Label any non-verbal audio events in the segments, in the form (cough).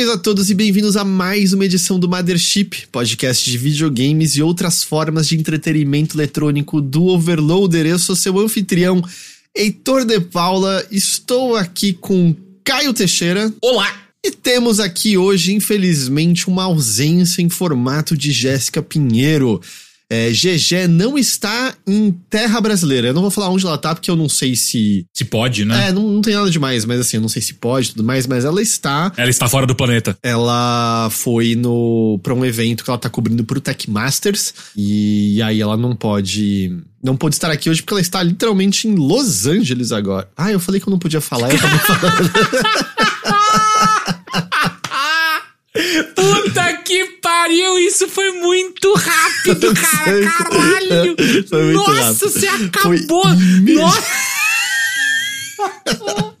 Saudações a todos e bem-vindos a mais uma edição do Mothership, podcast de videogames e outras formas de entretenimento eletrônico do Overloader. Eu sou seu anfitrião, Heitor de Paula, estou aqui com Caio Teixeira. Olá! E temos aqui hoje, infelizmente, uma ausência em formato de Jéssica Pinheiro. É, GG não está em terra brasileira. Eu não vou falar onde ela tá, porque eu não sei se. Se pode, né? É, não, não tem nada demais, mas assim, eu não sei se pode e tudo mais, mas ela está. Ela está fora do planeta. Ela foi no para um evento que ela tá cobrindo pro Tech Masters. E aí ela não pode. Não pôde estar aqui hoje porque ela está literalmente em Los Angeles agora. Ah, eu falei que eu não podia falar, eu tava (laughs) falando. Puta que pariu, isso foi muito rápido, (laughs) cara. Caralho. (laughs) Foi Nossa, rápido. você acabou. Foi Nossa. (laughs)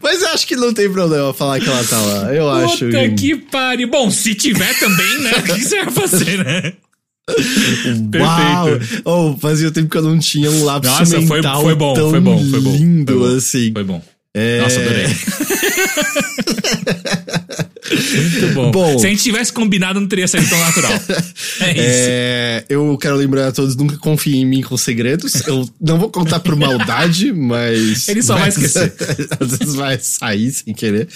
Mas eu acho que não tem problema falar que ela tá lá. Eu acho. Puta que pariu. Bom, se tiver também, né? O que você vai fazer, né? Uau! Perfeito. Oh, fazia tempo que eu não tinha um lápis Nossa, foi, mental foi bom, tão foi bom, foi bom. lindo foi bom, assim. Foi bom. É... Nossa, adorei. Muito bom. Bom. Se a gente tivesse combinado, não teria saído tão natural. (laughs) É isso. É, eu quero lembrar a todos, nunca confiem em mim com segredos. Eu não vou contar por maldade, (laughs) mas. Ele só vai mas- esquecer. (laughs) Às vezes vai sair sem querer.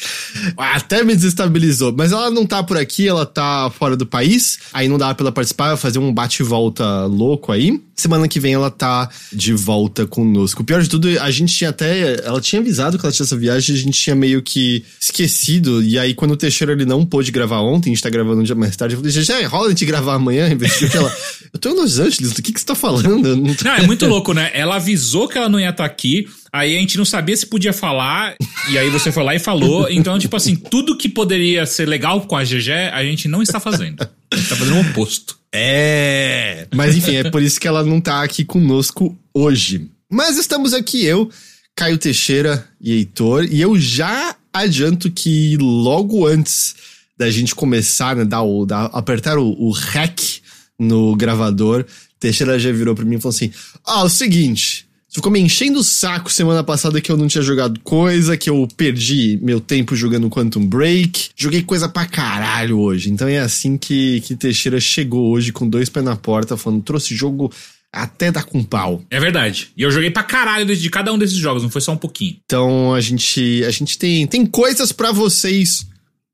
Até me desestabilizou. Mas ela não tá por aqui, ela tá fora do país. Aí não dá pra ela participar, vai fazer um bate-volta louco aí. Semana que vem ela tá de volta conosco. O pior de tudo, a gente tinha até. Ela tinha avisado que ela tinha essa viagem, a gente tinha meio que esquecido. E aí, quando o Teixeira ele não pôde gravar ontem, a gente tá gravando um dia mais tarde, eu falei, já rola a gente gravar amanhã, em vez de ela. Eu tô em Los Angeles, do que, que você tá falando? Não tô- Não, é muito louco, né? Ela avisou que ela não ia estar aqui, aí a gente não sabia se podia falar, e aí você foi lá e falou. Então, tipo assim, tudo que poderia ser legal com a GG, a gente não está fazendo. A gente tá fazendo o oposto. É. Mas enfim, é por isso que ela não tá aqui conosco hoje. Mas estamos aqui, eu, Caio Teixeira e Heitor, e eu já adianto que logo antes da gente começar, né, dar o, apertar o, o REC no gravador, Teixeira já virou pra mim e falou assim: Ah, o seguinte. Você ficou me enchendo o saco semana passada que eu não tinha jogado coisa, que eu perdi meu tempo jogando Quantum Break. Joguei coisa pra caralho hoje. Então é assim que, que Teixeira chegou hoje com dois pés na porta, falando: trouxe jogo até dar com pau. É verdade. E eu joguei pra caralho de cada um desses jogos, não foi só um pouquinho. Então a gente, a gente tem, tem coisas pra vocês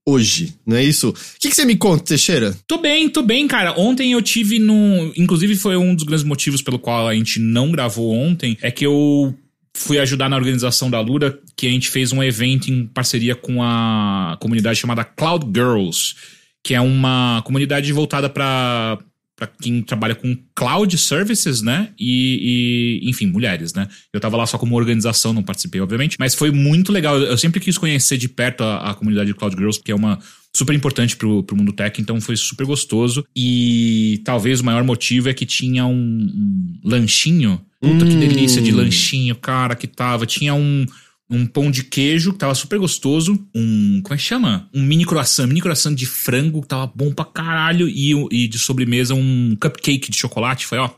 hoje, não é isso? O que, que você me conta, Teixeira? Tô bem, tô bem, cara. Ontem eu tive no. Inclusive, foi um dos grandes motivos pelo qual a gente não gravou ontem. É que eu fui ajudar na organização da Lura, que a gente fez um evento em parceria com a comunidade chamada Cloud Girls, que é uma comunidade voltada pra. Pra quem trabalha com cloud services, né? E, e, enfim, mulheres, né? Eu tava lá só como organização, não participei, obviamente. Mas foi muito legal. Eu sempre quis conhecer de perto a, a comunidade de Cloud Girls, que é uma super importante pro, pro mundo tech, então foi super gostoso. E talvez o maior motivo é que tinha um, um lanchinho. Puta que Hum. delícia de lanchinho, cara, que tava. Tinha um, um pão de queijo que tava super gostoso. Um. Como é que chama? Um mini croissant. Mini croissant de frango que tava bom pra caralho. E, e de sobremesa um cupcake de chocolate. Foi, ó.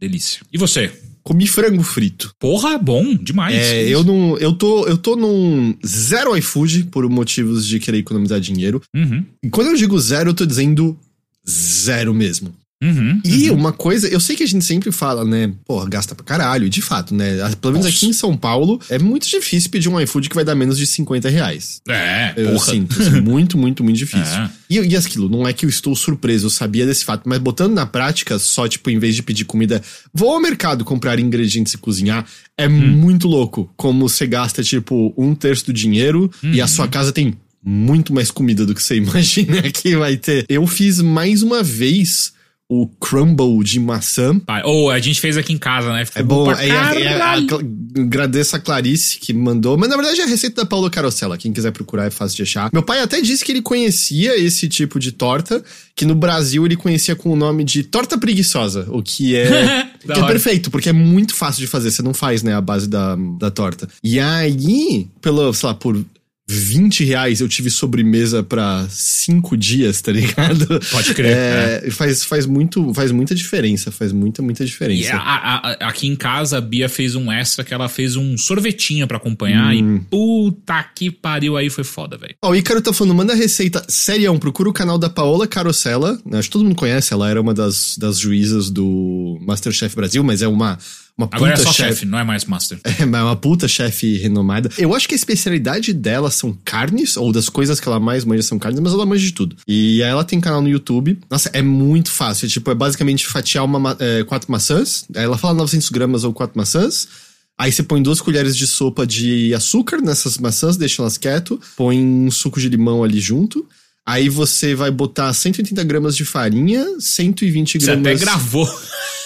Delícia. E você? Comi frango frito. Porra, bom demais. É, eu não. Eu tô, eu tô num zero iFood por motivos de querer economizar dinheiro. Uhum, E quando eu digo zero, eu tô dizendo zero mesmo. Uhum. E uhum. uma coisa, eu sei que a gente sempre fala, né? Porra, gasta pra caralho, de fato, né? Pelo menos Nossa. aqui em São Paulo, é muito difícil pedir um iFood que vai dar menos de 50 reais. É, Eu porra. sinto, assim, (laughs) muito, muito, muito difícil. É. E, e aquilo, não é que eu estou surpreso, eu sabia desse fato, mas botando na prática, só, tipo, em vez de pedir comida, vou ao mercado comprar ingredientes e cozinhar, é muito louco como você gasta, tipo, um terço do dinheiro e a sua casa tem muito mais comida do que você imagina (laughs) que vai ter. Eu fiz mais uma vez o crumble de maçã. Ou a gente fez aqui em casa, né? Ficou É bom, é, é, é, a- agradeço a Clarice que mandou, mas na verdade é a receita da Paula Carosella, quem quiser procurar é fácil de achar. Meu pai até disse que ele conhecia esse tipo de torta, que no Brasil ele conhecia com o nome de torta preguiçosa, o que é, (laughs) que é perfeito, porque é muito fácil de fazer, você não faz, né, a base da, da torta. E aí, pelo, sei lá, por 20 reais eu tive sobremesa pra cinco dias, tá ligado? Pode crer. É, Faz, faz, muito, faz muita diferença, faz muita, muita diferença. E a- a- a- aqui em casa, a Bia fez um extra que ela fez um sorvetinho pra acompanhar e puta que pariu, aí foi foda, velho. Ó, o Ícaro tá falando, manda receita. Serião, procura o canal da Paola Carosella. né, Acho que todo mundo conhece, ela era uma das, das juízas do Masterchef Brasil, mas é uma, uma puta Agora é só chefe. chefe, não é mais master. (laughs) É mas é uma puta chefe renomada. Eu acho que a especialidade dela são carnes, ou das coisas que ela mais manja são carnes, mas ela manja de tudo. E aí ela tem canal no YouTube. Nossa, é muito fácil. Tipo, é basicamente fatiar uma, ma- é, quatro maçãs. Ela fala 900 gramas ou quatro maçãs. Aí você põe duas colheres de sopa de açúcar nessas maçãs, deixa elas quieto. Põe um suco de limão ali junto. Aí você vai botar 180 gramas de farinha, 120 Você gramas... até gravou. (laughs)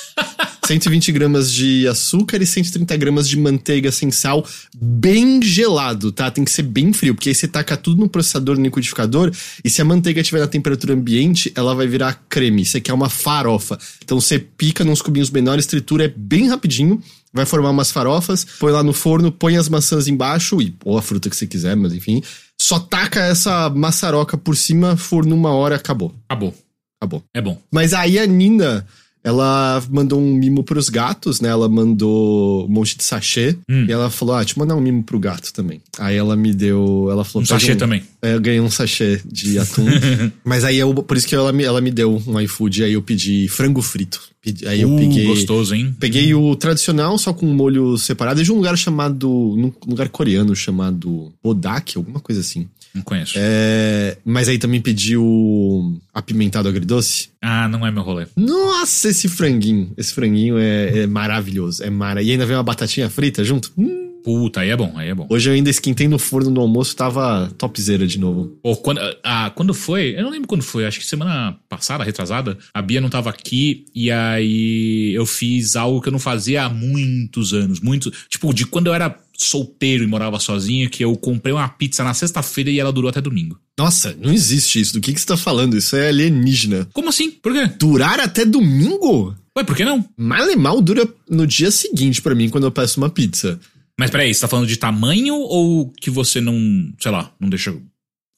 120 gramas de açúcar e 130 gramas de manteiga sem sal, bem gelado, tá? Tem que ser bem frio, porque aí você taca tudo no processador, no liquidificador, e se a manteiga estiver na temperatura ambiente, ela vai virar creme. Isso aqui é uma farofa. Então você pica nos cubinhos menores, tritura, é bem rapidinho, vai formar umas farofas, põe lá no forno, põe as maçãs embaixo, e, ou a fruta que você quiser, mas enfim. Só taca essa maçaroca por cima, forno uma hora, acabou. Acabou. Acabou. É bom. Mas aí a Nina, ela mandou um mimo pros gatos, né? Ela mandou um monte de sachê. Hum. E ela falou: Ah, eu mandar um mimo pro gato também. Aí ela me deu. Ela falou: Um "Pega sachê também. É, eu ganhei um sachê de atum. (laughs) Mas aí eu, por isso que ela me, ela me deu um iFood. Aí eu pedi frango frito. Aí eu Uh, peguei. Gostoso, hein? Peguei o tradicional, só com um molho separado, de um lugar chamado. num lugar coreano chamado Bodak, alguma coisa assim. Não conheço. É, mas aí também pedi o apimentado agridoce. Ah, não é meu rolê. Nossa, esse franguinho. Esse franguinho é, é maravilhoso. É mara. E ainda vem uma batatinha frita junto. Hum. Puta, aí é bom, aí é bom. Hoje eu ainda esquentei no forno no almoço, tava topzera de novo. Pô, quando, ah, quando foi? Eu não lembro quando foi, acho que semana passada, retrasada, a Bia não tava aqui e aí eu fiz algo que eu não fazia há muitos anos. Muito, tipo, de quando eu era solteiro e morava sozinho, que eu comprei uma pizza na sexta-feira e ela durou até domingo. Nossa, não existe isso. Do que, que você tá falando? Isso é alienígena. Como assim? Por quê? Durar até domingo? Ué, por que não? Malemal dura no dia seguinte pra mim quando eu peço uma pizza. Mas peraí, você tá falando de tamanho ou que você não, sei lá, não deixa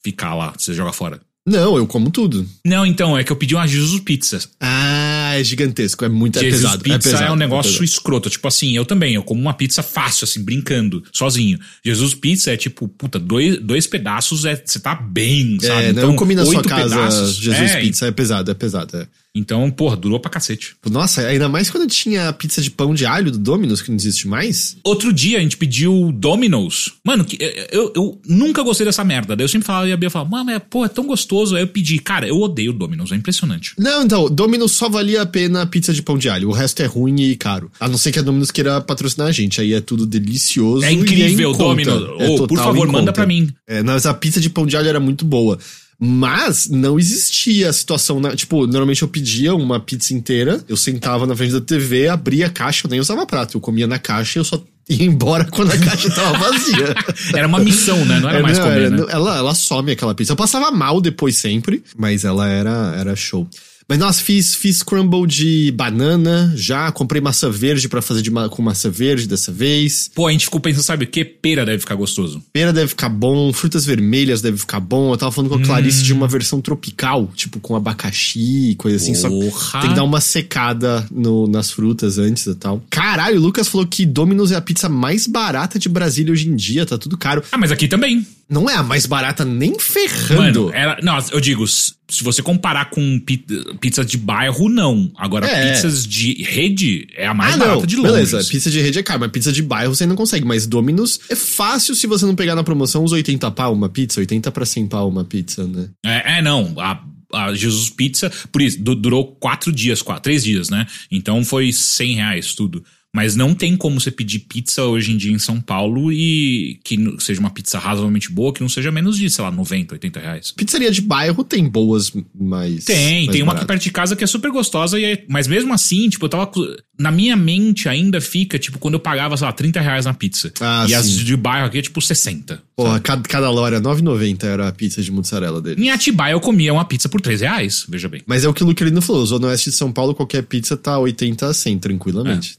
ficar lá, você joga fora? Não, eu como tudo. Não, então, é que eu pedi uma Jesus Pizza. Ah, é gigantesco. É muito é Jesus pesado. Pizza é, pesado, é um negócio pesado. escroto. Tipo assim, eu também, eu como uma pizza fácil, assim, brincando, sozinho. Jesus Pizza é tipo, puta, dois, dois pedaços, é, você tá bem, sabe? É, não, eu comi na sua oito casa pedaços, Jesus é, Pizza. É pesado, é pesado. É. Então, porra, durou pra cacete. Nossa, ainda mais quando tinha a pizza de pão de alho do Domino's, que não existe mais. Outro dia a gente pediu Domino's. Mano, que- eu, eu nunca gostei dessa merda. Daí eu sempre falava e a Bia falava, mano, é, pô, é tão gostoso. Aí eu pedi, cara, eu odeio Domino's, é impressionante. Não, então, Domino's só valia a pena a pizza de pão de alho. O resto é ruim e caro. A não ser que a Domino's queira patrocinar a gente. Aí é tudo delicioso. É e incrível, em conta. Domino's. É por favor, manda pra mim. É, mas a pizza de pão de alho era muito boa. Mas não existia a situação, na- tipo, normalmente eu pedia uma pizza inteira, eu sentava na frente da TV, abria a caixa, eu nem usava prato, eu comia na caixa e eu só ia embora (laughs) quando a caixa tava vazia. (laughs) Era uma missão, né? Não era É, mais não, comer, era- né? ela, ela some aquela pizza. Eu passava mal depois sempre, mas ela era, era show. Mas nossa, fiz, fiz crumble de banana já, comprei maçã verde pra fazer de ma- com maçã verde dessa vez. Pô, a gente ficou pensando, sabe o que? Pera deve ficar gostoso. Pera deve ficar bom, frutas vermelhas deve ficar bom. Eu tava falando com a Clarice de uma versão tropical, tipo com abacaxi, coisa assim. Só Porra. tem que dar uma secada no- nas frutas antes e tal. Caralho, o Lucas falou que Domino's é a pizza mais barata de Brasília hoje em dia, tá tudo caro. Ah, mas aqui também. Não é a mais barata nem ferrando. Mano, ela, não, eu digo, se você comparar com pi- pizza de bairro, não. Agora, É. pizzas de rede é a mais ah, barata não. de longe. Beleza, pizza de rede é caro, mas pizza de bairro você não consegue. Mas Domino's é fácil se você não pegar na promoção uns 80 pau uma pizza, 80 pra 100 pau uma pizza, né? É, é, não. A, a Jesus Pizza, por isso, du- durou quatro dias, quatro, três dias, né? Então foi 100 reais tudo. Mas não tem como você pedir pizza hoje em dia em São Paulo e que seja uma pizza razoavelmente boa, que não seja menos de, sei lá, 90, 80 reais. Pizzaria de bairro tem boas, mas. Tem, mais tem uma aqui baratas. perto de casa que é super gostosa, e é- mas mesmo assim, tipo, eu tava. Na minha mente ainda fica, tipo, quando eu pagava, sei lá, 30 reais na pizza. Ah, e as sim. de bairro aqui é tipo 60. Porra, cada, cada lora 9,90 era a pizza de mussarela dele. Em Atibaia eu comia uma pizza por 3 reais, veja bem. Mas é o que o Luquelino falou, Zona Oeste de São Paulo, qualquer pizza tá 80 a 100, É. tranquilamente,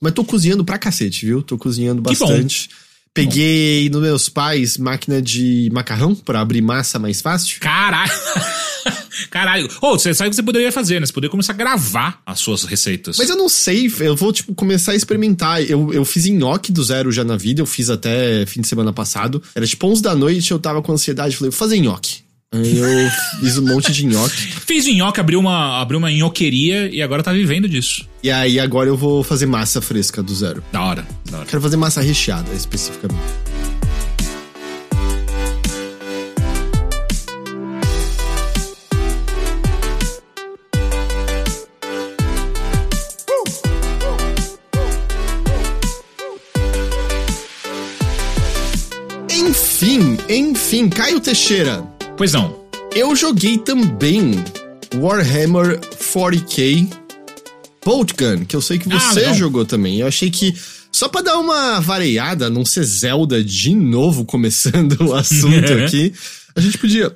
Mas tô cozinhando pra cacete, viu? Tô cozinhando bastante. Peguei nos meus pais máquina de macarrão para abrir massa mais fácil. Caralho! (laughs) Caralho. Ô, oh, você sabe o que você poderia fazer, né? Você poderia começar a gravar as suas receitas. Mas eu não sei, eu vou, tipo, começar a experimentar. Eu, eu fiz nhoque do zero já na vida, eu fiz até fim de semana passado. Era tipo 11 da noite, eu tava com ansiedade, falei, vou fazer nhoque. Aí eu fiz um monte de nhoque. (laughs) Fiz nhoque, abriu uma, abriu uma nhoqueria e agora tá vivendo disso. E aí agora eu vou fazer massa fresca do zero. Da hora, da hora. Quero fazer massa recheada, especificamente. Enfim, enfim, Caio Teixeira. Pois não. Eu joguei também Warhammer 40k Bolt Gun, que eu sei que ah, você ah, jogou também. Eu achei que só para dar uma variada, não ser Zelda de novo começando o assunto (laughs) aqui, a gente podia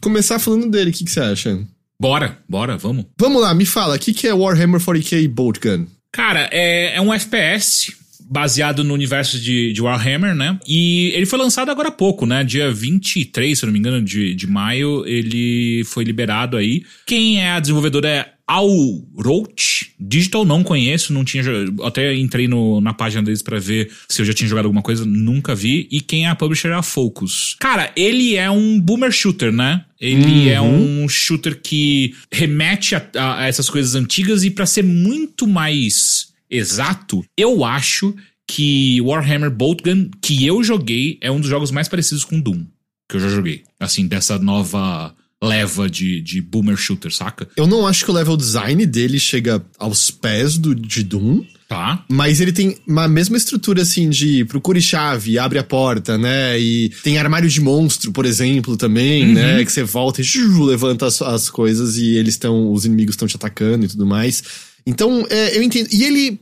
começar falando dele. O que, que você acha? Bora, bora, vamos. Vamos lá, me fala, o que, que é Warhammer 40k Bolt Gun? Cara, é, é um FPS baseado no universo de, de, Warhammer, né? E ele foi lançado agora há pouco, né? Dia 23, se não me engano, de, de maio, ele foi liberado aí. Quem é a desenvolvedora é Roach Digital, não conheço, não tinha. Até entrei no, na página deles para ver se eu já tinha jogado alguma coisa, nunca vi. E quem é a publisher é a Focus. Cara, ele é um boomer shooter, né? Ele é uhum. é um shooter que remete a, a essas coisas antigas e para ser muito mais exato, eu acho que Warhammer Boltgun, que eu joguei, é um dos jogos mais parecidos com Doom que eu já joguei. Assim, dessa nova leva de, de boomer shooter, saca? Eu não acho que o level design dele chega aos pés do de Doom. Tá. Mas ele tem uma mesma estrutura, assim, de procure chave, abre a porta, né? E tem armário de monstro, por exemplo, também, uhum. né? Que você volta e levanta as, as coisas e eles estão. Os inimigos estão te atacando e tudo mais. Então, é, eu entendo. E ele.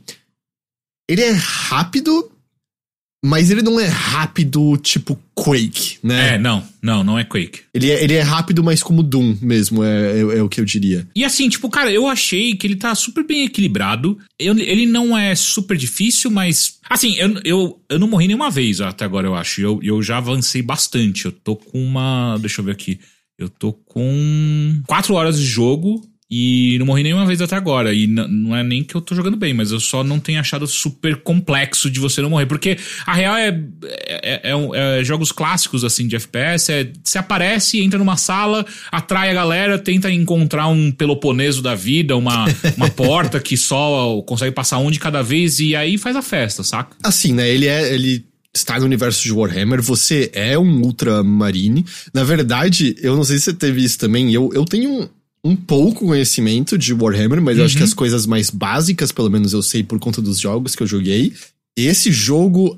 Ele é rápido, mas ele não é rápido tipo Quake, né? É, não, não, não é Quake. Ele é, ele é rápido, mas como Doom mesmo, é, é, é, o que eu diria. E assim, tipo, cara, eu achei que ele tá super bem equilibrado. Eu, ele não é super difícil, mas. Assim, eu, eu, eu não morri nenhuma vez até agora, eu acho. Eu, eu já avancei bastante. Eu tô com uma. Deixa eu ver aqui. Eu tô com. quatro horas de jogo. E não morri nenhuma vez até agora. E não é nem que eu tô jogando bem, mas eu só não tenho achado super complexo de você não morrer. Porque a real é, é, é, é jogos clássicos, assim, de FPS. É, você aparece, entra numa sala, atrai a galera, tenta encontrar um peloponeso da vida, uma, (laughs) uma porta que só consegue passar um de cada vez, e aí faz a festa, saca? Assim, né? Ele é. Ele está no universo de Warhammer, você é um Ultramarine. Na verdade, eu não sei se você teve isso também, eu, eu tenho um pouco conhecimento de Warhammer, mas uhum. eu acho que as uhum. coisas mais básicas, pelo menos eu sei por conta dos jogos que eu joguei. Esse jogo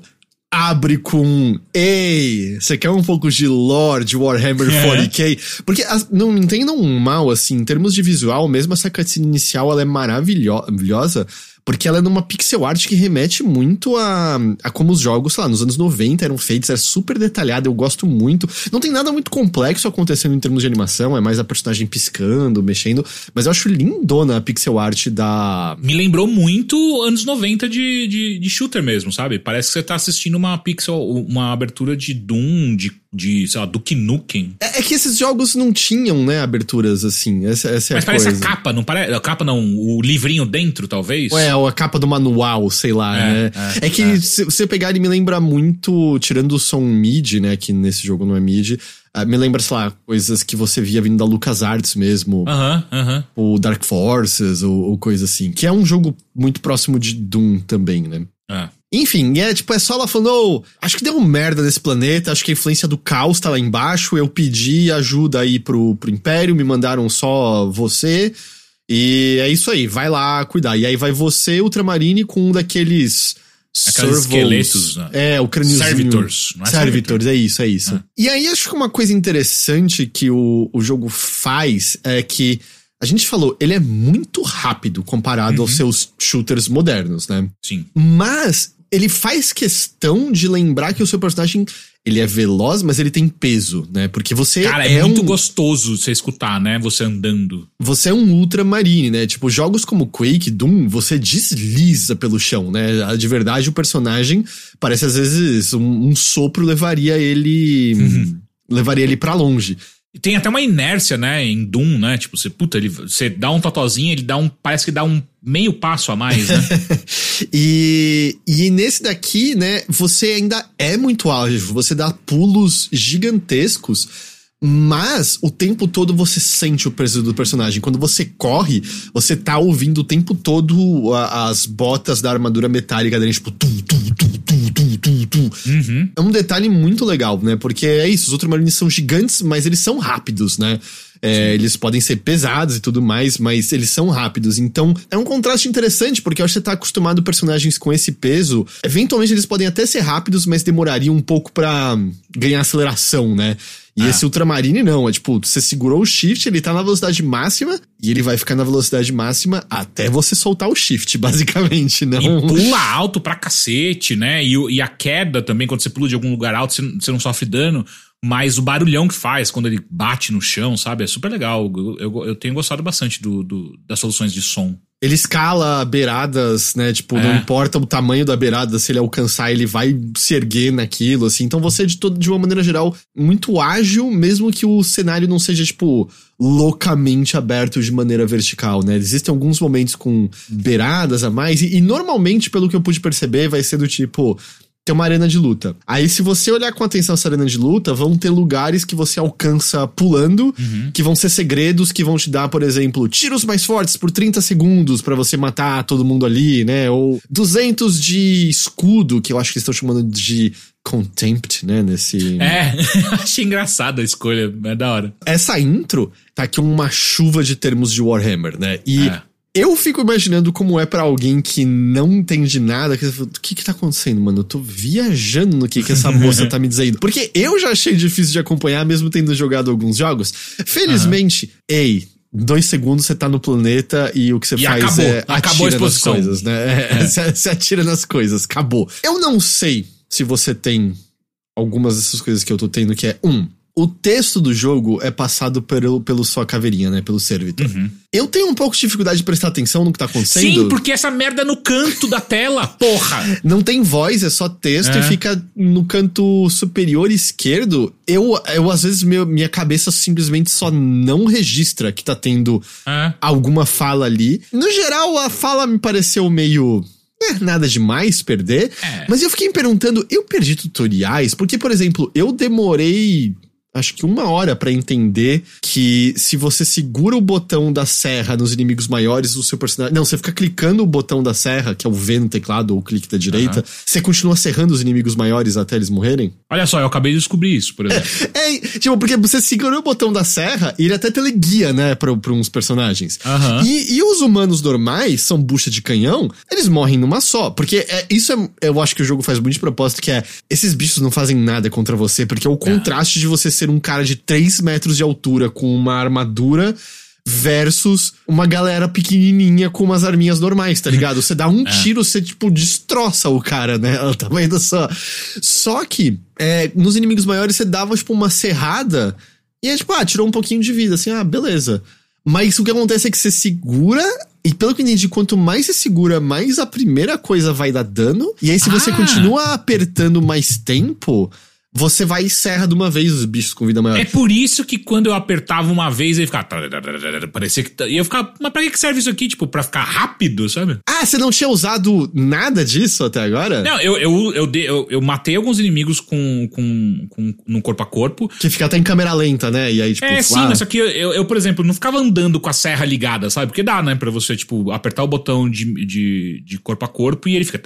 abre com Ei, você quer um pouco de lore de Warhammer 40k? É. Porque não entendam mal, assim, em termos de visual, mesmo essa cutscene inicial, ela é maravilhosa. Porque ela é numa pixel art que remete muito a, a como os jogos, sei lá, nos anos 90 eram feitos, é super detalhado, eu gosto muito. Não tem nada muito complexo acontecendo em termos de animação, é mais a personagem piscando, mexendo, mas eu acho lindona a pixel art da. Me lembrou muito anos 90 de, de, de shooter mesmo, sabe? Parece que você tá assistindo uma pixel, uma abertura de Doom, de de, sei lá, Duke Nukem. É, é, que esses jogos não tinham, né, aberturas assim. Essa, essa é Mas a parece coisa. a capa, não parece? A capa não, o livrinho dentro, talvez? É, a capa do manual, sei lá, é, né? É, é que é. se você pegar, ele me lembra muito, tirando o som MIDI, né, que nesse jogo não é MIDI, uh, me lembra, sei lá, coisas que você via vindo da LucasArts mesmo. Aham, uh aham. -huh, uh -huh. Ou Dark Forces, ou, ou coisa assim. Que é um jogo muito próximo de Doom também, né? É. Enfim, é tipo, é só ela falando, oh, acho que deu merda nesse planeta, acho que a influência do caos tá lá embaixo, eu pedi ajuda aí pro, pro Império, me mandaram só você, e é isso aí, vai lá cuidar. E aí vai você, Ultramarine, com um daqueles... Aqueles esqueletos. Né? É, o crâniozinho. Servitors. Não é Servitors, é isso, é isso. Ah. E aí acho que uma coisa interessante que o, o jogo faz é que a gente falou, ele é muito rápido comparado uhum. aos seus shooters modernos, né? Sim. Mas ele faz questão de lembrar que o seu personagem ele é veloz, mas ele tem peso, né? Porque você Cara, é, é muito um... gostoso você escutar, né? Você andando. Você é um ultramarine, né? Tipo, jogos como Quake, Doom, você desliza pelo chão, né? De verdade, o personagem parece às vezes um, um sopro levaria ele. Uhum. levaria ele para longe. E tem até uma inércia, né, em Doom, né? Tipo, você, puta, ele, você dá um totozinho, ele dá um. Parece que dá um meio passo a mais, né? (laughs) e, e nesse daqui, né, você ainda é muito ágil, você dá pulos gigantescos. Mas o tempo todo você sente o peso do personagem. Quando você corre, você tá ouvindo o tempo todo as botas da armadura metálica dele, tipo, tu, tu, tu, tu, tu, tu, tu. Uhum. É um detalhe muito legal, né? Porque é isso, os Ultramarines são gigantes, mas eles são rápidos, né? É, eles podem ser pesados e tudo mais, mas eles são rápidos. Então, é um contraste interessante, porque eu acho que você tá acostumado a personagens com esse peso. Eventualmente, eles podem até ser rápidos, mas demorariam um pouco para ganhar aceleração, né? E ah. esse Ultramarine não, é tipo, você segurou o shift, ele tá na velocidade máxima e ele vai ficar na velocidade máxima até você soltar o shift, (laughs) basicamente, não. E pula alto pra cacete, né? E, e a queda também, quando você pula de algum lugar alto, você, você não sofre dano. Mas o barulhão que faz quando ele bate no chão, sabe? É super legal. Eu, eu, eu tenho gostado bastante do, do, das soluções de som. Ele escala beiradas, né? Tipo, é. não importa o tamanho da beirada, se ele alcançar, ele vai se erguer naquilo, assim. Então você é de, todo, de uma maneira geral muito ágil, mesmo que o cenário não seja, tipo, loucamente aberto de maneira vertical, né? Existem alguns momentos com beiradas a mais, e, e normalmente, pelo que eu pude perceber, vai ser do tipo tem uma arena de luta. Aí, se você olhar com atenção essa arena de luta, vão ter lugares que você alcança pulando, uhum. que vão ser segredos que vão te dar, por exemplo, tiros mais fortes por 30 segundos para você matar todo mundo ali, né? Ou 200 de escudo, que eu acho que eles estão chamando de Contempt, né? Nesse. É, (laughs) achei engraçada a escolha, é da hora. Essa intro tá aqui uma chuva de termos de Warhammer, né? E. É eu fico imaginando como é para alguém que não entende nada. Que, o que que tá acontecendo, mano? Eu tô viajando no que que essa (laughs) moça tá me dizendo. Porque eu já achei difícil de acompanhar, mesmo tendo jogado alguns jogos. Felizmente, uhum. ei, dois segundos você tá no planeta e o que você e faz acabou, é acabou atira nas coisas, né? É, é. (laughs) Você, você atira nas coisas, acabou. Eu não sei se você tem algumas dessas coisas que eu tô tendo, que é um o texto do jogo é passado pelo, pelo sua caveirinha, né? Pelo servitor. Uhum. Eu tenho um pouco de dificuldade de prestar atenção no que tá acontecendo. Sim, porque essa merda é no canto da tela, (laughs) porra! Não tem voz, é só texto é. e fica no canto superior esquerdo. Eu, eu às vezes, meu, minha cabeça simplesmente só não registra que tá tendo é. alguma fala ali. No geral, a fala me pareceu meio é nada demais perder. É. Mas eu fiquei me perguntando, eu perdi tutoriais? Porque, por exemplo, eu demorei acho que uma hora para entender que se você segura o botão da serra nos inimigos maiores, o seu personagem. Não, você fica clicando o botão da serra, que é o V no teclado ou o clique da direita, uhum. você continua serrando os inimigos maiores até eles morrerem. Olha só, eu acabei de descobrir isso, por exemplo. (laughs) É, é tipo, porque você segura o botão da serra e ele até teleguia, né, pra, pra uns personagens. Uhum. E, e os humanos normais, são bucha de canhão, eles morrem numa só. Porque é, isso é, eu acho que o jogo faz muito de propósito, que é esses bichos não fazem nada contra você, porque é o contraste de você ser um cara de 3 metros de altura com uma armadura versus uma galera pequenininha com umas arminhas normais, tá ligado? Você dá um (laughs) é. tiro, você, tipo, destroça o cara, né? O tamanho da sua... Só que, é, nos inimigos maiores, você dava, tipo, uma serrada e é, tipo, ah, tirou um pouquinho de vida, assim, ah, beleza. Mas o que acontece é que você segura e pelo que eu entendi, quanto mais você segura, mais a primeira coisa vai dar dano. E aí, se ah. você continua apertando mais tempo, você vai e serra de uma vez os bichos com vida maior. É por isso que quando eu apertava uma vez, ele ficava. Parecia que. E eu ficava. Mas pra que serve isso aqui? Tipo, pra ficar rápido, sabe? Ah, você não tinha usado nada disso até agora? Não, eu, eu, eu, eu, eu matei alguns inimigos com, com, com. no corpo a corpo. Que fica até em câmera lenta, né? E aí, tipo. É, sim, mas só que eu, eu, por exemplo, não ficava andando com a serra ligada, sabe? Porque dá, né? Pra você, tipo, apertar o botão de, de, de corpo a corpo e ele fica.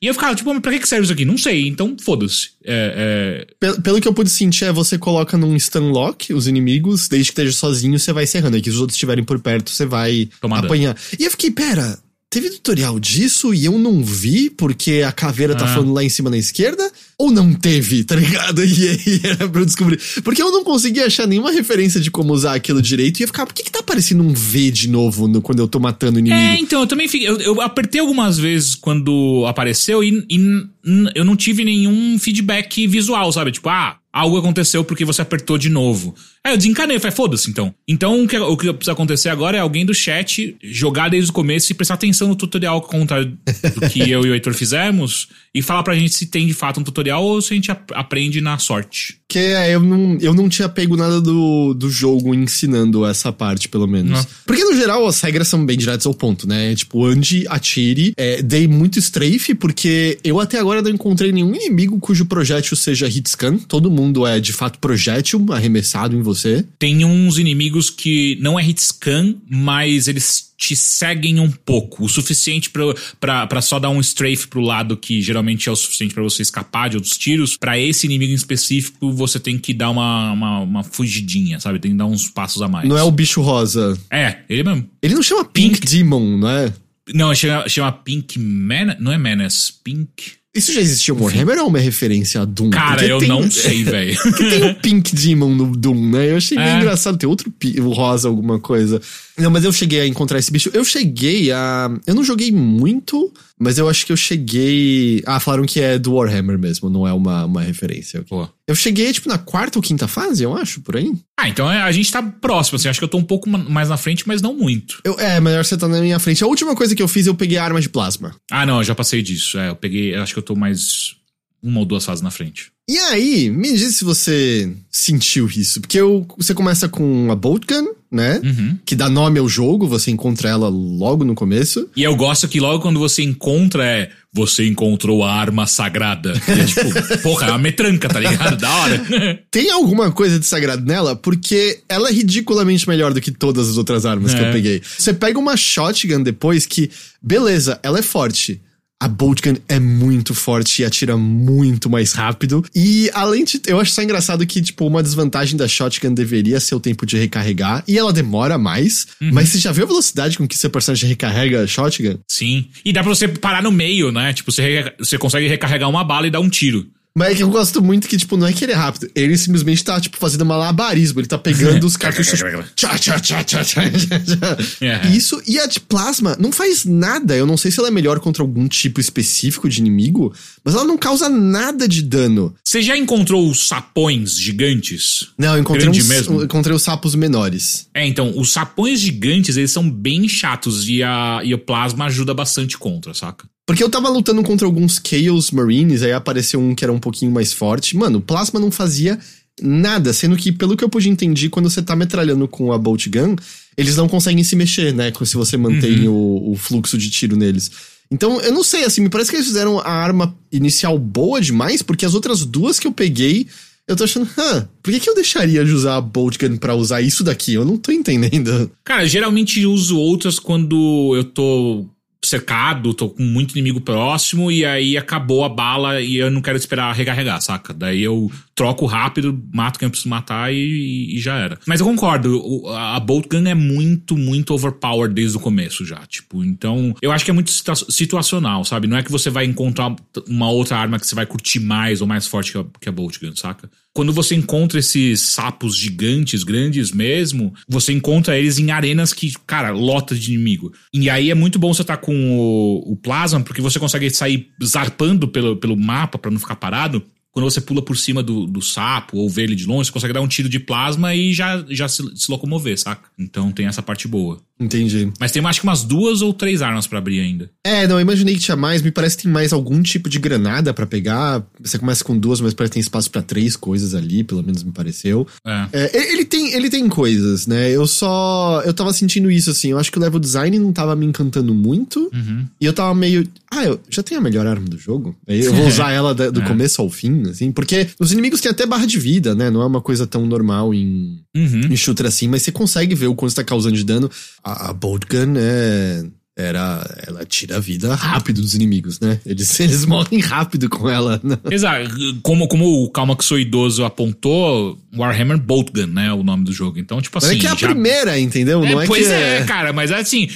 E eu ficava, tipo, mas pra que serve isso aqui? Não sei, então foda-se. É, é... Pelo, pelo, que eu pude sentir, é você coloca num stun lock os inimigos, desde que esteja sozinho, você vai serrando. Aí que os outros estiverem por perto, você vai Tomada. apanhar. E eu fiquei, pera, teve tutorial disso e eu não vi porque a caveira tá Ah. falando lá em cima na esquerda? Ou não teve, tá ligado? (laughs) E aí era pra eu descobrir. Porque eu não conseguia achar nenhuma referência de como usar aquilo direito e ia ficar, por que que tá aparecendo um V de novo no- quando eu tô matando o É, inimigo? então, eu também fiquei. Eu, eu apertei algumas vezes quando apareceu e, e eu não tive nenhum feedback visual, sabe? Tipo, ah, algo aconteceu porque você apertou de novo. Aí eu desencanei, falei, foda-se então. Então o que, o que precisa acontecer agora é alguém do chat jogar desde o começo e prestar atenção no tutorial, ao contrário do que eu e o Heitor fizemos, e falar pra gente se tem de fato um tutorial ou se a gente ap- aprende na sorte. Porque eu não, eu não tinha pego nada do, do jogo ensinando essa parte, pelo menos. Não. Porque no geral as regras são bem diretas ao ponto, né? Tipo, ande, atire. É, dei muito strafe, porque eu até agora não encontrei nenhum inimigo cujo projétil seja hitscan. Todo mundo é de fato projétil arremessado em você. Tem uns inimigos que não é hit scan, mas eles te seguem um pouco. O suficiente pra só dar um strafe pro lado que geralmente é o suficiente pra você escapar de outros tiros. Pra esse inimigo em específico, você tem que dar uma, uma, uma fugidinha, sabe? Tem que dar uns passos a mais. Não é o bicho rosa. É, ele mesmo. Ele não chama Pink, Demon, não é? Não, chama, chama Pink Man... Não é Menace, Pink... Isso já existia no Warhammer ou é uma referência a Doom? Cara, Porque eu tem- não sei, velho. (laughs) Tem o Pink Demon no Doom, né? Eu achei bem É. engraçado. Tem outro rosa, alguma coisa. Não, mas eu cheguei a encontrar esse bicho. Eu cheguei a. Eu não joguei muito, mas eu acho que eu cheguei. Ah, falaram que é do Warhammer mesmo, não é uma, uma referência. Pô. Eu cheguei, tipo, na quarta ou quinta fase, eu acho, por aí. Ah, então é- a gente tá próximo, assim. Acho que eu tô um pouco ma- mais na frente, mas não muito. Eu, é, melhor você tá na minha frente. A última coisa que eu fiz, eu peguei a arma de plasma. Ah, não, eu já passei disso. É, eu peguei... eu Acho que eu tô mais uma ou duas fases na frente. E aí, me diz se você sentiu isso. Porque eu- você começa com a Bolt Gun, né? Uhum. Que dá nome ao jogo, você encontra ela logo no começo. E eu gosto que logo quando você encontra é. Você encontrou a arma sagrada. (laughs) E é tipo, porra, é uma metranca, tá ligado? Da hora. (laughs) Tem alguma coisa de sagrado nela? Porque ela é ridiculamente melhor do que todas as outras armas que É. eu peguei. Você pega uma shotgun depois que, beleza, ela é forte. A bolt gun é muito forte e atira muito mais rápido. E além de. Eu acho só engraçado que, tipo, uma desvantagem da shotgun deveria ser o tempo de recarregar. E ela demora mais. Mas você já viu a velocidade com que seu personagem recarrega a shotgun? Sim. E dá pra você parar no meio, né? Tipo, você, você consegue recarregar uma bala e dar um tiro. Mas é que eu gosto muito que, tipo, não é que ele é rápido. Ele simplesmente tá, tipo, fazendo malabarismo. Ele tá pegando os cartuchos. (laughs) tchá, tchá, tchá, tchá, tchá, tchá, tchá. É. Isso, e a de plasma não faz nada. Eu não sei se ela é melhor contra algum tipo específico de inimigo, mas ela não causa nada de dano. Você já encontrou os sapões gigantes? Não, eu encontrei, Grande uns, mesmo? encontrei os sapos menores. É, então, os sapões gigantes, eles são bem chatos e, a, e o plasma ajuda bastante contra, saca? Porque eu tava lutando contra alguns Chaos Marines, aí apareceu um que era um pouquinho mais forte. Mano, o plasma não fazia nada, sendo que, pelo que eu pude entender, quando você tá metralhando com a Bolt Gun, eles não conseguem se mexer, né? Se você mantém o, o fluxo de tiro neles. Então, eu não sei, assim, me parece que eles fizeram a arma inicial boa demais, porque as outras duas que eu peguei, eu tô achando, hã, por que, que eu deixaria de usar a Bolt Gun pra usar isso daqui? Eu não tô entendendo. Cara, geralmente uso outras quando eu tô cercado, tô com muito inimigo próximo e aí acabou a bala e eu não quero esperar recarregar, saca? Daí eu troco rápido, mato quem eu preciso matar e, e já era. Mas eu concordo, a Bolt Gun é muito, muito overpowered desde o começo já, tipo, então eu acho que é muito situa- situacional, sabe? Não é que você vai encontrar uma outra arma que você vai curtir mais ou mais forte que a, que a Bolt Gun, saca? Quando você encontra esses sapos gigantes, grandes mesmo, você encontra eles em arenas que, cara, lota de inimigo. E aí é muito bom você estar com o, o plasma, porque você consegue sair zarpando pelo, pelo mapa pra não ficar parado. Quando você pula por cima do, do sapo ou vê ele de longe, você consegue dar um tiro de plasma e já, já se, se locomover, saca? Então tem essa parte boa. Entendi. Mas tem acho que umas duas ou três armas pra abrir ainda. É, não, eu imaginei que tinha mais. Me parece que tem mais algum tipo de granada pra pegar. Você começa com duas, mas parece que tem espaço pra três coisas ali, pelo menos me pareceu. É. É, ele tem, ele tem coisas, né? Eu só. Eu tava sentindo isso, assim. Eu acho que o level design não tava me encantando muito. Uhum. E eu tava meio. Ah, eu já tenho a melhor arma do jogo. Eu vou (laughs) usar ela da- do É. começo ao fim, assim. Porque os inimigos têm até barra de vida, né? Não é uma coisa tão normal em, Uhum. em shooter assim, mas você consegue ver o quanto você tá causando de dano. A, a Bolt Gun é. era ela tira a vida rápido dos inimigos, né? Eles, (laughs) eles morrem rápido com ela. Né? Exato. Como, como o Calma Que Sou Idoso apontou, Warhammer Boltgun, né? O nome do jogo. Então, tipo assim. Não é que é a já... primeira, entendeu? É, não é pois que é, cara, mas assim,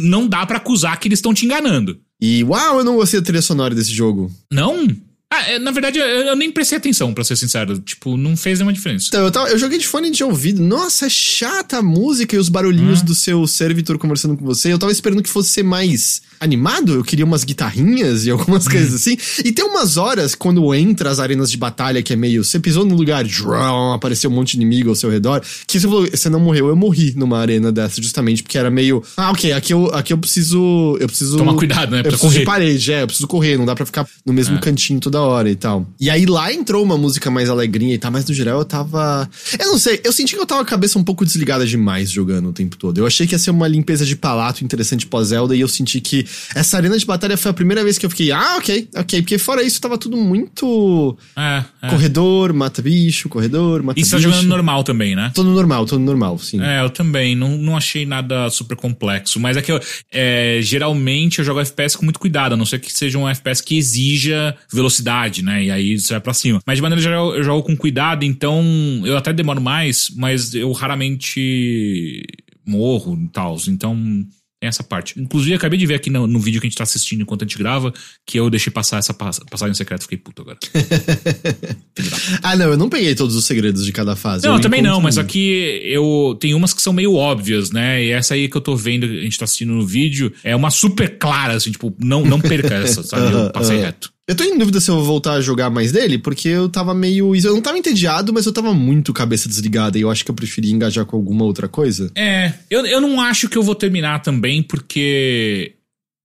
não dá para acusar que eles estão te enganando. E uau, eu não gostei da trilha sonora desse jogo. Não? Ah, é, na verdade, eu, eu nem prestei atenção, pra ser sincero. Tipo, não fez nenhuma diferença. Então, eu, tava, eu joguei de fone de ouvido. Nossa, é chata a música e os barulhinhos hum. do seu servitor conversando com você. Eu tava esperando que fosse ser mais animado, eu queria umas guitarrinhas e algumas coisas uhum. assim. E tem umas horas, quando entra as arenas de batalha, que é meio. Você pisou no lugar, drum, apareceu um monte de inimigo ao seu redor. Que você falou, você não morreu, eu morri numa arena dessa, justamente porque era meio. Ah, ok, aqui eu, aqui eu preciso. Eu preciso. Tomar cuidado, né? Eu preciso correr. de parede, é, eu preciso correr, não dá pra ficar no mesmo é. cantinho toda hora e tal. E aí lá entrou uma música mais alegrinha e tal, mas no geral eu tava. Eu não sei, eu senti que eu tava com a cabeça um pouco desligada demais jogando o tempo todo. Eu achei que ia ser uma limpeza de palato interessante pós-Zelda e eu senti que essa arena de batalha foi a primeira vez que eu fiquei, ah, ok, ok. Porque fora isso, tava tudo muito. É, é. Corredor, mata bicho, corredor, mata bicho. E você tá jogando normal também, né? Tô no normal, tô no normal, sim. É, eu também. Não, não achei nada super complexo. Mas é que eu, é, geralmente eu jogo FPS com muito cuidado, a não ser que seja um FPS que exija velocidade, né? E aí você vai pra cima. Mas de maneira geral, eu jogo com cuidado, então eu até demoro mais, mas eu raramente morro e tal. Então tem essa parte. Inclusive, acabei de ver aqui no, no, vídeo que a gente tá assistindo enquanto a gente grava que eu deixei passar essa passagem secreta. Fiquei puto agora. (laughs) ah, não, eu não peguei todos os segredos de cada fase. Não, eu também não, mas aqui eu tem umas que são meio óbvias, né? E essa aí que eu tô vendo, a gente tá assistindo no vídeo, é uma super clara, assim, tipo, não, não perca essa, sabe? Eu (laughs) passei reto. Eu tô em dúvida se eu vou voltar a jogar mais dele, porque eu tava meio. Eu não tava entediado, mas eu tava muito cabeça desligada e eu acho que eu preferia engajar com alguma outra coisa. É, eu, eu não acho que eu vou terminar também, porque.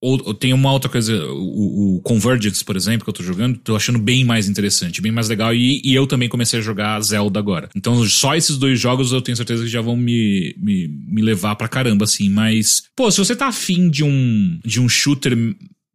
Ou, ou tem uma outra coisa, o, o, Convergence, por exemplo, que eu tô jogando, tô achando bem mais interessante, bem mais legal. E, e eu também comecei a jogar Zelda agora. Então, só esses dois jogos eu tenho certeza que já vão me, me, me levar pra caramba, assim. Mas, pô, se você tá afim de um, de um shooter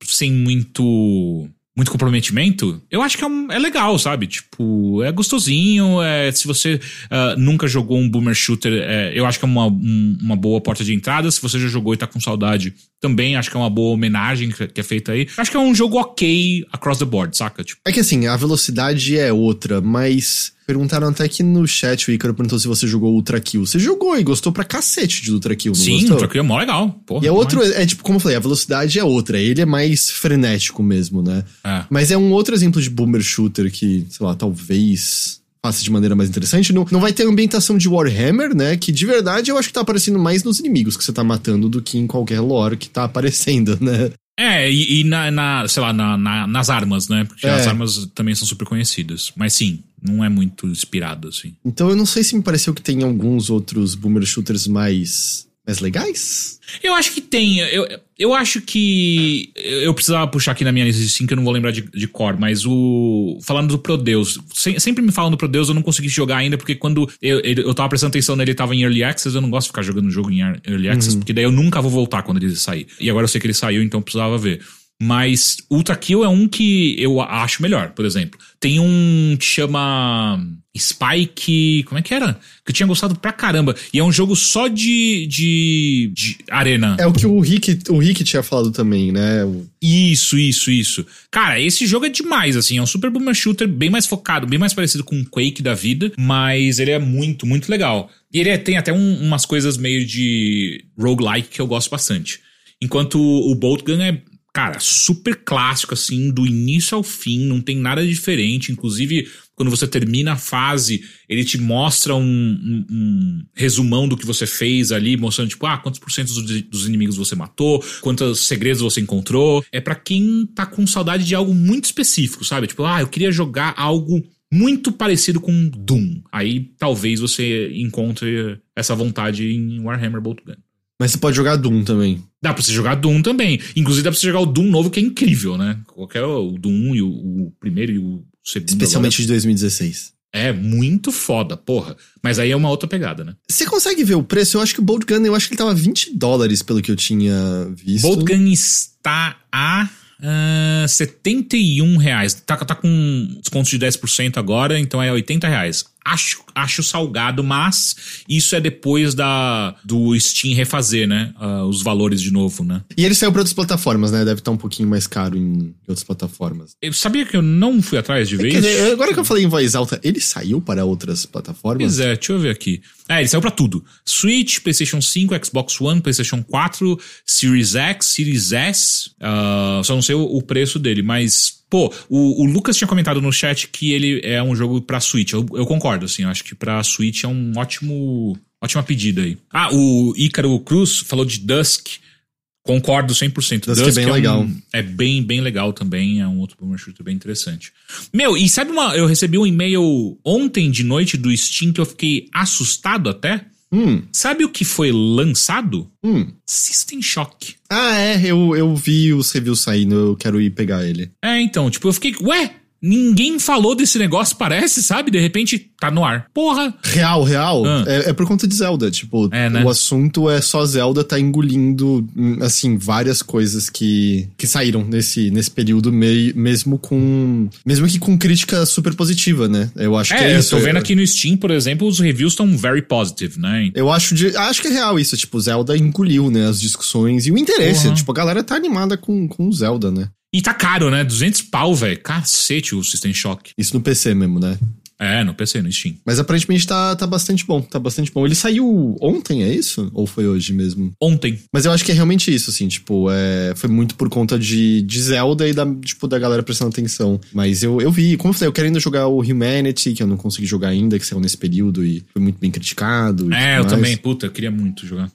sem muito muito comprometimento, eu acho que é, um, é, legal, sabe? Tipo, é gostosinho. É, se você uh, nunca jogou um boomer shooter, é, eu acho que é uma, um, uma boa porta de entrada. Se você já jogou e tá com saudade, também acho que é uma boa homenagem que, é feita aí. Acho que é um jogo ok across the board, saca? Tipo. É que assim, a velocidade é outra, mas Perguntaram até aqui no chat, o Ícaro perguntou se você jogou Ultra Kill. Você jogou e gostou pra cacete de Ultra Kill, não Sim, gostou? Ultra Kill é mó legal. Porra, e é outro, mais. é tipo, como eu falei, a velocidade é outra. Ele é mais frenético mesmo, né? É. Mas é um outro exemplo de boomer shooter que, sei lá, talvez faça de maneira mais interessante. Não, não vai ter ambientação de Warhammer, né? Que de verdade eu acho que tá aparecendo mais nos inimigos que você tá matando do que em qualquer lore que tá aparecendo, (laughs) né? É, e, e na, na, sei lá, na, na, nas armas, né? Porque é. as armas também são super conhecidas. Mas sim, não é muito inspirado, assim. Então eu não sei se me pareceu que tem alguns outros boomer shooters mais mais legais? Eu acho que tem. Eu, eu acho que. Eu precisava puxar aqui na minha lista sim, que eu não vou lembrar de, de cor, mas o. Falando do Prodeus. Se, sempre me falam do Prodeus, eu não consegui jogar ainda, porque quando eu, eu tava prestando atenção nele, ele tava em Early Access, eu não gosto de ficar jogando jogo em Early Access, uhum. porque daí eu nunca vou voltar quando ele sair. E agora eu sei que ele saiu, então eu precisava ver. Mas Ultra Kill é um que eu acho melhor, por exemplo. Tem um que chama Spike. Como é que era? Que eu tinha gostado pra caramba. E é um jogo só de, de, de arena. É o que o Rick, o Rick tinha falado também, né? Isso, isso, isso. Cara, esse jogo é demais, assim. É um super boomer shooter bem mais focado, bem mais parecido com o Quake da vida. Mas ele é muito, muito legal. E ele é, tem até um, umas coisas meio de roguelike que eu gosto bastante. Enquanto o Boltgun é cara, super clássico, assim, do início ao fim, não tem nada diferente. Inclusive, quando você termina a fase, ele te mostra um, um, um resumão do que você fez ali, mostrando, tipo, ah, quantos por cento dos, inimigos você matou, quantos segredos você encontrou. É para quem tá com saudade de algo muito específico, sabe? Tipo, ah, eu queria jogar algo muito parecido com Doom. Aí talvez você encontre essa vontade em Warhammer Boltgun. Mas você pode jogar Doom também. Dá pra você jogar Doom também. Inclusive dá pra você jogar o Doom novo, que é incrível, né? Qualquer o Doom 1 e o, o primeiro e o segundo. Especialmente agora. de 2016. É muito foda, porra. Mas aí é uma outra pegada, né? Você consegue ver o preço? Eu acho que o Bolt Gun, eu acho que ele tava 20 dólares pelo que eu tinha visto. Bolt Gun está a uh, ah, 71 reais. Tá, tá com desconto de 10% agora, então é 80 reais. Acho, acho salgado, mas isso é depois da do Steam refazer, né? Uh, os valores de novo, né? E ele saiu para outras plataformas, né? Deve estar um pouquinho mais caro em outras plataformas. Eu sabia que eu não fui atrás de é ver isso. Agora que eu falei em voz alta, ele saiu para outras plataformas? Pois é, deixa eu ver aqui. É, ele saiu para tudo. Switch, PlayStation 5, Xbox One, PlayStation 4, Series X, Series S. Uh, só não sei o, o preço dele, mas Pô, o, o, Lucas tinha comentado no chat que ele é um jogo pra Switch. Eu, eu concordo, assim. Eu acho que pra Switch é um ótimo. Ótima pedida aí. Ah, o Ícaro Cruz falou de Dusk. Concordo 100%. Dusk, Dusk é bem é legal. Um, é bem, bem legal também. É um outro boomer shooter bem interessante. Meu, e sabe uma. Eu recebi um e-mail ontem de noite do Steam que eu fiquei assustado até. Hum. Sabe o que foi lançado? Hum. System Shock. Ah, é, eu, eu vi os reviews saindo, eu quero ir pegar ele. É, então, tipo, eu fiquei, ué, Ninguém falou desse negócio, parece, sabe? De repente tá no ar. Porra! Real, real. Ah. É, é, por conta de Zelda. Tipo, é, né? o assunto é só Zelda tá engolindo, hum, assim, várias coisas que, que saíram nesse, nesse período, meio, mesmo com. Mesmo que com crítica super positiva, né? Eu acho é, que é isso. Eu tô vendo aqui no Steam, por exemplo, os reviews estão very positive, né? Eu acho, de, acho que é real isso. Tipo, Zelda engoliu, né? As discussões e o interesse. Uhum. Tipo, a galera tá animada com, com Zelda, né? E tá caro, né? 200 pau, velho. Cacete o System Shock. Isso no PC mesmo, né? É, no PC, no Steam. Mas aparentemente tá, tá bastante bom, tá bastante bom. Ele saiu ontem, é isso? Ou foi hoje mesmo? Ontem. Mas eu acho que é realmente isso, assim, tipo, é, foi muito por conta de, de Zelda e da, tipo, da galera prestando atenção. Mas eu, eu vi, como eu falei, eu quero ainda jogar o Humanity, que eu não consegui jogar ainda, que saiu nesse período e foi muito bem criticado. É, eu mais. também, puta, eu queria muito jogar.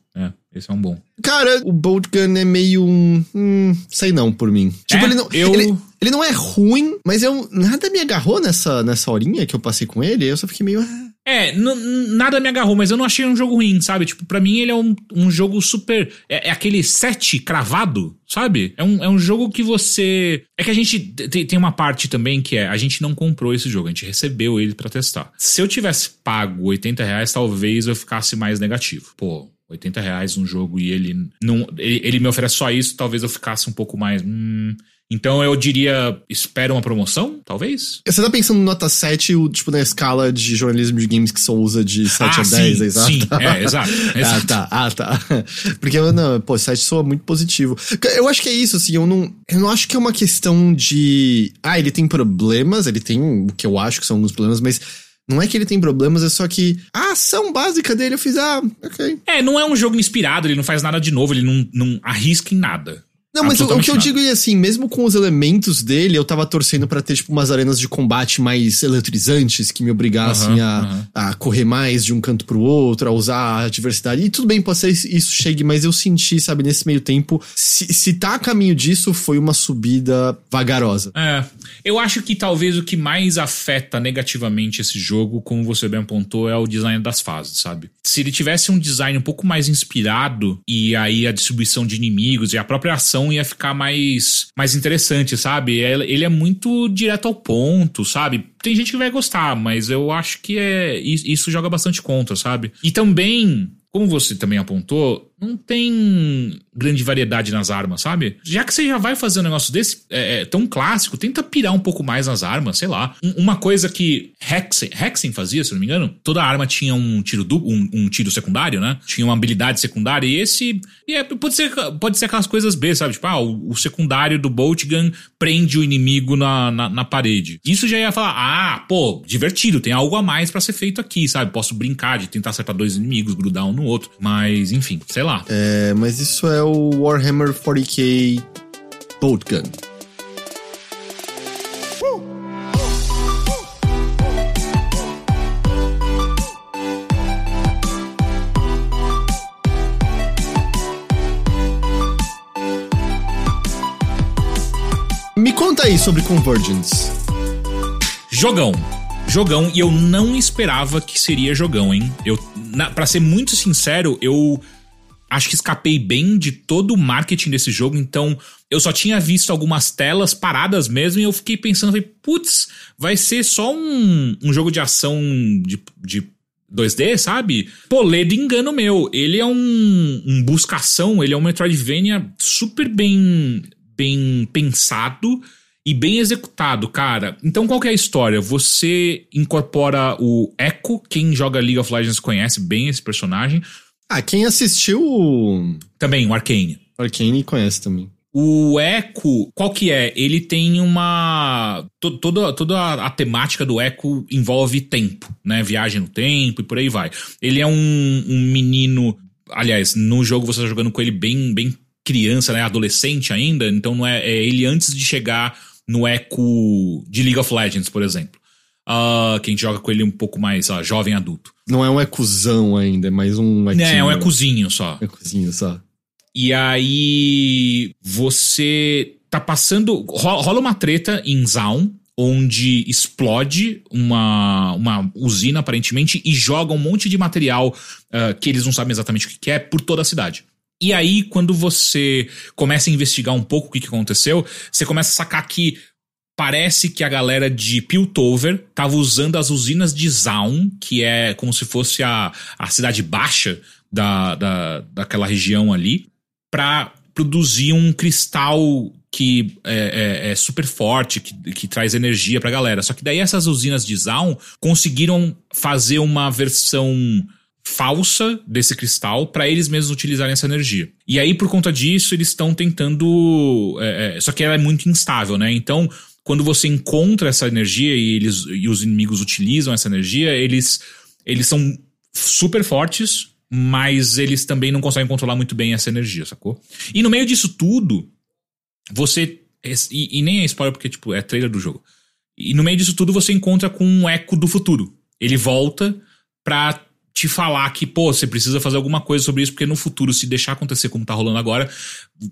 É. Esse é um bom. Cara, o Bolt Gun é meio um. Hum, sei não por mim. Tipo, é, ele, não, eu... ele, ele, não é ruim, mas eu, nada me agarrou nessa, nessa horinha que eu passei com ele. Eu só fiquei meio. Ah. É, nada me agarrou, mas eu não achei um jogo ruim, sabe? Tipo, pra mim ele é um, um jogo super. É, é aquele set cravado, sabe? É um, é um jogo que você. É que a gente tem, tem uma parte também que é: a gente não comprou esse jogo, a gente recebeu ele para testar. Se eu tivesse pago 80 reais, talvez eu ficasse mais negativo. Pô, 80 reais um jogo e ele não. Ele, ele, me oferece só isso, talvez eu ficasse um pouco mais. Hum, então eu diria, espera uma promoção, talvez? Você tá pensando nota 7, tipo, na escala de jornalismo de games que só usa de 7 ah, a 10, sim, exato? Sim, é, exato, (laughs) exato. Ah, tá, ah, tá. Porque, não, pô, 7 soa muito positivo. Eu acho que é isso, assim, eu não, eu não acho que é uma questão de... Ah, ele tem problemas, ele tem o que eu acho que são alguns problemas, mas não é que ele tem problemas, é só que a ação básica dele eu fiz, ah, ok. É, não é um jogo inspirado, ele não faz nada de novo, ele não, não arrisca em nada. Não, mas o, o, que eu digo é assim, mesmo com os elementos dele, eu tava torcendo para ter, tipo, umas arenas de combate mais eletrizantes que me obrigassem uhum, a, uhum. a correr mais de um canto pro outro, a usar a diversidade. E tudo bem, pode ser isso chegue, mas eu senti, sabe, nesse meio tempo, se, se tá a caminho disso, foi uma subida vagarosa. É. Eu acho que talvez o que mais afeta negativamente esse jogo, como você bem apontou, é o design das fases, sabe? Se ele tivesse um design um pouco mais inspirado, e aí a distribuição de inimigos e a própria ação ia ficar mais, mais interessante, sabe? É, ele é muito direto ao ponto, sabe? Tem gente que vai gostar, mas eu acho que é isso joga bastante contra, sabe? E também, como você também apontou, não tem grande variedade nas armas, sabe? Já que você já vai fazer um negócio desse é, é, tão clássico, tenta pirar um pouco mais nas armas, sei lá. Um, uma coisa que Hexen, Hexen fazia, se não me engano, toda arma tinha um tiro duplo, um, um, tiro secundário, né? Tinha uma habilidade secundária e esse e é, pode ser pode ser aquelas coisas B, sabe? Tipo, ah, o, o secundário do Bolt Gun prende o inimigo na, na, na, parede. Isso já ia falar, ah, pô, divertido, tem algo a mais para ser feito aqui, sabe? Posso brincar de tentar acertar dois inimigos, grudar um no outro, mas enfim, sei lá lá. É, mas isso é o Warhammer 40k Bolt Gun. Me conta aí sobre Convergence. Jogão. Jogão, e eu não esperava que seria jogão, hein? Eu, na, pra ser muito sincero, eu acho que escapei bem de todo o marketing desse jogo, então eu só tinha visto algumas telas paradas mesmo e eu fiquei pensando, putz, vai ser só um, um jogo de ação de, de 2D, sabe? De engano meu. Ele é um, um buscação, ele é um Metroidvania super bem, bem pensado e bem executado, cara. Então qual que é a história? Você incorpora o Echo, quem joga League of Legends conhece bem esse personagem. Ah, quem assistiu. Também, o Arcane. O Arcane conhece também. O Echo, qual que é? Ele tem uma. To, toda, toda a, a, temática do Echo envolve tempo, né? Viagem no tempo e por aí vai. Ele é um, um menino. Aliás, no jogo você tá jogando com ele bem, bem criança, né? Adolescente ainda. Então não é, é ele antes de chegar no Echo de League of Legends, por exemplo. Uh, que a gente joga com ele um pouco mais uh, jovem adulto. Não é um ecuzão ainda, é mais um equinho. É, é um ecuzinho só. Ecuzinho só. E aí você tá passando. Rola uma treta em Zaun, onde explode uma, uma usina, aparentemente, e joga um monte de material uh, que eles não sabem exatamente o que é por toda a cidade. E aí, quando você começa a investigar um pouco o que, que aconteceu, você começa a sacar que parece que a galera de Piltover tava usando as usinas de Zaun, que é como se fosse a, a cidade baixa da, da, daquela região ali, para produzir um cristal que é, é, é, super forte, que, que traz energia pra galera. Só que daí essas usinas de Zaun conseguiram fazer uma versão falsa desse cristal para eles mesmos utilizarem essa energia. E aí, por conta disso, eles estão tentando. É, é, só que ela é muito instável, né? Então, quando você encontra essa energia e, eles, e os inimigos utilizam essa energia, eles, eles são super fortes, mas eles também não conseguem controlar muito bem essa energia, sacou? E no meio disso tudo, você. E, e, nem é spoiler porque, tipo, é trailer do jogo. E no meio disso tudo você encontra com um eco do futuro. Ele volta pra te falar que, pô, você precisa fazer alguma coisa sobre isso, porque no futuro, se deixar acontecer como tá rolando agora,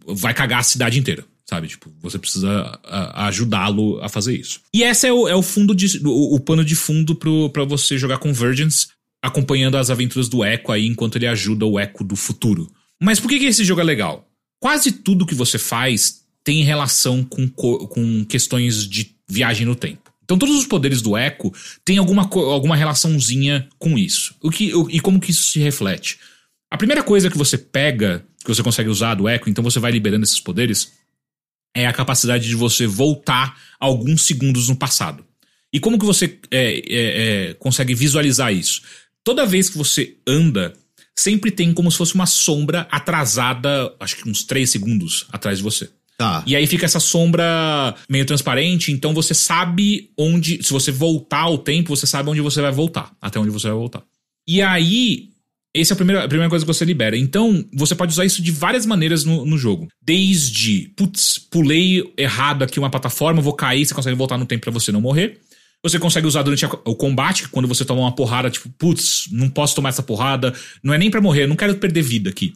vai cagar a cidade inteira. Sabe? Tipo, você precisa ajudá-lo a fazer isso. E esse é o, é o fundo de. O, o pano de fundo para você jogar Convergence acompanhando as aventuras do Echo aí enquanto ele ajuda o Echo do futuro. Mas por que, que esse jogo é legal? Quase tudo que você faz tem relação com, com questões de viagem no tempo. Então todos os poderes do Echo têm alguma, alguma relaçãozinha com isso. O que, o, e como que isso se reflete? A primeira coisa que você pega, que você consegue usar do Echo, então você vai liberando esses poderes, é a capacidade de você voltar alguns segundos no passado. E como que você é, é, é, consegue visualizar isso? toda vez que você anda, sempre tem como se fosse uma sombra atrasada, acho que uns 3 segundos atrás de você. Tá. E aí fica essa sombra meio transparente, então você sabe onde. Se você voltar ao tempo, você sabe onde você vai voltar. Até onde você vai voltar. E aí. Essa é a primeira, a primeira coisa que você libera. Então, você pode usar isso de várias maneiras no, no jogo. Desde, putz, pulei errado aqui uma plataforma, vou cair, você consegue voltar no tempo para você não morrer. Você consegue usar durante a, o combate, quando você toma uma porrada, tipo, putz, não posso tomar essa porrada, não é nem para morrer, não quero perder vida aqui.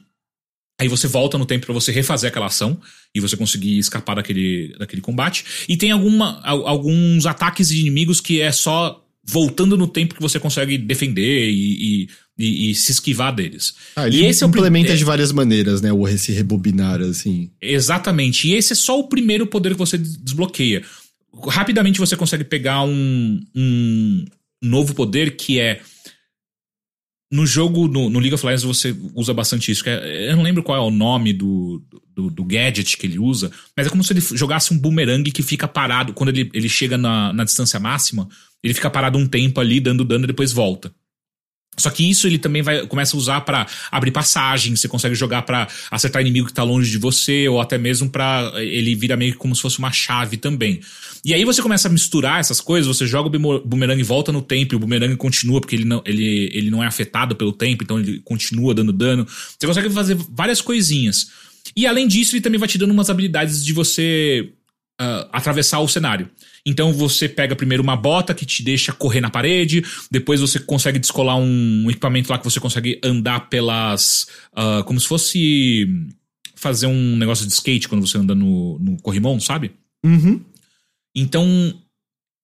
Aí você volta no tempo para você refazer aquela ação e você conseguir escapar daquele, daquele combate. E tem alguma, alguns ataques de inimigos que é só voltando no tempo que você consegue defender e, e, e, e se esquivar deles. Ah, ele e esse implementa é o, de várias maneiras, né? O se rebobinar, assim. Exatamente. E esse é só o primeiro poder que você desbloqueia rapidamente você consegue pegar um, um novo poder que é. No jogo, no, no, League of Legends, você usa bastante isso. É, eu não lembro qual é o nome do, do, do, gadget que ele usa, mas é como se ele jogasse um boomerang que fica parado. Quando ele, ele chega na, na distância máxima, ele fica parado um tempo ali, dando dano e depois volta. Só que isso ele também vai começa a usar para abrir passagem, você consegue jogar para acertar inimigo que tá longe de você ou até mesmo para ele vira meio como se fosse uma chave também. E aí você começa a misturar essas coisas, você joga o boomerang e volta no tempo, e o boomerang continua porque ele não, ele, ele não é afetado pelo tempo, então ele continua dando dano. Você consegue fazer várias coisinhas. E além disso, ele também vai te dando umas habilidades de você uh, atravessar o cenário. Então você pega primeiro uma bota que te deixa correr na parede, depois você consegue descolar um equipamento lá que você consegue andar pelas. Uh, como se fosse fazer um negócio de skate quando você anda no, no corrimão, sabe? Uhum. Então.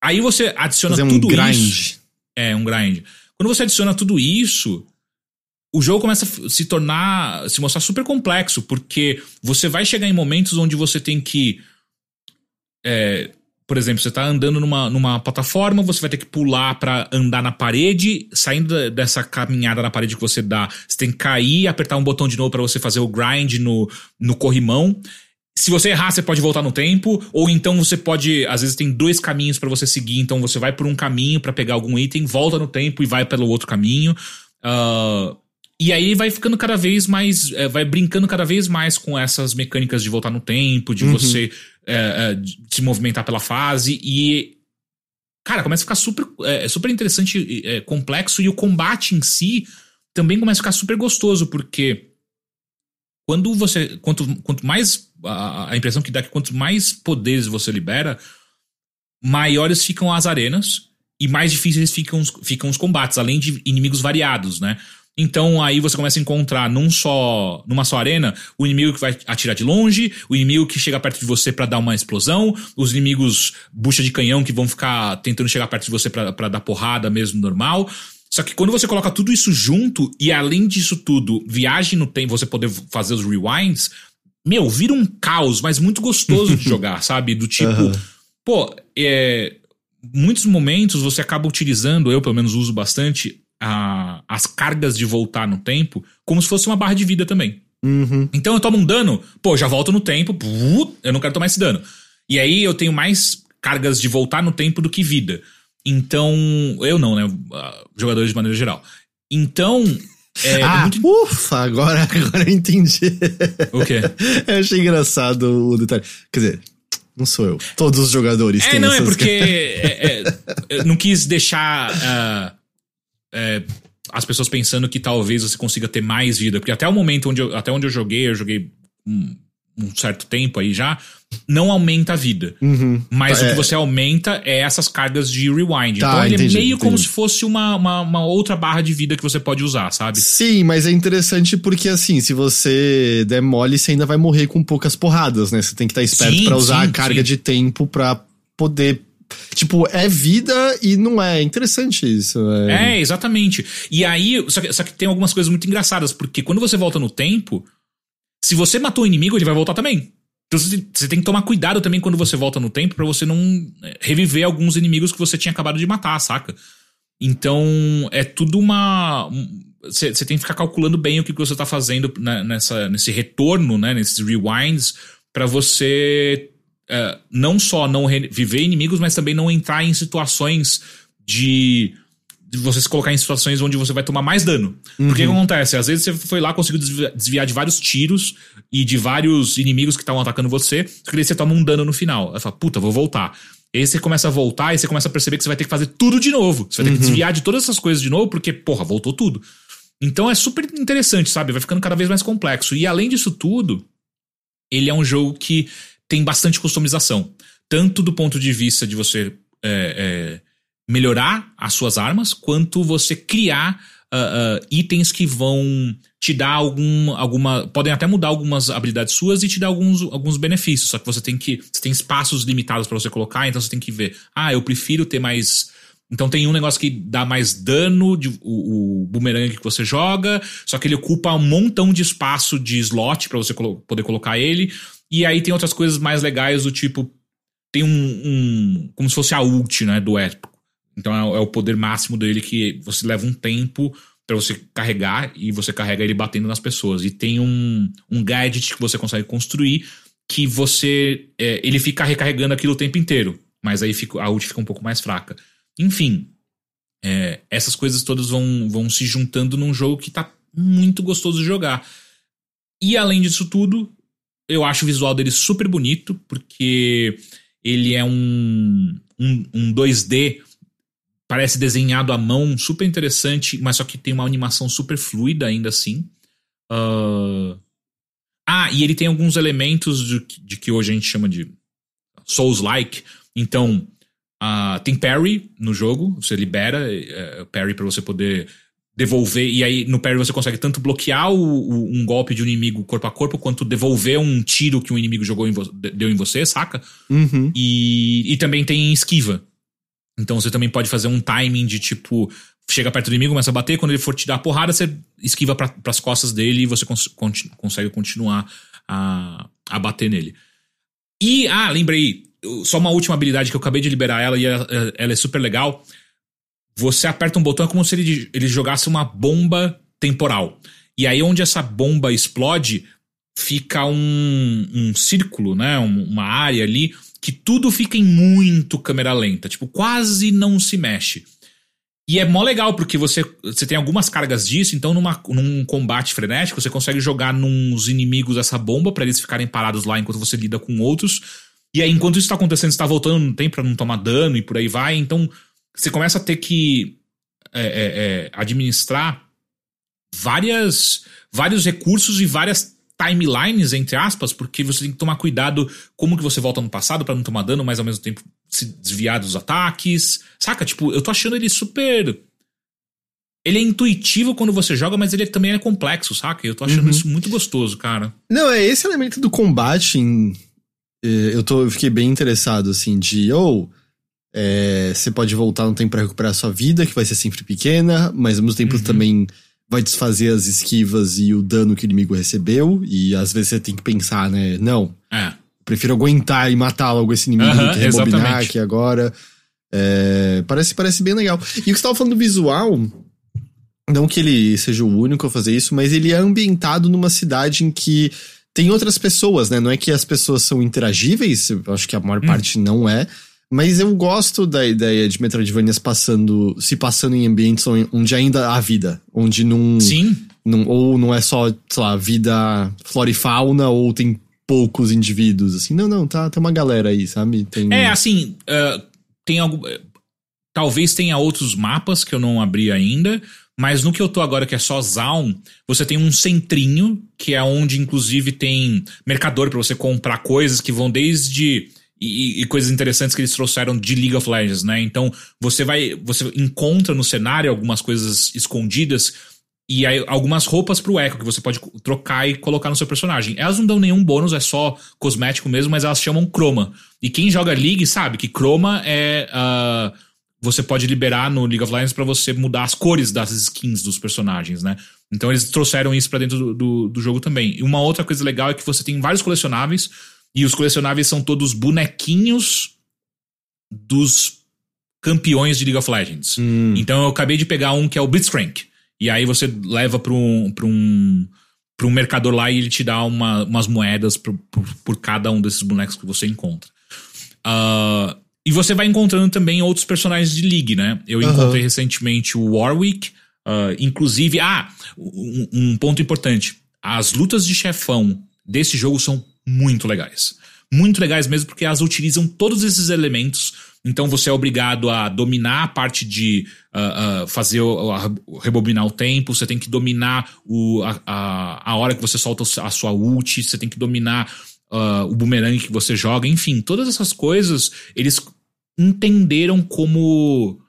Aí você adiciona fazer tudo um grind. isso. É, um grind. Quando você adiciona tudo isso, o jogo começa a se tornar, se mostrar super complexo, porque você vai chegar em momentos onde você tem que é, por exemplo, você está andando numa, numa plataforma, você vai ter que pular para andar na parede, saindo dessa caminhada na parede que você dá, você tem que cair, apertar um botão de novo para você fazer o grind no, no corrimão. se você errar, você pode voltar no tempo, ou então você pode, às vezes tem dois caminhos para você seguir, então você vai por um caminho para pegar algum item, volta no tempo e vai pelo outro caminho. Uh, e aí vai ficando cada vez mais, é, vai brincando cada vez mais com essas mecânicas de voltar no tempo, de uhum. você é, é, se movimentar pela fase e cara, começa a ficar super, é, super interessante, é, complexo e o combate em si também começa a ficar super gostoso porque quando você. Quanto, quanto mais. A, a impressão que dá é que quanto mais poderes você libera, maiores ficam as arenas e mais difíceis ficam os, ficam os combates, além de inimigos variados, né? Então aí você começa a encontrar num só, numa só arena o inimigo que vai atirar de longe, o inimigo que chega perto de você para dar uma explosão, os inimigos bucha de canhão que vão ficar tentando chegar perto de você para dar porrada mesmo normal. Só que quando você coloca tudo isso junto, e além disso tudo, viagem no tempo, você poder fazer os rewinds, meu, vira um caos, mas muito gostoso de (laughs) jogar, sabe? Do tipo, uhum. pô, é, muitos momentos você acaba utilizando, eu pelo menos uso bastante, a, as cargas de voltar no tempo como se fosse uma barra de vida também. Uhum. Então eu tomo um dano, pô, já volto no tempo, eu não quero tomar esse dano. E aí eu tenho mais cargas de voltar no tempo do que vida. Então, eu não, né? Jogadores de maneira geral. Então. É, ah, muito... ufa, agora, (laughs) agora eu entendi. O quê? (laughs) Eu achei engraçado o detalhe. Quer dizer, não sou eu. Todos os jogadores é, têm não, é porque (laughs) é, é, eu não quis deixar uh, as pessoas pensando que talvez você consiga ter mais vida. Porque até o momento onde eu, até onde eu joguei, eu joguei um, um certo tempo aí já, não aumenta a vida. Uhum. Mas é. o que você aumenta é essas cargas de rewind. Tá, então ele entendi, é meio entendi. como se fosse uma, uma, uma, outra barra de vida que você pode usar, sabe? Sim, mas é interessante porque assim, se você der mole, você ainda vai morrer com poucas porradas, né? Você tem que estar esperto para usar sim, a carga sim. de tempo para poder Tipo, é vida e não é. Interessante isso. É, é exatamente. E aí, só que, só que tem algumas coisas muito engraçadas, porque quando você volta no tempo, se você matou o inimigo, ele vai voltar também. Então você tem que tomar cuidado também quando você volta no tempo para você não é, reviver alguns inimigos que você tinha acabado de matar, saca? Então é tudo uma. Você tem que ficar calculando bem o que você tá fazendo nessa, nesse retorno, né? Nesses rewinds, para você é, não só não reviver inimigos, mas também não entrar em situações de de você se colocar em situações onde você vai tomar mais dano. Uhum. Porque o que acontece? Às vezes você foi lá, conseguiu desviar de vários tiros e de vários inimigos que estavam atacando você, só que daí você toma um dano no final. Aí fala, puta, vou voltar. E aí você começa a voltar e você começa a perceber que você vai ter que fazer tudo de novo. Você vai ter uhum. que desviar de todas essas coisas de novo, porque, porra, voltou tudo. Então é super interessante, sabe? Vai ficando cada vez mais complexo. E além disso tudo, ele é um jogo que tem bastante customização. Tanto do ponto de vista de você é, é, melhorar as suas armas, quanto você criar uh, uh, itens que vão te dar algum, alguma. podem até mudar algumas habilidades suas e te dar alguns, alguns benefícios. Só que você tem que. Você tem espaços limitados para você colocar, então você tem que ver. Ah, eu prefiro ter mais. Então tem um negócio que dá mais dano, de, o, o boomerang que você joga, só que ele ocupa um montão de espaço de slot para você colo poder colocar ele. E aí tem outras coisas mais legais do tipo. Tem um. um como se fosse a ult, né? Do épico. Então é, é, o poder máximo dele que você leva um tempo para você carregar e você carrega ele batendo nas pessoas. E tem um, um gadget que você consegue construir que você. É, ele fica recarregando aquilo o tempo inteiro. Mas aí fica, a ult fica um pouco mais fraca. Enfim. É, essas coisas todas vão, vão se juntando num jogo que tá muito gostoso de jogar. E além disso tudo, eu acho o visual dele super bonito, porque ele é um, um, um 2D parece desenhado à mão, super interessante, mas só que tem uma animação super fluida ainda assim. Uh... Ah, e ele tem alguns elementos de, de que hoje a gente chama de Souls-like. Então, uh, tem parry no jogo, você libera uh, parry para você poder devolver, e aí no parry você consegue tanto bloquear o, o, um golpe de um inimigo corpo a corpo, quanto devolver um tiro que um inimigo jogou em deu em você, saca? Uhum. E, e também tem esquiva. Então você também pode fazer um timing de tipo, chega perto do inimigo, começa a bater, quando ele for te dar a porrada, você esquiva para as costas dele e você cons consegue continuar a, a bater nele. E, ah, lembrei, só uma última habilidade que eu acabei de liberar ela e ela, ela é super legal. Você aperta um botão, é como se ele, ele jogasse uma bomba temporal. E aí, onde essa bomba explode, fica um, um círculo, né? Um, uma área ali que tudo fica em muito câmera lenta, tipo, quase não se mexe. E é mó legal, porque você, você tem algumas cargas disso, então numa, num combate frenético, você consegue jogar nos inimigos essa bomba para eles ficarem parados lá enquanto você lida com outros. E aí, enquanto isso tá acontecendo, você tá voltando no tempo pra não tomar dano e por aí vai. Então, você começa a ter que é, é, é, administrar várias, vários recursos e várias timelines, entre aspas, porque você tem que tomar cuidado como que você volta no passado para não tomar dano, mas ao mesmo tempo se desviar dos ataques. Saca? Tipo, eu tô achando ele super. Ele é intuitivo quando você joga, mas ele também é complexo, saca? Eu tô achando uhum. isso muito gostoso, cara. Não, é esse elemento do combate. Em, eh, eu, tô, eu fiquei bem interessado, assim, de. Ou. Oh, é, você pode voltar no tempo para recuperar sua vida, que vai ser sempre pequena, mas ao mesmo tempo uhum. também vai desfazer as esquivas e o dano que o inimigo recebeu. E às vezes você tem que pensar, né? Não. É. Prefiro aguentar e matar logo esse inimigo do que rebobinar exatamente. aqui agora. É, parece, parece bem legal. E o que você estava falando do visual, não que ele seja o único a fazer isso, mas ele é ambientado numa cidade em que tem outras pessoas, né? Não é que as pessoas são interagíveis, eu acho que a maior hum. parte não é. Mas eu gosto da ideia de Metroidvanias passando, se passando em ambientes onde ainda há vida, onde não, Sim. não ou não é só, sei lá, vida flora e fauna ou tem poucos indivíduos assim. Não, não, tá, tem uma galera aí, sabe? Tem... É, assim, uh, tem algo talvez tenha outros mapas que eu não abri ainda, mas no que eu tô agora, que é só Zaun, você tem um centrinho, que é onde inclusive tem mercador para você comprar coisas que vão desde e, e, coisas interessantes que eles trouxeram de League of Legends, né? Então você vai, você encontra no cenário algumas coisas escondidas e aí, algumas roupas pro Echo que você pode trocar e colocar no seu personagem. Elas não dão nenhum bônus, é só cosmético mesmo, mas elas chamam Chroma. E quem joga League sabe que Chroma é. Uh, você pode liberar no League of Legends para você mudar as cores das skins dos personagens, né? Então eles trouxeram isso para dentro do, do, do jogo também. E uma outra coisa legal é que você tem vários colecionáveis e os colecionáveis são todos bonequinhos dos campeões de League of Legends. Hum. Então eu acabei de pegar um que é o Blitzcrank. E aí você leva para um, pra um, pra um mercador lá e ele te dá uma, umas moedas por, por, por, cada um desses bonecos que você encontra. Uh, e você vai encontrando também outros personagens de League, né? Eu uhum. encontrei recentemente o Warwick. Uh, inclusive, ah, um, um ponto importante. As lutas de chefão desse jogo são muito legais. Muito legais mesmo, porque elas utilizam todos esses elementos. Então você é obrigado a dominar a parte de uh, uh, fazer o, rebobinar o tempo, você tem que dominar o, a, a, a, hora que você solta a sua ult, você tem que dominar o boomerang que você joga, enfim, todas essas coisas eles entenderam como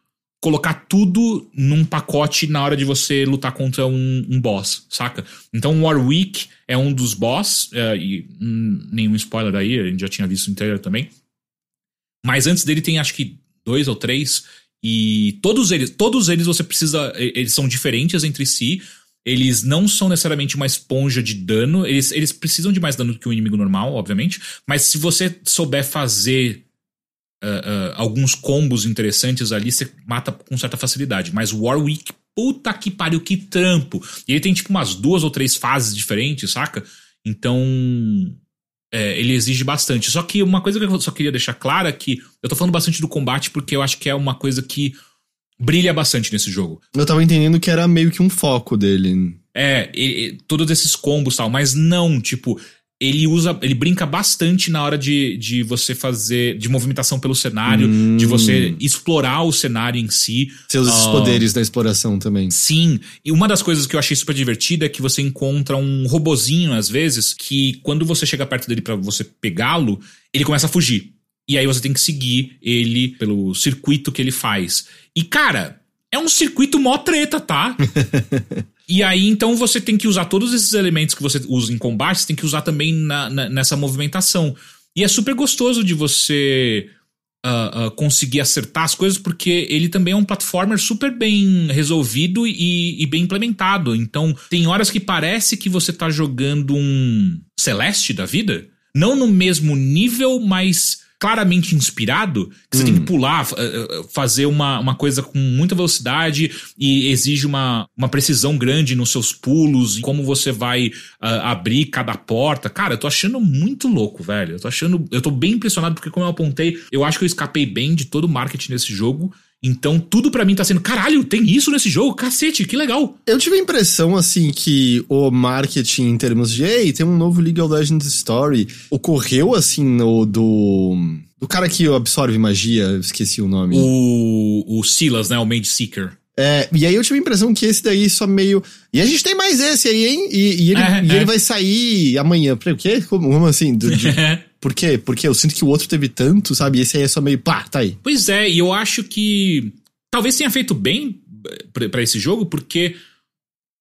colocar tudo num pacote na hora de você lutar contra um, um boss, saca? Então Warwick é um dos boss, é, e hum, nenhum spoiler aí, a gente já tinha visto o trailer também. Mas antes dele tem acho que dois ou três, e todos eles, todos eles você precisa, eles são diferentes entre si, eles não são necessariamente uma esponja de dano, eles, eles precisam de mais dano do que um inimigo normal, obviamente, mas se você souber fazer uh, uh, alguns combos interessantes ali, você mata com certa facilidade. Mas Warwick, puta que pariu, que trampo. E ele tem tipo umas duas ou três fases diferentes, saca? Então. É, ele exige bastante. Só que uma coisa que eu só queria deixar clara é que eu tô falando bastante do combate porque eu acho que é uma coisa que brilha bastante nesse jogo. Eu tava entendendo que era meio que um foco dele. É, e, e, todos esses combos e tal, mas não, tipo, ele usa, ele brinca bastante na hora de, de você fazer, de movimentação pelo cenário, hum. de você explorar o cenário em si. Seus uh, poderes da exploração também. Sim. E uma das coisas que eu achei super divertida é que você encontra um robozinho, às vezes, que quando você chega perto dele para você pegá-lo, ele começa a fugir. E aí você tem que seguir ele pelo circuito que ele faz. E, cara, é um circuito mó treta, tá? (laughs) E aí, então, você tem que usar todos esses elementos que você usa em combate, você tem que usar também na, na, nessa movimentação. E é super gostoso de você uh, uh, conseguir acertar as coisas, porque ele também é um platformer super bem resolvido e, e, bem implementado. Então, tem horas que parece que você tá jogando um Celeste da vida. Não no mesmo nível, mas claramente inspirado, que você hum. tem que pular, eh, fazer uma, uma coisa com muita velocidade e exige uma, uma precisão grande nos seus pulos, como você vai uh, abrir cada porta. Cara, eu tô achando muito louco, velho. Eu tô achando. Eu tô bem impressionado porque, como eu apontei, eu acho que eu escapei bem de todo o marketing nesse jogo. Então tudo para mim tá sendo, caralho, tem isso nesse jogo? Cacete, que legal. Eu tive a impressão, assim, que o marketing em termos de, ei, tem um novo League of Legends Story, ocorreu, assim, no do... Do cara que absorve magia, esqueci o nome. O, o Silas, né? O Mage Seeker. É, e aí eu tive a impressão que esse daí só meio. E a gente tem mais esse aí, hein? E, e ele, é, e é. ele vai sair amanhã. Por quê? Como, como assim? Do, de, (laughs) Por quê? Porque eu sinto que o outro teve tanto, sabe? E esse aí é só meio pá, tá aí. Pois é, e eu acho que talvez tenha feito bem eh, para esse jogo, porque.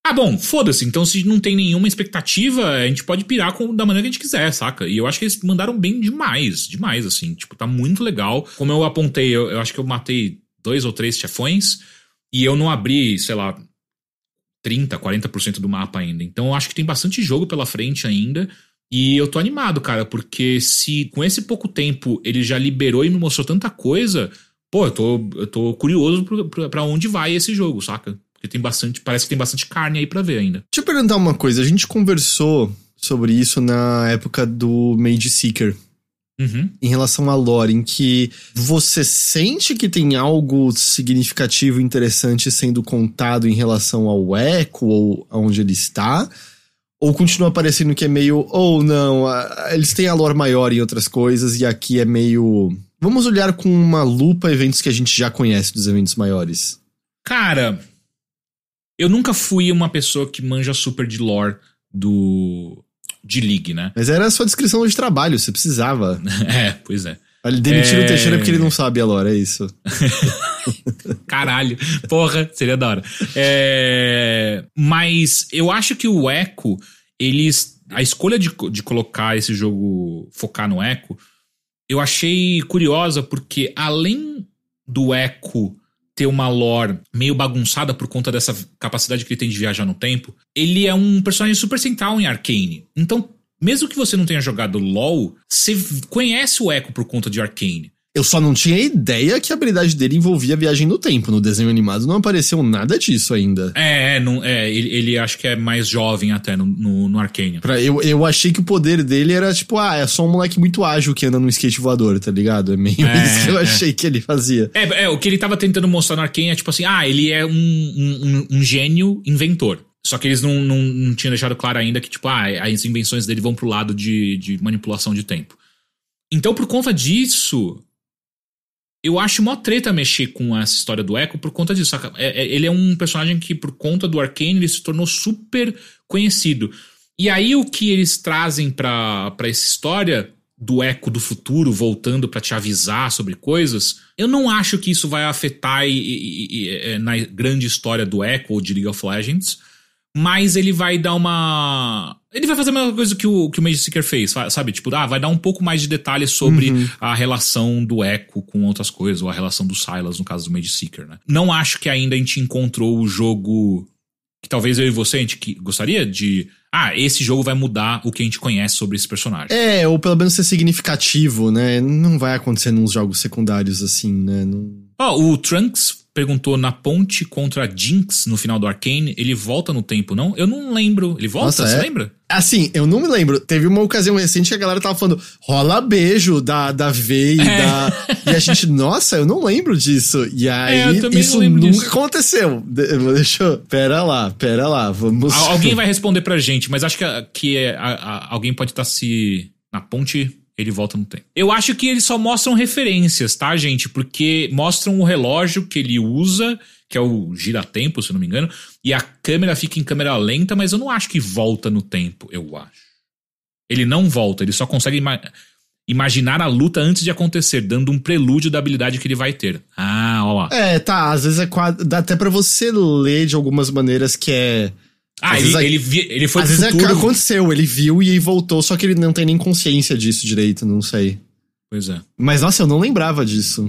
Ah, bom, foda-se. Então, se não tem nenhuma expectativa, a gente pode pirar com, da maneira que a gente quiser, saca? E eu acho que eles mandaram bem demais, demais, assim. Tipo, tá muito legal. Como eu apontei, eu, eu acho que eu matei dois ou três chefões e eu não abri, sei lá, 30, 40% do mapa ainda. Então, eu acho que tem bastante jogo pela frente ainda. E eu tô animado, cara, porque se com esse pouco tempo ele já liberou e me mostrou tanta coisa, pô, eu tô, eu tô curioso para onde vai esse jogo, saca? Porque tem bastante, parece que tem bastante carne aí para ver ainda. Deixa eu perguntar uma coisa, a gente conversou sobre isso na época do Mage Seeker. Uhum. Em relação a lore, em que você sente que tem algo significativo interessante sendo contado em relação ao eco ou aonde ele está, ou continua parecendo que é meio, ou oh, não, eles têm a lore maior em outras coisas e aqui é meio. Vamos olhar com uma lupa eventos que a gente já conhece dos eventos maiores. Cara, eu nunca fui uma pessoa que manja super de lore do. de League, né? Mas era a sua descrição de trabalho, você precisava. (laughs) é, pois é. Ele demitiu é... o Teixeira porque ele não sabe a lore, é isso. (laughs) Caralho, porra, seria da hora. É... Mas eu acho que o Echo, eles. A escolha de, de colocar esse jogo, focar no Echo, eu achei curiosa porque além do Echo ter uma lore meio bagunçada por conta dessa capacidade que ele tem de viajar no tempo, ele é um personagem super central em Arcane. Então mesmo que você não tenha jogado LoL, você conhece o Echo por conta de Arcane. Eu só não tinha ideia que a habilidade dele envolvia viagem no tempo. No desenho animado não apareceu nada disso ainda. É, é não, é ele, ele acho que é mais jovem até no, no, no Arcane. Pra, eu, eu achei que o poder dele era tipo, ah, é só um moleque muito ágil que anda no skate voador, tá ligado? É meio é, isso que eu é. achei que ele fazia. É, é, o que ele tava tentando mostrar no Arcane é tipo assim, ah, ele é um, um, um gênio inventor. Só que eles não, não, não tinham deixado claro ainda que, tipo, ah, as invenções dele vão pro lado de, de manipulação de tempo. Então, por conta disso, eu acho mó treta mexer com essa história do Echo por conta disso. É, é, ele é um personagem que, por conta do Arcane, ele se tornou super conhecido. E aí, o que eles trazem para essa história do Echo do futuro voltando para te avisar sobre coisas, eu não acho que isso vai afetar e, e, e, é, na grande história do Echo ou de League of Legends mas ele vai dar uma. Ele vai fazer a mesma coisa que o, que o Mage Seeker fez, sabe? Tipo, ah, vai dar um pouco mais de detalhes sobre uhum. a relação do Echo com outras coisas, ou a relação do Silas, no caso do Mage Seeker, né? Não acho que ainda a gente encontrou o jogo que talvez eu e você a gente que gostaria de. Ah, esse jogo vai mudar o que a gente conhece sobre esse personagem. É, ou pelo menos ser significativo, né? Não vai acontecer nos jogos secundários assim, né? Não... Oh, o Trunks perguntou na ponte contra a Jinx no final do Arcane, ele volta no tempo, não? Eu não lembro. Ele volta, Nossa, você é? lembra? Assim, eu não me lembro. Teve uma ocasião recente que a galera tava falando rola beijo da, da V e é. da. E a gente, nossa, eu não lembro disso. E é, aí, é, isso nunca disso. aconteceu. Deixa eu. Pera lá, pera lá, vamos. Alguém (laughs) vai responder pra gente, mas acho que, que é, a, a, alguém pode estar tá se. Na ponte ele volta no tempo. Eu acho que eles só mostram referências, tá, gente? Porque mostram o relógio que ele usa, que é o gira-tempo, se não me engano, e a câmera fica em câmera lenta, mas eu não acho que volta no tempo, eu acho. Ele não volta, ele só consegue ima imaginar a luta antes de acontecer, dando um prelúdio da habilidade que ele vai ter. Ah, ó lá. É, tá, às vezes é dá até para você ler de algumas maneiras que é ah, ele, ele, vi, ele foi Às vezes futuro. aconteceu, ele viu e voltou, só que ele não tem nem consciência disso direito, não sei. Pois é. Mas nossa, eu não lembrava disso.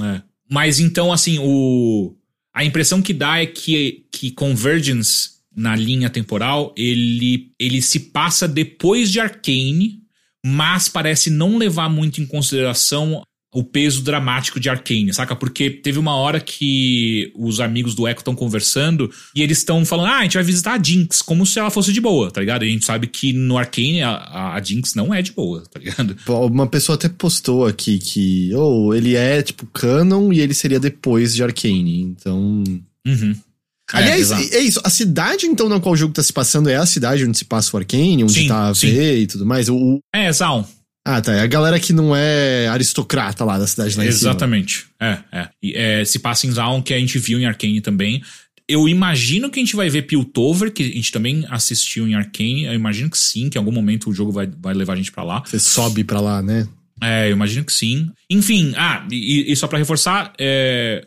É. Mas então, assim, o. A impressão que dá é que, que Convergence na linha temporal, ele, ele se passa depois de Arcane, mas parece não levar muito em consideração o peso dramático de Arkane, saca? Porque teve uma hora que os amigos do Echo estão conversando e eles estão falando: ah, a gente vai visitar a Jinx, como se ela fosse de boa, tá ligado? E a gente sabe que no Arkane a, a Jinx não é de boa, tá ligado? Uma pessoa até postou aqui que, oh, ele é tipo canon e ele seria depois de Arkane, então. Uhum. Aliás, é, é, isso. A cidade, então, na qual o jogo tá se passando é a cidade onde se passa o Arcane, onde sim, tá a V e tudo mais. O, É, Zaun. Ah, tá. É a galera que não é aristocrata lá da cidade lá Exatamente. É, é. E, é. Se passa em Zaun, que a gente viu em Arcane também. Eu imagino que a gente vai ver Piltover, que a gente também assistiu em Arcane. Eu imagino que sim, que em algum momento o jogo vai, vai levar a gente para lá. Você sobe para lá, né? É, eu imagino que sim. Enfim, ah, e, e só para reforçar, é,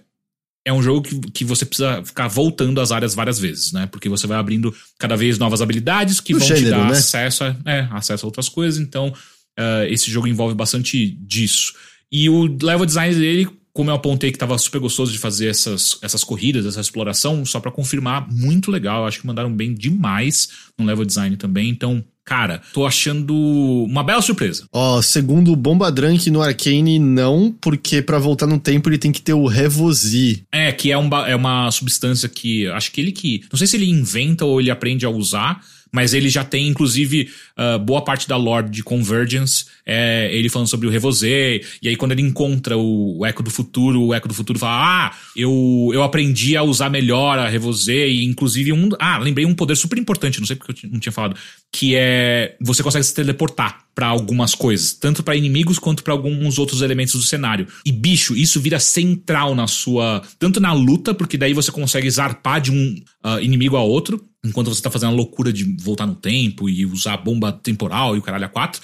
é um jogo que, que você precisa ficar voltando às áreas várias vezes, né? Porque você vai abrindo cada vez novas habilidades que vão gênero, te dar né? acesso, a, é, acesso a outras coisas. Então, uh, esse jogo envolve bastante disso. E o level design dele, como eu apontei que estava super gostoso de fazer essas, essas corridas, essa exploração, só para confirmar, muito legal. Eu acho que mandaram bem demais no level design também. Então, Cara, tô achando uma bela surpresa. Ó, oh, segundo o Bomba Drunk no Arcane, não, porque para voltar no tempo ele tem que ter o Revosi. É, que é, um, é uma substância que acho que ele que. Não sei se ele inventa ou ele aprende a usar mas ele já tem, inclusive, uh, boa parte da lore de Convergence, é, ele falando sobre o Revosé, e aí quando ele encontra o, o, Eco do Futuro, o Eco do Futuro fala, ah, eu, eu aprendi a usar melhor a Revosé, e inclusive um, ah, lembrei um poder super importante, não sei porque eu não tinha falado, que é, você consegue se teleportar para algumas coisas, tanto para inimigos quanto para alguns outros elementos do cenário. E bicho, isso vira central na sua, tanto na luta, porque daí você consegue zarpar de um uh, inimigo a outro, enquanto você tá fazendo a loucura de voltar no tempo e usar bomba temporal e o caralho a quatro.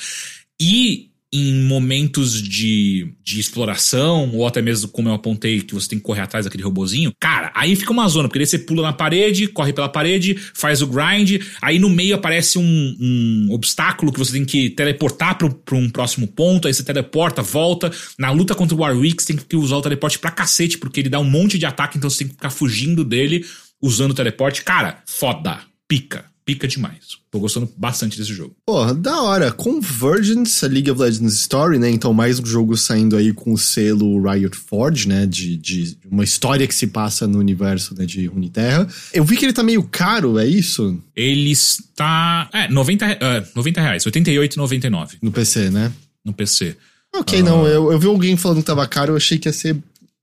E em momentos de, de exploração, ou até mesmo como eu apontei, que você tem que correr atrás daquele robozinho, cara, aí fica uma zona, porque daí você pula na parede, corre pela parede, faz o grind, aí no meio aparece um, um obstáculo que você tem que teleportar para um próximo ponto, aí você teleporta, volta. Na luta contra o Warwick, você tem que usar o teleporte pra cacete, porque ele dá um monte de ataque, então você tem que ficar fugindo dele usando o teleporte. Cara, foda, pica pica demais. Tô gostando bastante desse jogo. Porra, da hora. Convergence, a League of Legends Story, né? Então, mais um jogo saindo aí com o selo Riot Forge, né? De, de uma história que se passa no universo né, de Runeterra. Eu vi que ele tá meio caro, é isso? Ele está. É, 90, uh, 90 reais, 88,99. No PC, né? No PC. Ok, uh... não. Eu, eu vi alguém falando que tava caro, eu achei que ia ser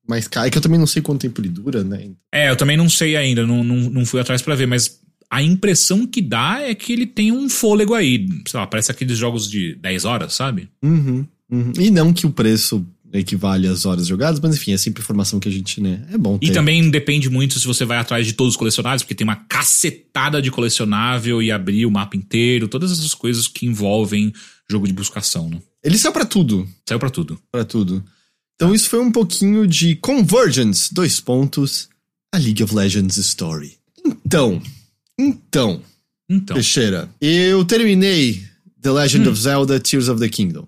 mais caro. É que eu também não sei quanto tempo ele dura, né? É, eu também não sei ainda, não, não, não fui atrás para ver, mas a impressão que dá é que ele tem um fôlego aí. Sei lá, parece aqueles jogos de 10 horas, sabe? Uhum, uhum. E não que o preço equivale às horas jogadas, mas enfim, é sempre informação que a gente, né, é bom ter. E também depende muito se você vai atrás de todos os colecionáveis, porque tem uma cacetada de colecionável e abrir o mapa inteiro, todas essas coisas que envolvem jogo de buscação, né? Ele saiu para tudo. Saiu para tudo. Para tudo. Então isso foi um pouquinho de Convergence, dois pontos, a League of Legends Story. Então, então, então. Teixeira, eu terminei The Legend hum. of Zelda Tears of the Kingdom.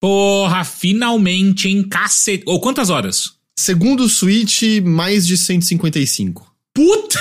Porra, finalmente, hein? Cacete. Ou quantas horas? Segundo o Switch, mais de 155. Puta!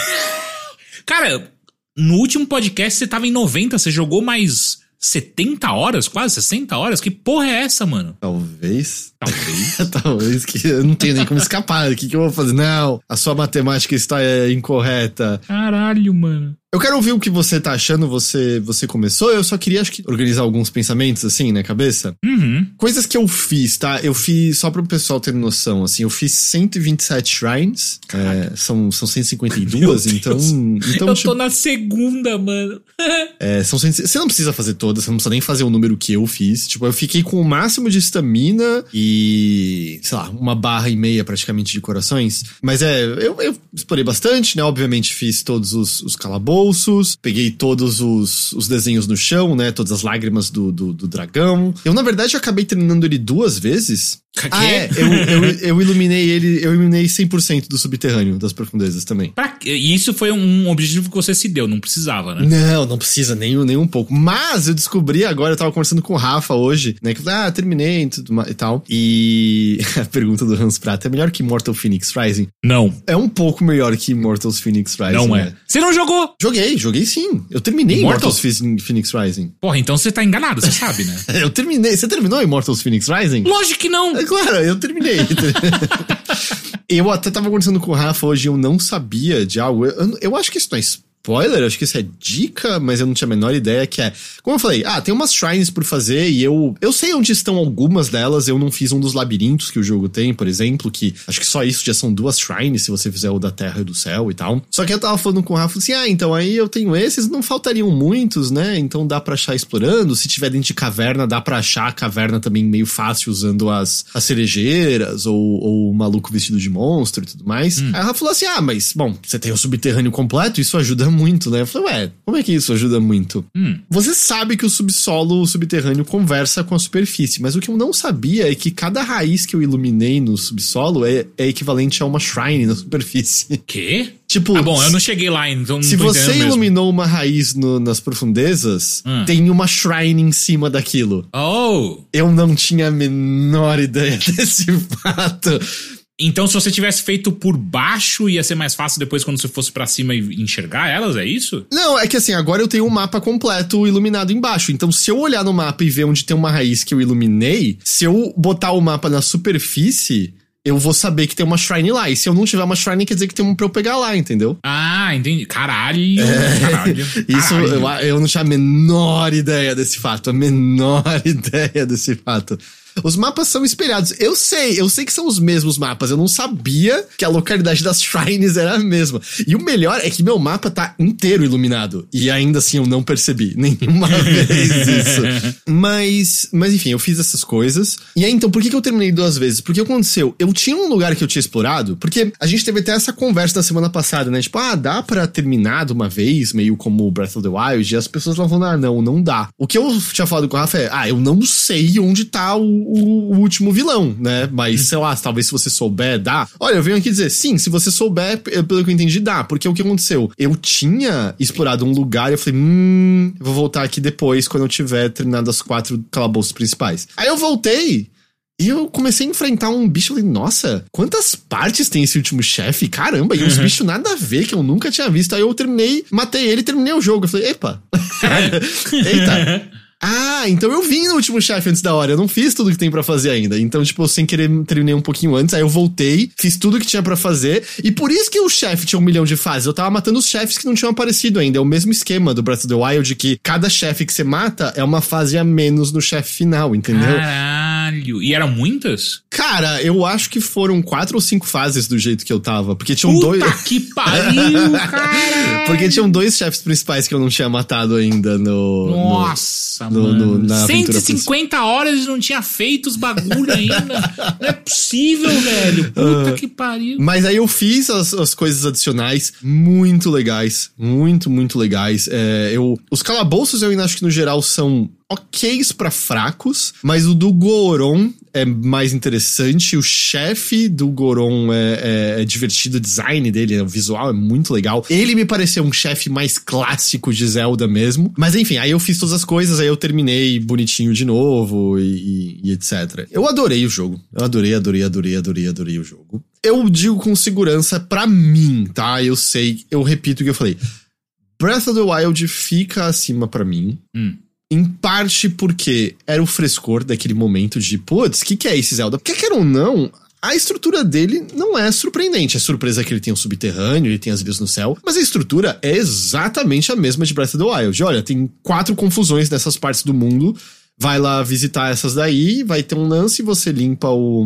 (laughs) Cara, no último podcast você tava em 90, você jogou mais 70 horas, quase 60 horas? Que porra é essa, mano? Talvez. Talvez. (laughs) Talvez que eu não tenho nem como escapar. O que, que eu vou fazer? Não, a sua matemática está é, incorreta. Caralho, mano. Eu quero ouvir o que você tá achando, você você começou. Eu só queria, acho que, organizar alguns pensamentos, assim, na cabeça. Uhum. Coisas que eu fiz, tá? Eu fiz, só para o pessoal ter noção, assim, eu fiz 127 shrines. É, são, são 152, então, então. Eu tipo, tô na segunda, mano. (laughs) é, são 100, Você não precisa fazer todas, você não precisa nem fazer o número que eu fiz. Tipo, eu fiquei com o máximo de estamina e, sei lá, uma barra e meia praticamente de corações. Mas é, eu, eu explorei bastante, né? Obviamente fiz todos os, os calabouços bolsos, peguei todos os, os desenhos no chão, né? Todas as lágrimas do, do, do dragão. Eu, na verdade, acabei treinando ele duas vezes. Ah, é, eu, eu, eu, iluminei ele, eu iluminei 100% do subterrâneo, das profundezas também. Pra, e isso foi um objetivo que você se deu, não precisava, né? Não, não precisa nem, nem um pouco. Mas eu descobri agora, eu tava conversando com o Rafa hoje, né? Que ah, terminei e, tudo, e tal. E (laughs) a pergunta do Hans Prata é melhor que Mortal Phoenix Rising? Não. É um pouco melhor que Mortal Phoenix Rising. Não é. Né? Você não jogou? Joguei, joguei sim. Eu terminei Mortal Phoenix Rising. Porra, então você tá enganado, você sabe, né? (laughs) eu terminei. Você terminou Immortals Phoenix Rising? Lógico que não. Claro, eu terminei. (laughs) eu até tava conversando com o Rafa hoje, eu não sabia de algo. Eu, eu acho que isso não é spoiler, acho que isso é dica, mas eu não tinha a menor ideia que é. Como eu falei, ah, tem umas shrines por fazer e eu eu sei onde estão algumas delas, eu não fiz um dos labirintos que o jogo tem, por exemplo, que acho que só isso já são duas shrines se você fizer o da terra e do céu e tal. Só que eu tava falando com o Rafa assim: "Ah, então aí eu tenho esses, não faltariam muitos, né? Então dá para achar explorando, se tiver dentro de caverna, dá para achar a caverna também meio fácil usando as as cerejeiras ou, ou o maluco vestido de monstro e tudo mais". Hum. Aí a Rafa falou assim: "Ah, mas bom, você tem o subterrâneo completo, isso ajuda muito muito, né? Eu falei, ué, como é que isso ajuda muito? Hum. Você sabe que o subsolo, o subterrâneo, conversa com a superfície, mas o que eu não sabia é que cada raiz que eu iluminei no subsolo é, é equivalente a uma shrine na superfície. Quê? (laughs) Tipo, ah, bom, eu não cheguei lá, então. Se você iluminou mesmo. uma raiz no, nas profundezas, hum. tem uma shrine em cima daquilo. Oh! Eu não tinha a menor ideia (laughs) desse fato. Então, se você tivesse feito por baixo, ia ser mais fácil depois quando você fosse para cima e enxergar elas, é isso? Não, é que assim, agora eu tenho um mapa completo iluminado embaixo. Então, se eu olhar no mapa e ver onde tem uma raiz que eu iluminei, se eu botar o mapa na superfície, eu vou saber que tem uma shrine lá. E se eu não tiver uma shrine, quer dizer que tem um pra eu pegar lá, entendeu? Ah, entendi. Caralho. É, caralho. (laughs) Isso Eu, eu não tinha a menor ideia desse fato. A menor (laughs) ideia desse fato. Os mapas são espelhados. Eu sei, eu sei que são os mesmos mapas. Eu não sabia que a localidade das shrines era a mesma. E o melhor é que meu mapa tá inteiro iluminado. E ainda assim eu não percebi (laughs) nenhuma vez isso. Mas, mas enfim, eu fiz essas coisas. E aí então, por que, que eu terminei duas vezes? Porque aconteceu, eu tinha um lugar que eu tinha explorado, porque a gente teve até essa conversa na semana passada, né? Tipo, ah, dá pra terminar de uma vez, meio como Breath of the Wild, e as pessoas estavam falando, ah, não, não dá. O que eu tinha falado com o Rafa é, ah, eu não sei onde tá o, o, o último vilão, né? Mas, sei lá, talvez se você souber, dá. Olha, eu venho aqui dizer, sim, se você souber, pelo que eu entendi, dá. Porque o que aconteceu? Eu tinha explorado um lugar e eu falei, hum, vou voltar aqui depois, quando eu tiver terminado as quatro calabouços principais. Aí eu voltei. E eu comecei a enfrentar um bicho. Eu falei, nossa, quantas partes tem esse último chefe? Caramba, e uns uhum. bichos nada a ver que eu nunca tinha visto. Aí eu terminei, matei ele e terminei o jogo. Eu falei, epa. (laughs) Eita. Ah, então eu vim no último chefe antes da hora. Eu não fiz tudo que tem para fazer ainda. Então, tipo, sem querer terminei um pouquinho antes. Aí eu voltei, fiz tudo que tinha para fazer. E por isso que o chefe tinha um milhão de fases. Eu tava matando os chefes que não tinham aparecido ainda. É o mesmo esquema do Breath of the Wild, que cada chefe que você mata é uma fase a menos no chefe final, entendeu? Caralho. E eram muitas? Cara, eu acho que foram quatro ou cinco fases do jeito que eu tava. Porque tinham Puta dois. que pariu, (laughs) cara! porque tinham dois chefes principais que eu não tinha matado ainda no. Nossa! no, no, na 150 horas e não tinha feito os bagulho ainda. não é possível, velho. (laughs) Puta uh, que pariu. Mas aí eu fiz as, as coisas adicionais muito legais. Muito, muito legais. É, eu, os calabouços eu ainda acho que no geral são ok's para fracos, mas o do Goron é mais interessante. O chefe do Goron é, é, é, divertido, o design dele, o visual é muito legal. Ele me pareceu um chefe mais clássico de Zelda mesmo. Mas enfim, aí eu fiz todas as coisas, aí eu terminei bonitinho de novo e, e, e etc. Eu adorei o jogo. Eu adorei, adorei, adorei, adorei, adorei o jogo. Eu digo com segurança para mim, tá? Eu sei, eu repito o que eu falei. Breath of the Wild fica acima para mim. Hum em parte porque era o frescor daquele momento de, putz, o que, que é esse Zelda? Porque quer ou não, a estrutura dele não é surpreendente. É surpresa que ele tem um subterrâneo, ele tem as ilhas no céu, mas a estrutura é exatamente a mesma de Breath of the Wild. Olha, tem quatro confusões nessas partes do mundo vai lá visitar essas daí, vai ter um lance, você limpa o,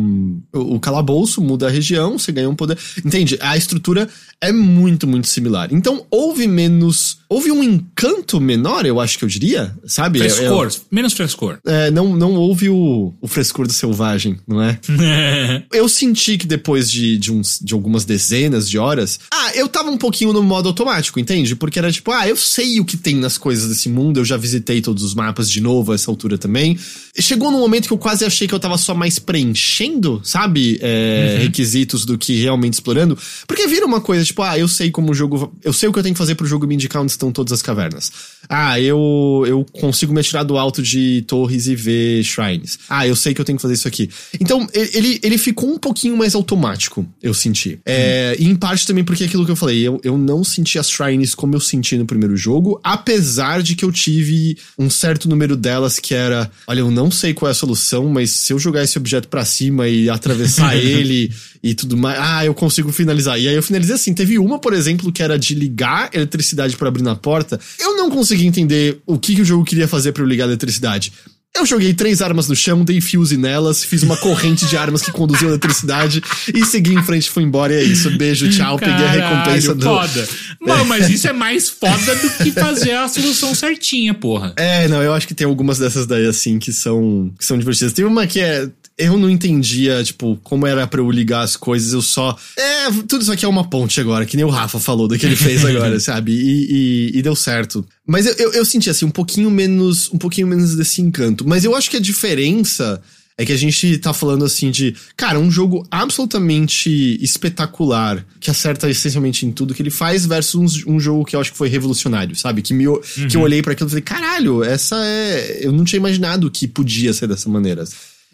o, o calabouço, muda a região, você ganha um poder. Entende? A estrutura é muito, muito similar. Então, houve menos. Houve um encanto menor, eu acho que eu diria, sabe? Frescor, menos frescor. É, não, não houve o, o frescor do selvagem, não é? (laughs) eu senti que depois de, de, uns, de algumas dezenas de horas. Ah, eu tava um pouquinho no modo automático, entende? Porque era tipo, ah, eu sei o que tem nas coisas desse mundo, eu já visitei todos os mapas de novo a essa altura também. Chegou num momento que eu quase achei que eu tava só mais preenchendo, sabe? É, uhum. Requisitos do que realmente explorando. Porque vira uma coisa, tipo, ah, eu sei como o jogo. Eu sei o que eu tenho que fazer pro jogo me indicar onde estão todas as cavernas. Ah, eu, eu consigo me atirar do alto de torres e ver shrines. Ah, eu sei que eu tenho que fazer isso aqui. Então, ele, ele ficou um pouquinho mais automático, eu senti. É, E em parte também porque aquilo que eu falei, eu, eu não senti as shrines como eu senti no primeiro jogo, apesar de que eu tive um certo número delas que era, olha, eu não não sei qual é a solução, mas se eu jogar esse objeto para cima e atravessar (laughs) ele e tudo mais, ah, eu consigo finalizar. E aí eu finalizei assim. Teve uma, por exemplo, que era de ligar eletricidade para abrir na porta. Eu não consegui entender o que, que o jogo queria fazer para eu ligar a eletricidade. Eu joguei três armas no chão, dei fuse nelas, fiz uma corrente de armas que conduziu eletricidade e segui em frente fui embora. E é isso. Beijo, tchau. Caralho, peguei a recompensa do. Foda. Não, mas isso é mais foda do que fazer a solução certinha, porra. É, não, eu acho que tem algumas dessas daí, assim, que são, que são divertidas. Tem uma que é eu não entendia, tipo, como era para eu ligar as coisas, eu só. É, tudo isso aqui é uma ponte agora, que nem o Rafa falou do que ele fez agora, (laughs) sabe? E, e, e, deu certo. Mas eu, eu, eu senti assim, um pouquinho menos. Um pouquinho menos desse encanto. Mas eu acho que a diferença é que a gente tá falando assim de, cara, um jogo absolutamente espetacular, que acerta essencialmente em tudo que ele faz, versus um, um jogo que eu acho que foi revolucionário, sabe? Que, me, uhum. que eu uhum. olhei para aquilo e falei, caralho, essa é. Eu não tinha imaginado que podia ser dessa maneira.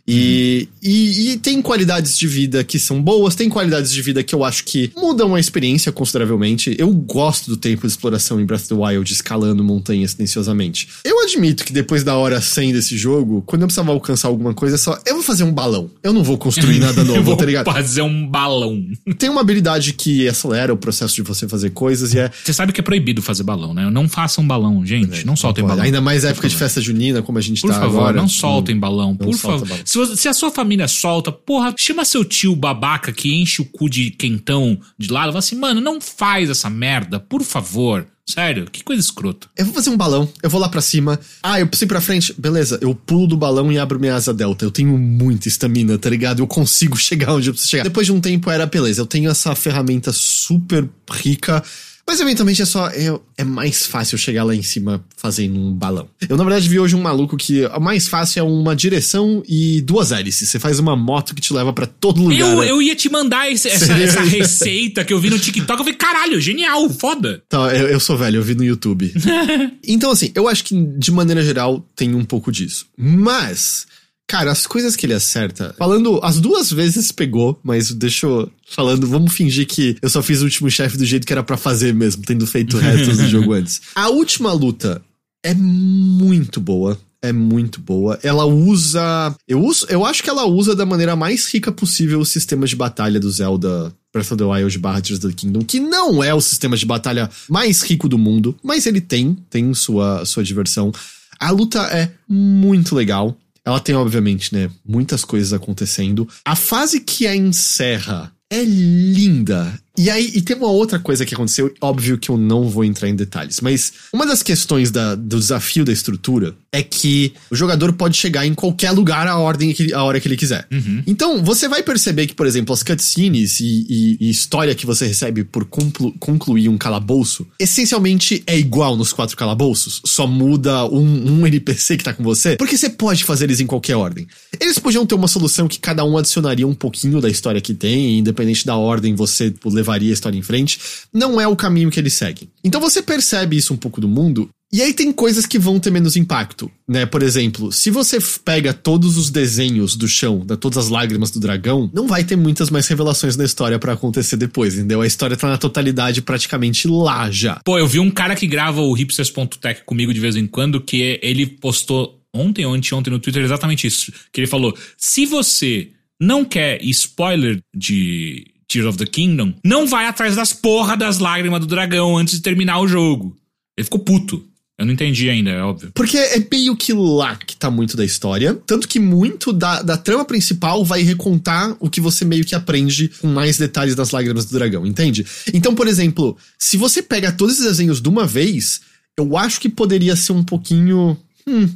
E, e, e, tem qualidades de vida que são boas, tem qualidades de vida que eu acho que mudam a experiência consideravelmente. Eu gosto do tempo de exploração em Breath of the Wild, escalando montanhas silenciosamente. Eu admito que depois da hora 100 desse jogo, quando eu precisava alcançar alguma coisa, é só eu vou fazer um balão. Eu não vou construir (laughs) nada novo, eu vou tá ligado? fazer um balão. Tem uma habilidade que acelera o processo de você fazer coisas e é. Você sabe que é proibido fazer balão, né? Não façam balão, gente. É, não soltem balão. Ainda mais época de festa junina, como a gente por tá favor, agora. Não soltem balão, por favor. Balão. Se se a sua família solta, porra, chama seu tio babaca que enche o cu de quentão de lado fala assim, mano, não faz essa merda, por favor. Sério, que coisa escrota. Eu vou fazer um balão, eu vou lá para cima. Ah, eu preciso ir pra frente. Beleza, eu pulo do balão e abro minha asa delta. Eu tenho muita estamina, tá ligado? Eu consigo (laughs) chegar onde eu preciso chegar. Depois de um tempo era, beleza, eu tenho essa ferramenta super rica mas eventualmente é só. É, é mais fácil chegar lá em cima fazendo um balão. Eu, na verdade, vi hoje um maluco que o mais fácil é uma direção e duas hélices. Você faz uma moto que te leva para todo lugar. Eu, né? eu ia te mandar esse, essa, essa, receita que eu vi no TikTok. Eu falei, caralho, genial, foda. Então, eu, eu sou velho, eu vi no YouTube. (laughs) então, assim, eu acho que de maneira geral tem um pouco disso. Mas. Cara, as coisas que ele acerta. Falando, as duas vezes pegou, mas deixa eu. Falando, vamos fingir que eu só fiz o último chefe do jeito que era para fazer mesmo, tendo feito o resto do jogo (laughs) antes. A última luta é muito boa. É muito boa. Ela usa. Eu, uso, eu acho que ela usa da maneira mais rica possível o sistema de batalha do Zelda Breath of the Wild barra Tears of the Kingdom, que não é o sistema de batalha mais rico do mundo, mas ele tem, tem sua, sua diversão. A luta é muito legal. Ela tem, obviamente, né, muitas coisas acontecendo. A fase que a encerra é linda. E aí, e tem uma outra coisa que aconteceu, óbvio que eu não vou entrar em detalhes, mas uma das questões da, do desafio da estrutura é que o jogador pode chegar em qualquer lugar a ordem que, a hora que ele quiser. Uhum. Então, você vai perceber que, por exemplo, as cutscenes e, e, e história que você recebe por conclu, concluir um calabouço, essencialmente é igual nos quatro calabouços, só muda um, um NPC que tá com você, porque você pode fazer eles em qualquer ordem. Eles podiam ter uma solução que cada um adicionaria um pouquinho da história que tem, independente da ordem você levar levaria a história em frente, não é o caminho que eles seguem. Então você percebe isso um pouco do mundo, e aí tem coisas que vão ter menos impacto, né? Por exemplo, se você pega todos os desenhos do chão, da todas as lágrimas do dragão, não vai ter muitas mais revelações na história para acontecer depois, entendeu? A história tá na totalidade praticamente lá já. Pô, eu vi um cara que grava o hipsters.tech comigo de vez em quando que ele postou ontem ou anteontem no Twitter exatamente isso, que ele falou: "Se você não quer spoiler de Tears of the Kingdom, não vai atrás das porra das lágrimas do dragão antes de terminar o jogo. Ele ficou puto. Eu não entendi ainda, é óbvio. Porque é meio que lá que tá muito da história. Tanto que muito da, da trama principal vai recontar o que você meio que aprende com mais detalhes das lágrimas do dragão, entende? Então, por exemplo, se você pega todos esses desenhos de uma vez, eu acho que poderia ser um pouquinho. Hum,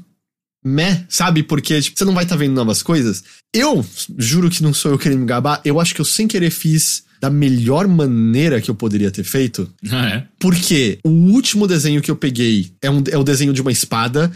meh, sabe? Porque tipo, você não vai estar tá vendo novas coisas. Eu, juro que não sou eu querendo me gabar, eu acho que eu sem querer fiz da melhor maneira que eu poderia ter feito. Ah, é? Porque o último desenho que eu peguei é, um, é o desenho de uma espada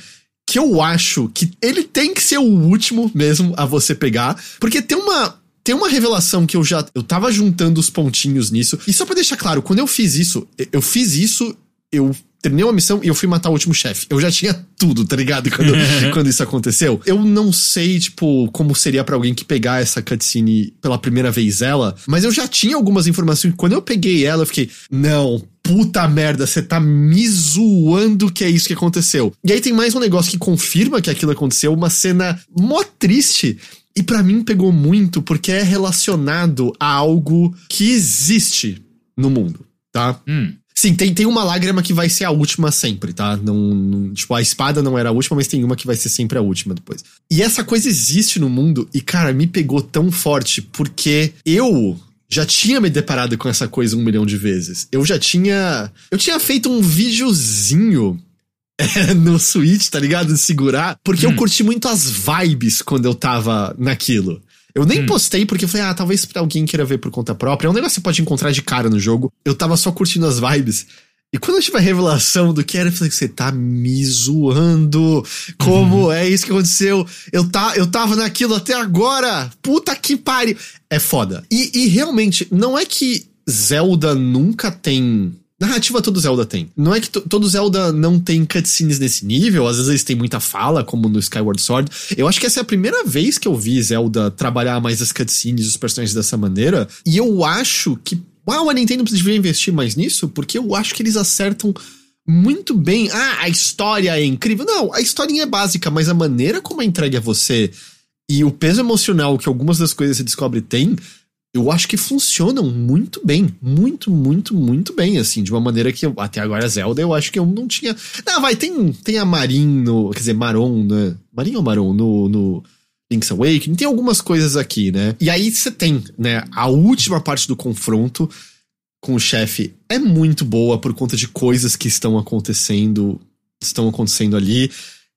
que eu acho que ele tem que ser o último mesmo a você pegar, porque tem uma tem uma revelação que eu já eu tava juntando os pontinhos nisso. E só para deixar claro, quando eu fiz isso, eu fiz isso, eu terminei uma missão e eu fui matar o último chefe. Eu já tinha tudo, tá ligado? Quando, (laughs) quando isso aconteceu. Eu não sei, tipo, como seria para alguém que pegar essa cutscene pela primeira vez ela, mas eu já tinha algumas informações. Quando eu peguei ela, eu fiquei, não, puta merda, você tá me zoando que é isso que aconteceu. E aí tem mais um negócio que confirma que aquilo aconteceu, uma cena mó triste. E para mim pegou muito porque é relacionado a algo que existe no mundo, tá? Hum. Sim, tem, tem uma lágrima que vai ser a última sempre, tá? Não, não, tipo, a espada não era a última, mas tem uma que vai ser sempre a última depois. E essa coisa existe no mundo e, cara, me pegou tão forte porque eu já tinha me deparado com essa coisa um milhão de vezes. Eu já tinha. Eu tinha feito um videozinho (laughs) é, no Switch, tá ligado? De segurar, porque hum. eu curti muito as vibes quando eu tava naquilo. Eu nem hum. postei porque eu falei, ah, talvez alguém queira ver por conta própria. É um negócio que você pode encontrar de cara no jogo. Eu tava só curtindo as vibes. E quando eu tive a revelação do que era, eu falei, você tá me zoando. Como uhum. é isso que aconteceu? Eu, tá, eu tava naquilo até agora. Puta que pariu. É foda. E, e realmente, não é que Zelda nunca tem Narrativa todo Zelda tem. Não é que todo Zelda não tem cutscenes nesse nível, às vezes eles têm muita fala, como no Skyward Sword. Eu acho que essa é a primeira vez que eu vi Zelda trabalhar mais as cutscenes e os personagens dessa maneira. E eu acho que. Uau, a Nintendo deveria investir mais nisso, porque eu acho que eles acertam muito bem. Ah, a história é incrível. Não, a historinha é básica, mas a maneira como é entregue a você e o peso emocional que algumas das coisas você descobre tem eu acho que funcionam muito bem. Muito, muito, muito bem, assim. De uma maneira que eu, até agora Zelda eu acho que eu não tinha. Não, vai, tem, tem a Marin no. Quer dizer, Maron, né? Marin ou Maron no, no Link's Awakening. Tem algumas coisas aqui, né? E aí você tem, né? A última parte do confronto com o chefe é muito boa por conta de coisas que estão acontecendo. Estão acontecendo ali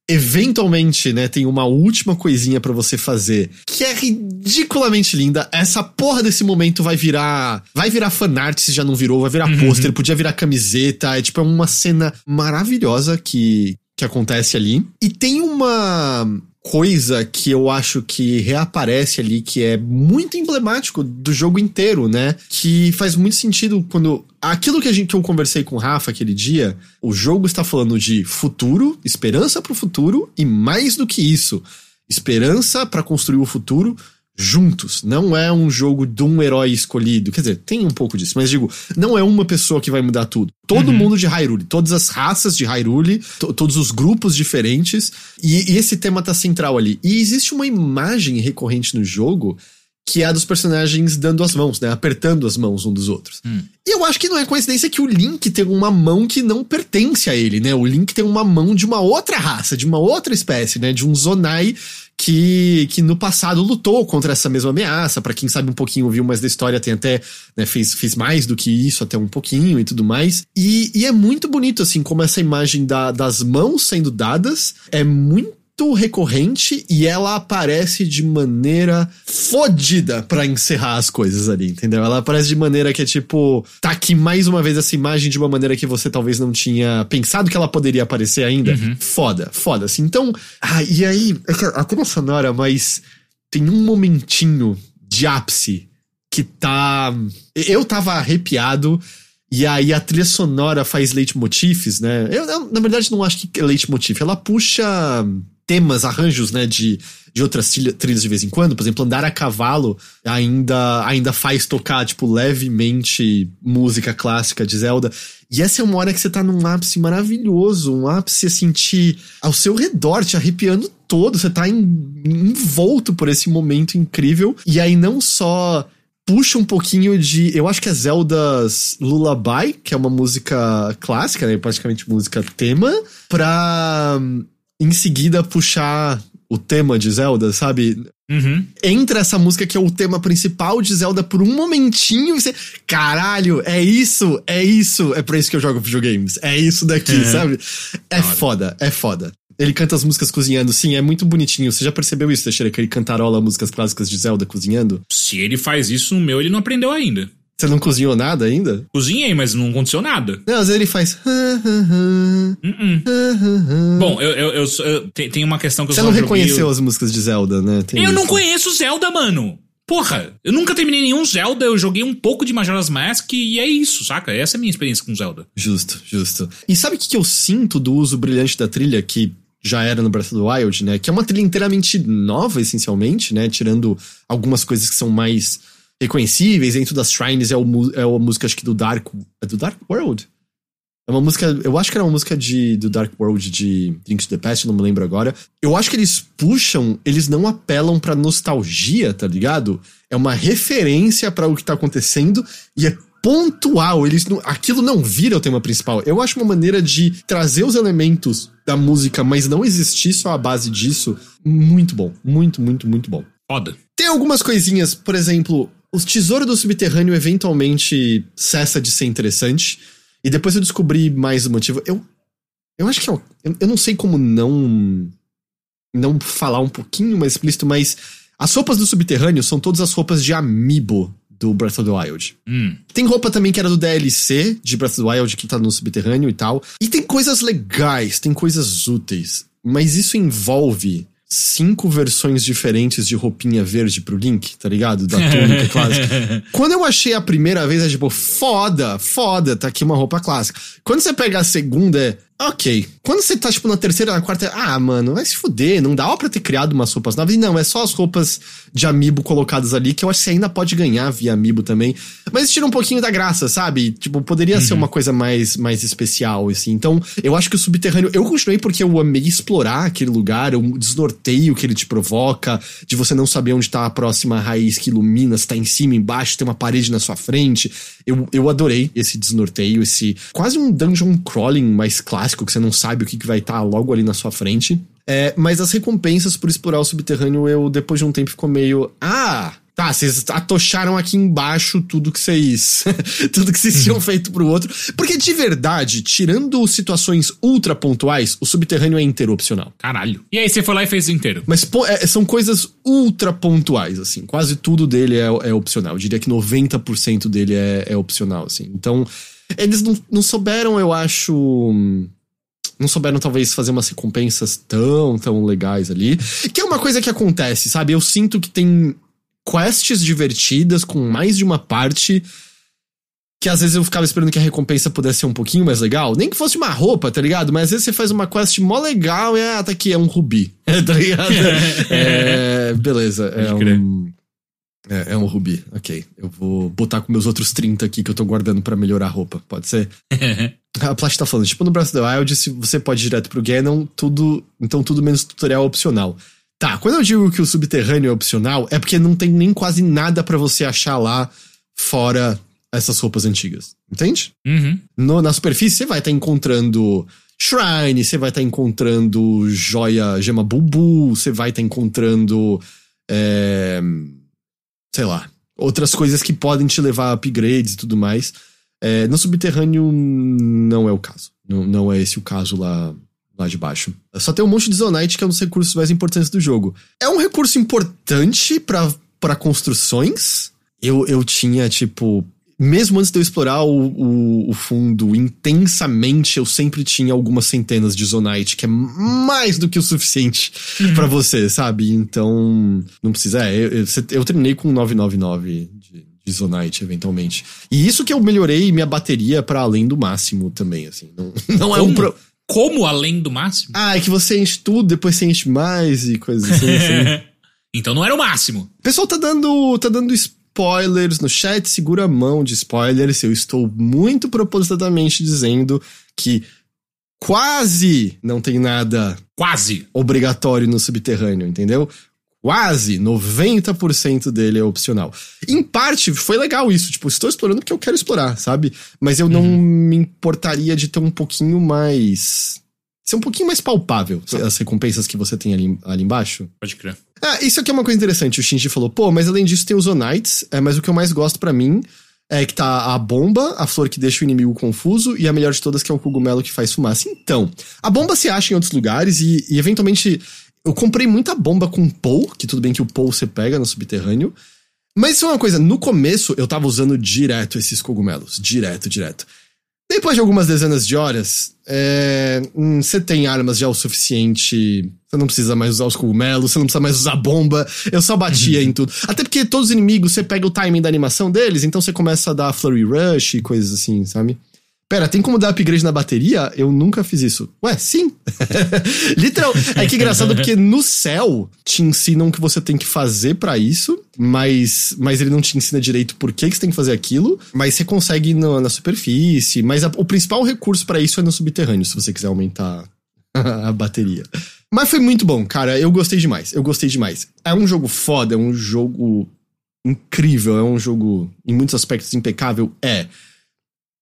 eventualmente, né, tem uma última coisinha para você fazer que é ridiculamente linda. Essa porra desse momento vai virar, vai virar fanart se já não virou, vai virar uhum. pôster, podia virar camiseta, é tipo é uma cena maravilhosa que que acontece ali. E tem uma coisa que eu acho que reaparece ali, que é muito emblemático do jogo inteiro, né? Que faz muito sentido quando. Aquilo que, a gente, que eu conversei com o Rafa aquele dia, o jogo está falando de futuro, esperança para o futuro, e mais do que isso, esperança para construir o futuro juntos. Não é um jogo de um herói escolhido. Quer dizer, tem um pouco disso, mas digo, não é uma pessoa que vai mudar tudo. Todo uhum. mundo de Hyrule, todas as raças de Hyrule, todos os grupos diferentes, e, e, esse tema tá central ali. E existe uma imagem recorrente no jogo que é a dos personagens dando as mãos, né? Apertando as mãos um dos outros. Hum. E eu acho que não é coincidência que o Link tem uma mão que não pertence a ele, né? O Link tem uma mão de uma outra raça, de uma outra espécie, né? De um Zonai que, que no passado lutou contra essa mesma ameaça. Para quem sabe um pouquinho, ouviu mais da história, tem até, né, fez, fez mais do que isso, até um pouquinho e tudo mais. E, e é muito bonito, assim, como essa imagem da, das mãos sendo dadas é muito recorrente e ela aparece de maneira fodida para encerrar as coisas ali, entendeu? Ela aparece de maneira que é tipo, tá aqui mais uma vez essa imagem de uma maneira que você talvez não tinha pensado que ela poderia aparecer ainda. Uhum. Foda, foda, assim. Então, ah, e aí, é a trilha sonora, mas tem um momentinho de ápice que tá. Eu tava arrepiado. E aí a trilha sonora faz leitmotifs, né? Eu, eu, na verdade, não acho que é leitmotiv. Ela puxa temas, arranjos, né, de, de outras trilhas de vez em quando. Por exemplo, andar a cavalo ainda, ainda faz tocar, tipo, levemente música clássica de Zelda. E essa é uma hora que você tá num ápice maravilhoso, um ápice, assim, te, ao seu redor, te arrepiando todo. Você tá envolto por esse momento incrível. E aí não só puxa um pouquinho de. Eu acho que é Zelda's Lullaby, que é uma música clássica, né? Praticamente música tema, pra em seguida puxar o tema de Zelda, sabe? Uhum. Entra essa música que é o tema principal de Zelda por um momentinho e você. Caralho, é isso, é isso. É pra isso que eu jogo videogames. É isso daqui, é. sabe? É foda, é foda. Ele canta as músicas cozinhando, sim, é muito bonitinho. Você já percebeu isso, Teixeira? Que ele cantarola músicas clássicas de Zelda cozinhando? Se ele faz isso no meu, ele não aprendeu ainda. Você não cozinhou nada ainda? Cozinhei, mas não aconteceu nada. Não, às vezes ele faz. Uh -uh. Bom, eu, eu, eu, eu, tem uma questão que Você eu não reconheceu as músicas de Zelda, né? Tem eu isso. não conheço Zelda, mano. Porra, eu nunca terminei nenhum Zelda, eu joguei um pouco de Majora's Mask e é isso, saca? Essa é a minha experiência com Zelda. Justo, justo. E sabe o que eu sinto do uso brilhante da trilha que já era no Breath of the Wild, né? Que é uma trilha inteiramente nova, essencialmente, né? Tirando algumas coisas que são mais reconhecíveis. Dentro das Shrines é, o, é a música, acho que do Dark. É do Dark World? É uma música. Eu acho que era uma música de, do Dark World de Link to the Past, não me lembro agora. Eu acho que eles puxam, eles não apelam pra nostalgia, tá ligado? É uma referência para o que tá acontecendo e é pontual. Eles não, aquilo não vira o tema principal. Eu acho uma maneira de trazer os elementos da música, mas não existir só a base disso, muito bom. Muito, muito, muito bom. Foda. Tem algumas coisinhas, por exemplo, o tesouro do subterrâneo eventualmente cessa de ser interessante. E depois eu descobri mais o motivo. Eu, eu acho que eu, eu não sei como não não falar um pouquinho mais explícito, mas as roupas do subterrâneo são todas as roupas de amiibo do Breath of the Wild. Hum. Tem roupa também que era do DLC de Breath of the Wild que tá no subterrâneo e tal. E tem coisas legais, tem coisas úteis. Mas isso envolve cinco versões diferentes de roupinha verde pro Link, tá ligado? Da túnica (laughs) clássica. Quando eu achei a primeira vez, é tipo, foda, foda, tá aqui uma roupa clássica. Quando você pega a segunda, é, Ok. Quando você tá, tipo, na terceira, na quarta, ah, mano, vai se fuder, não dá pra ter criado umas roupas novas. E não, é só as roupas de amiibo colocadas ali, que eu acho que você ainda pode ganhar via amiibo também. Mas tira um pouquinho da graça, sabe? Tipo, poderia uhum. ser uma coisa mais, mais especial, assim. Então, eu acho que o subterrâneo, eu continuei porque eu amei explorar aquele lugar, o desnorteio que ele te provoca, de você não saber onde tá a próxima raiz que ilumina, se tá em cima, embaixo, tem uma parede na sua frente. Eu, eu adorei esse desnorteio, esse quase um dungeon crawling mais clássico, que você não sabe o que, que vai estar tá logo ali na sua frente. É, mas as recompensas por explorar o subterrâneo, eu depois de um tempo ficou meio. Ah! Tá, vocês atocharam aqui embaixo tudo que vocês. (laughs) tudo que vocês tinham uhum. feito pro outro. Porque de verdade, tirando situações ultra pontuais, o subterrâneo é inteiro opcional. Caralho. E aí você foi lá e fez inteiro. Mas pô, é, são coisas ultra pontuais, assim. Quase tudo dele é, é opcional. Eu diria que 90% dele é, é opcional, assim. Então, eles não, não souberam, eu acho não souberam talvez fazer umas recompensas tão, tão legais ali. Que é uma coisa que acontece, sabe? Eu sinto que tem quests divertidas com mais de uma parte que às vezes eu ficava esperando que a recompensa pudesse ser um pouquinho mais legal. Nem que fosse uma roupa, tá ligado? Mas às vezes você faz uma quest mó legal e ah, tá aqui, é um rubi. (laughs) tá ligado? (laughs) é, beleza, é um, é, é, um rubi. Ok. Eu vou botar com meus outros 30 aqui que eu tô guardando para melhorar a roupa. Pode ser? (laughs) a Plat tá falando, tipo no Breath of the Wild, se você pode ir direto pro Ganon, tudo. Então tudo menos tutorial opcional. Tá, quando eu digo que o subterrâneo é opcional, é porque não tem nem quase nada para você achar lá fora essas roupas antigas. Entende? Uhum. No, na superfície, você vai estar tá encontrando shrine, você vai estar tá encontrando joia gema bubu, você vai estar tá encontrando. É, sei lá. Outras coisas que podem te levar a upgrades e tudo mais. É, no subterrâneo, não é o caso. Não, não é esse o caso lá lá de baixo. Só tem um monte de Zonite, que é um dos recursos mais importantes do jogo. É um recurso importante para construções. Eu, eu tinha, tipo. Mesmo antes de eu explorar o, o, o fundo intensamente, eu sempre tinha algumas centenas de Zonite, que é mais do que o suficiente uhum. para você, sabe? Então, não precisa. É, eu, eu, eu terminei com 999 de, Zonite, eventualmente. E isso que eu melhorei minha bateria para além do máximo também, assim. Não, (laughs) não é um problema como além do máximo? Ah, é que você enche tudo, depois você enche mais e coisas assim. assim. (laughs) então não era o máximo. O pessoal tá dando, tá dando spoilers no chat, segura a mão de spoilers. Eu estou muito propositadamente dizendo que quase não tem nada. Quase! Obrigatório no subterrâneo, entendeu? Quase 90% dele é opcional. Em parte, foi legal isso. Tipo, estou explorando porque eu quero explorar, sabe? Mas eu não uhum. me importaria de ter um pouquinho mais. Ser um pouquinho mais palpável as recompensas que você tem ali, ali embaixo. Pode crer. Ah, isso aqui é uma coisa interessante. O Shinji falou, pô, mas além disso tem os Onites, é, mas o que eu mais gosto para mim é que tá a bomba, a flor que deixa o inimigo confuso, e a melhor de todas que é o cogumelo que faz fumaça. Então, a bomba se acha em outros lugares e, e eventualmente eu comprei muita bomba com Pou, que tudo bem que o Pou você pega no subterrâneo. Mas isso é uma coisa, no começo eu tava usando direto esses cogumelos. Direto, direto. Depois de algumas dezenas de horas, é, hum, você tem armas já o suficiente. Você não precisa mais usar os cogumelos, você não precisa mais usar bomba. Eu só batia uhum. em tudo. Até porque todos os inimigos, você pega o timing da animação deles, então você começa a dar flurry rush e coisas assim, sabe? Pera, tem como dar upgrade na bateria? Eu nunca fiz isso. Ué, sim. (laughs) Literal. É que engraçado porque no céu te ensinam o que você tem que fazer para isso, mas, mas ele não te ensina direito por que, que você tem que fazer aquilo, mas você consegue no, na superfície. Mas a, o principal recurso para isso é no subterrâneo, se você quiser aumentar (laughs) a bateria. Mas foi muito bom, cara. Eu gostei demais. Eu gostei demais. É um jogo foda, é um jogo incrível, é um jogo em muitos aspectos impecável. É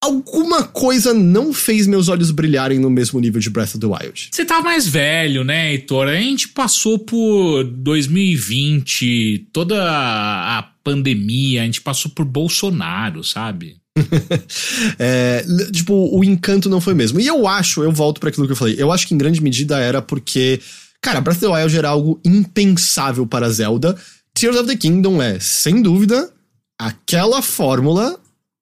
alguma coisa não fez meus olhos brilharem no mesmo nível de Breath of the Wild. Você tá mais velho, né, Heitor? A gente passou por 2020, toda a pandemia, a gente passou por Bolsonaro, sabe? (laughs) é, tipo, o encanto não foi mesmo. E eu acho, eu volto para aquilo que eu falei, eu acho que em grande medida era porque, cara, Breath of the Wild era algo impensável para Zelda. Tears of the Kingdom é, sem dúvida, aquela fórmula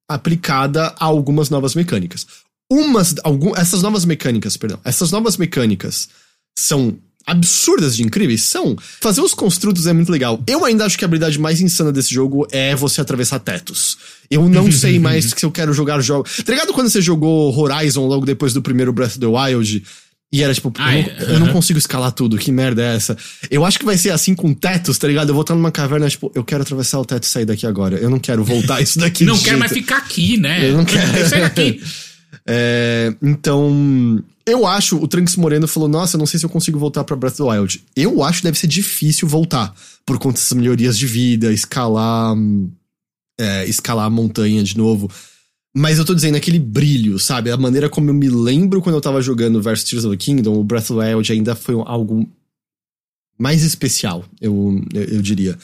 aplicada a algumas novas mecânicas. Umas, algum, essas novas mecânicas, perdão, essas novas mecânicas são absurdas de incríveis? São. Fazer os construtos é muito legal. Eu ainda acho que a habilidade mais insana desse jogo é você atravessar tetos. Eu não (laughs) sei mais se eu quero jogar jogos. Tá ligado quando você jogou Horizon logo depois do primeiro Breath of the Wild? E era tipo, Ai, eu, não, eu, não, consigo escalar tudo, que merda é essa? Eu acho que vai ser assim com tetos, tá ligado? Eu vou estar numa caverna, tipo, eu quero atravessar o teto e sair daqui agora. Eu não quero voltar (laughs) isso daqui. não quero mais ficar aqui, né? Eu não quero. (laughs) sair daqui. (laughs) é, então, eu acho, o Trunks Moreno falou, nossa, não sei se eu consigo voltar pra Breath of the Wild. Eu acho que deve ser difícil voltar, por conta dessas melhorias de vida, escalar, é, escalar a montanha de novo. Mas eu tô dizendo aquele brilho, sabe? A maneira como eu me lembro quando eu tava jogando Versus Tears of the Kingdom, o Breath of the Wild ainda foi algo mais especial, eu, eu, eu diria.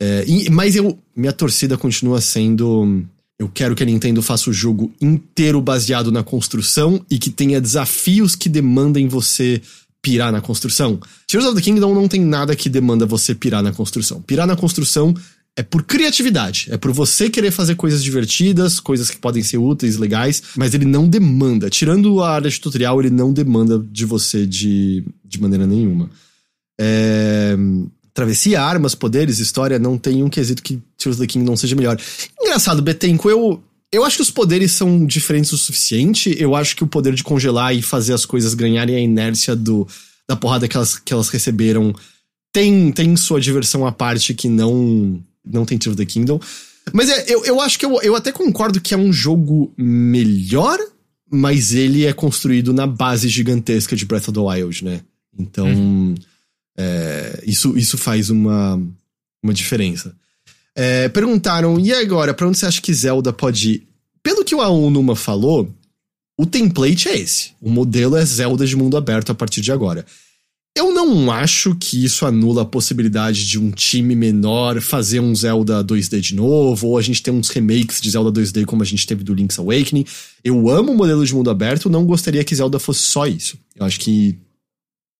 É, e, mas eu, minha torcida continua sendo. Eu quero que a Nintendo faça o jogo inteiro baseado na construção e que tenha desafios que demandem você pirar na construção. Tears of the Kingdom não tem nada que demanda você pirar na construção. Pirar na construção é por criatividade, é por você querer fazer coisas divertidas, coisas que podem ser úteis, legais, mas ele não demanda, tirando a área de tutorial, ele não demanda de você de, de maneira nenhuma. É, travessia, armas, poderes, história, não tem um quesito que Tears the King não seja melhor. Engraçado, Betenco, eu, eu acho que os poderes são diferentes o suficiente, eu acho que o poder de congelar e fazer as coisas ganharem a inércia do, da porrada que elas, que elas receberam tem, tem sua diversão à parte que não não tem Tears of the Kingdom. Mas é, eu, eu acho que eu, eu até concordo que é um jogo melhor, mas ele é construído na base gigantesca de Breath of the Wild, né? Então, uhum. é, isso, isso faz uma, uma diferença. É, perguntaram, e agora, pra onde você acha que Zelda pode ir? Pelo que o Aonuma falou, o template é esse. O modelo é Zelda de mundo aberto a partir de agora. Eu não acho que isso anula a possibilidade de um time menor fazer um Zelda 2D de novo, ou a gente ter uns remakes de Zelda 2D como a gente teve do Link's Awakening. Eu amo o modelo de mundo aberto, não gostaria que Zelda fosse só isso. Eu acho que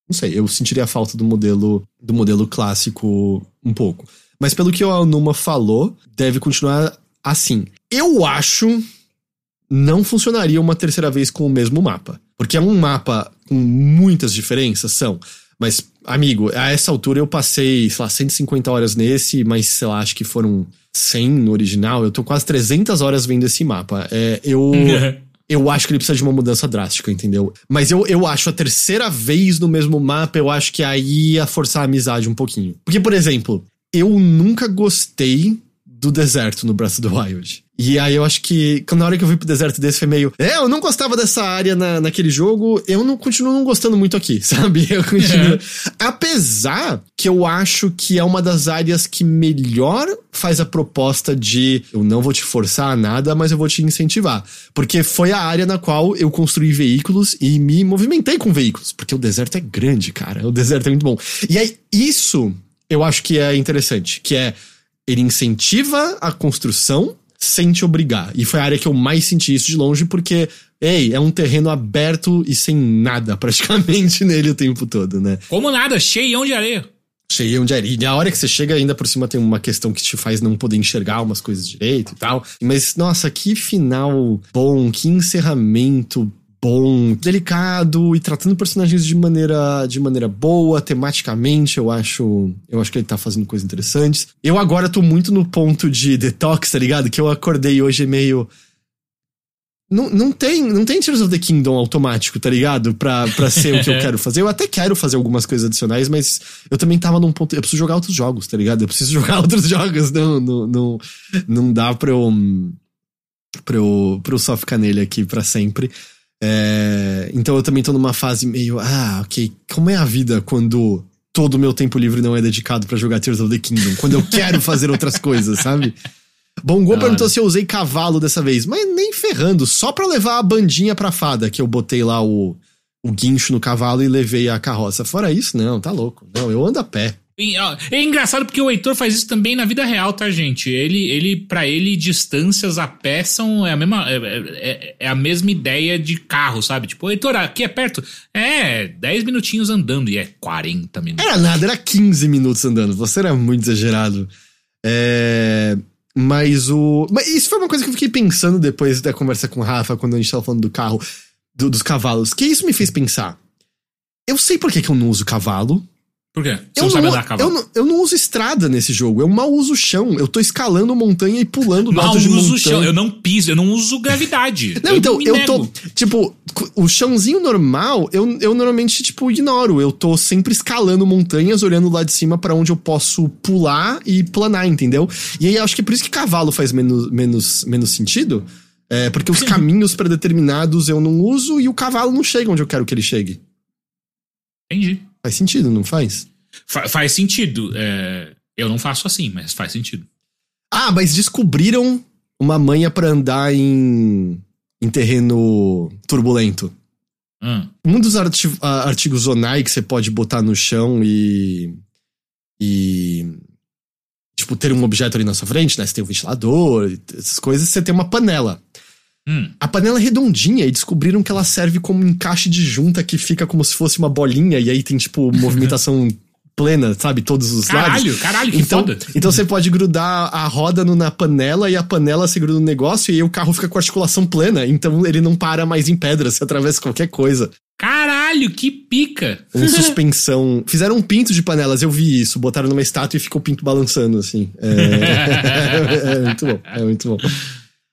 não sei, eu sentiria a falta do modelo do modelo clássico um pouco. Mas pelo que o Anuma falou, deve continuar assim. Eu acho não funcionaria uma terceira vez com o mesmo mapa. Porque é um mapa com muitas diferenças, são. Mas, amigo, a essa altura eu passei, sei lá, 150 horas nesse, mas sei lá, acho que foram 100 no original. Eu tô quase 300 horas vendo esse mapa. É, eu. (laughs) eu acho que ele precisa de uma mudança drástica, entendeu? Mas eu, eu acho a terceira vez no mesmo mapa, eu acho que aí ia forçar a amizade um pouquinho. Porque, por exemplo, eu nunca gostei do deserto no Breath of the Wild. E aí eu acho que, na hora que eu fui pro deserto desse, foi meio. É, eu não gostava dessa área na, naquele jogo, eu não continuo não gostando muito aqui, (laughs) sabe? Eu continuo. É. Apesar que eu acho que é uma das áreas que melhor faz a proposta de eu não vou te forçar a nada, mas eu vou te incentivar. Porque foi a área na qual eu construí veículos e me movimentei com veículos. Porque o deserto é grande, cara. O deserto é muito bom. E aí, isso eu acho que é interessante, que é ele incentiva a construção sem te obrigar. E foi a área que eu mais senti isso de longe, porque, ei, é um terreno aberto e sem nada (laughs) praticamente nele o tempo todo, né? Como nada, cheião de areia. Cheguei onde era. E a hora que você chega, ainda por cima tem uma questão que te faz não poder enxergar umas coisas direito e tal. Mas, nossa, que final bom, que encerramento bom, delicado e tratando personagens de maneira, de maneira boa, tematicamente, eu acho, eu acho que ele tá fazendo coisas interessantes. Eu agora tô muito no ponto de detox, tá ligado? Que eu acordei hoje meio não, não tem, não tem Tears of the Kingdom automático, tá ligado? Pra, pra ser o que eu (laughs) quero fazer. Eu até quero fazer algumas coisas adicionais, mas eu também tava num ponto. Eu preciso jogar outros jogos, tá ligado? Eu preciso (laughs) jogar outros jogos. Não, não, não, não dá pra eu. pra eu, pra eu só ficar nele aqui pra sempre. É, então eu também tô numa fase meio, ah, ok, como é a vida quando todo o meu tempo livre não é dedicado para jogar Tears of the Kingdom? Quando eu quero fazer outras (laughs) coisas, sabe? Bom, Go perguntou se eu usei cavalo dessa vez, mas nem ferrando, só pra levar a bandinha pra fada, que eu botei lá o, o guincho no cavalo e levei a carroça. Fora isso, não, tá louco. Não, eu ando a pé. É engraçado porque o Heitor faz isso também na vida real, tá, gente? Ele, ele para ele, distâncias a pé são é a mesma, é, é, é, a mesma ideia de carro, sabe? Tipo, Heitor, aqui é perto. É, 10 minutinhos andando e é 40 minutos. Era nada, era 15 minutos andando. Você era muito exagerado. É. Mas o. Mas isso foi uma coisa que eu fiquei pensando depois da conversa com o Rafa, quando a gente tava falando do carro, do, dos cavalos. Que isso me fez pensar. Eu sei por que, que eu não uso cavalo. Por quê? Você eu não sabe andar cavalo? Eu não, eu não uso estrada nesse jogo. Eu mal uso chão. Eu tô escalando montanha e pulando mal uso montanha. chão. Eu não piso. Eu não uso gravidade. (laughs) não, eu então, eu tô. Tipo, o chãozinho normal, eu, eu normalmente, tipo, ignoro. Eu tô sempre escalando montanhas, olhando lá de cima para onde eu posso pular e planar, entendeu? E aí acho que é por isso que cavalo faz menos, menos, menos sentido. É, porque os caminhos predeterminados eu não uso e o cavalo não chega onde eu quero que ele chegue. Entendi. Faz sentido, não faz? Fa faz sentido. É, eu não faço assim, mas faz sentido. Ah, mas descobriram uma manha para andar em, em terreno turbulento. Hum. Um dos arti artigos Zonai que você pode botar no chão e. E. Tipo, ter um objeto ali na sua frente, né? Você tem um ventilador, essas coisas, você tem uma panela. Hum. A panela é redondinha e descobriram que ela serve como um encaixe de junta que fica como se fosse uma bolinha e aí tem, tipo, (laughs) movimentação plena, sabe? Todos os caralho, lados. Caralho, caralho, que então, foda. Então você pode grudar a roda no, na panela e a panela se gruda no negócio e aí o carro fica com articulação plena. Então ele não para mais em pedra, se atravessa qualquer coisa. Caralho, que pica! Um (laughs) suspensão. Fizeram um pinto de panelas, eu vi isso. Botaram numa estátua e ficou o pinto balançando, assim. É, (laughs) é muito bom, é muito bom.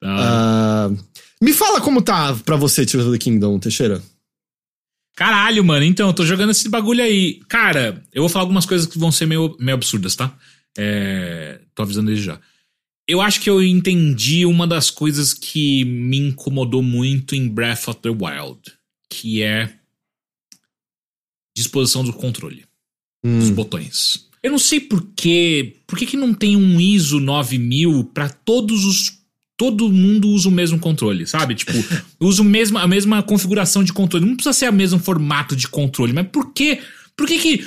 Uh, me fala como tá pra você, Tears of the Kingdom, Teixeira. Caralho, mano. Então, eu tô jogando esse bagulho aí. Cara, eu vou falar algumas coisas que vão ser meio, meio absurdas, tá? É, tô avisando desde já. Eu acho que eu entendi uma das coisas que me incomodou muito em Breath of the Wild, que é disposição do controle, hum. dos botões. Eu não sei por quê, por que, que não tem um ISO 9000 para todos os todo mundo usa o mesmo controle, sabe? Tipo, (laughs) usa o mesmo, a mesma configuração de controle. Não precisa ser o mesmo formato de controle, mas por quê? Por que, que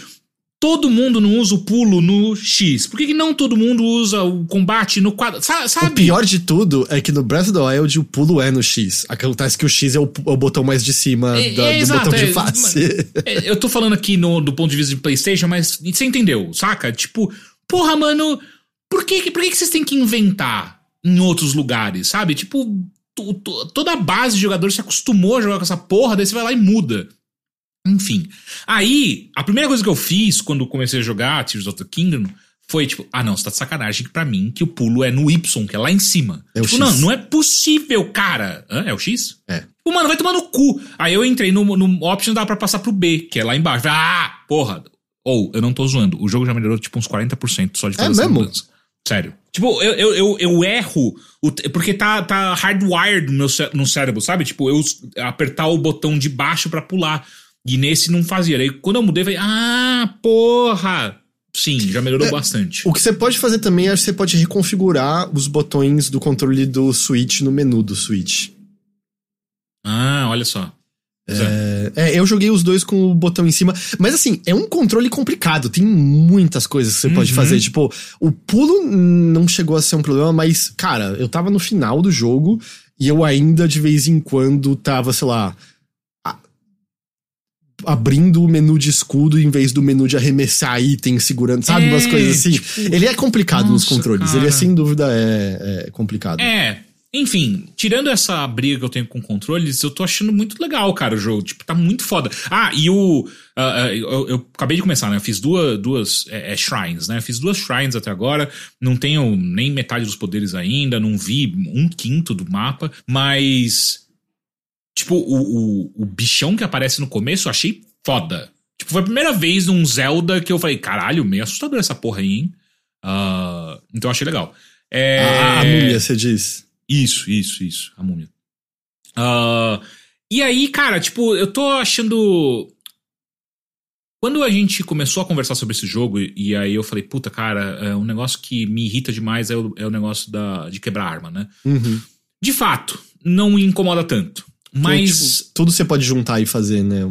todo mundo não usa o pulo no X? Por que, que não todo mundo usa o combate no quadrado? Sabe? O pior de tudo é que no Breath of the Wild o pulo é no X. Acontece que o X é o, é o botão mais de cima é, da, é, do exato, botão de é, face. É, eu tô falando aqui no, do ponto de vista de PlayStation, mas você entendeu, saca? Tipo, porra, mano, por que, por que, que vocês têm que inventar? Em outros lugares, sabe? Tipo, toda a base de jogador se acostumou a jogar com essa porra, daí você vai lá e muda. Enfim. Aí, a primeira coisa que eu fiz quando comecei a jogar Tears of the Kingdom foi tipo, ah não, você tá de sacanagem pra mim que o pulo é no Y, que é lá em cima. É tipo, não, não é possível, cara. Hã? É o X? É. Tipo, mano, vai tomar no cu. Aí eu entrei no, no option dá pra passar pro B, que é lá embaixo. Ah, porra. Ou, eu não tô zoando, o jogo já melhorou tipo uns 40% só de fazer é essa mesmo? mudança. Sério. Tipo, eu, eu, eu, eu erro o, porque tá, tá hardwired no meu no cérebro, sabe? Tipo, eu apertar o botão de baixo para pular. E nesse não fazia. Aí quando eu mudei, eu falei, ah, porra! Sim, já melhorou é, bastante. O que você pode fazer também é que você pode reconfigurar os botões do controle do Switch no menu do Switch. Ah, olha só. É, é, eu joguei os dois com o botão em cima. Mas assim, é um controle complicado. Tem muitas coisas que você uhum. pode fazer. Tipo, o pulo não chegou a ser um problema, mas, cara, eu tava no final do jogo e eu ainda de vez em quando tava, sei lá. abrindo o menu de escudo em vez do menu de arremessar item, segurando, sabe? É, umas coisas assim. Tipo, ele é complicado nossa, nos controles. Cara. Ele é, sem dúvida, é, é complicado. É, enfim, tirando essa briga que eu tenho com controles, eu tô achando muito legal, cara, o jogo. Tipo, tá muito foda. Ah, e o. Uh, uh, eu, eu, acabei de começar, né? Eu fiz duas, duas é, é, shrines, né? Eu fiz duas shrines até agora. Não tenho nem metade dos poderes ainda, não vi um quinto do mapa, mas. Tipo, o, o, o bichão que aparece no começo eu achei foda. Tipo, foi a primeira vez num Zelda que eu falei, caralho, meio assustador essa porra aí, hein? Uh, então eu achei legal. É... A, a múmia, você diz. Isso, isso, isso. A múmia. Uh, e aí, cara, tipo, eu tô achando. Quando a gente começou a conversar sobre esse jogo, e aí eu falei, puta, cara, é um negócio que me irrita demais é o, é o negócio da, de quebrar arma, né? Uhum. De fato, não me incomoda tanto. Mas. tipo, tudo você pode juntar e fazer, né?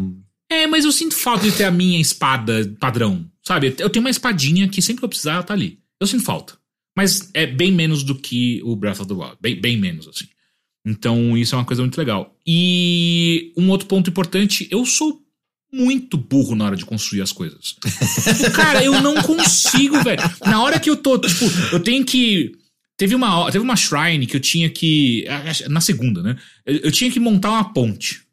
É, mas eu sinto falta de ter a minha espada padrão, sabe? Eu tenho uma espadinha que sempre que eu precisar, ela tá ali. Eu sinto falta. Mas é bem menos do que o Breath of the Wild. Bem, bem menos, assim. Então, isso é uma coisa muito legal. E um outro ponto importante, eu sou muito burro na hora de construir as coisas. (laughs) Cara, eu não consigo, velho. Na hora que eu tô, tipo, eu tenho que. Teve uma, teve uma shrine que eu tinha que. Na segunda, né? Eu, eu tinha que montar uma ponte.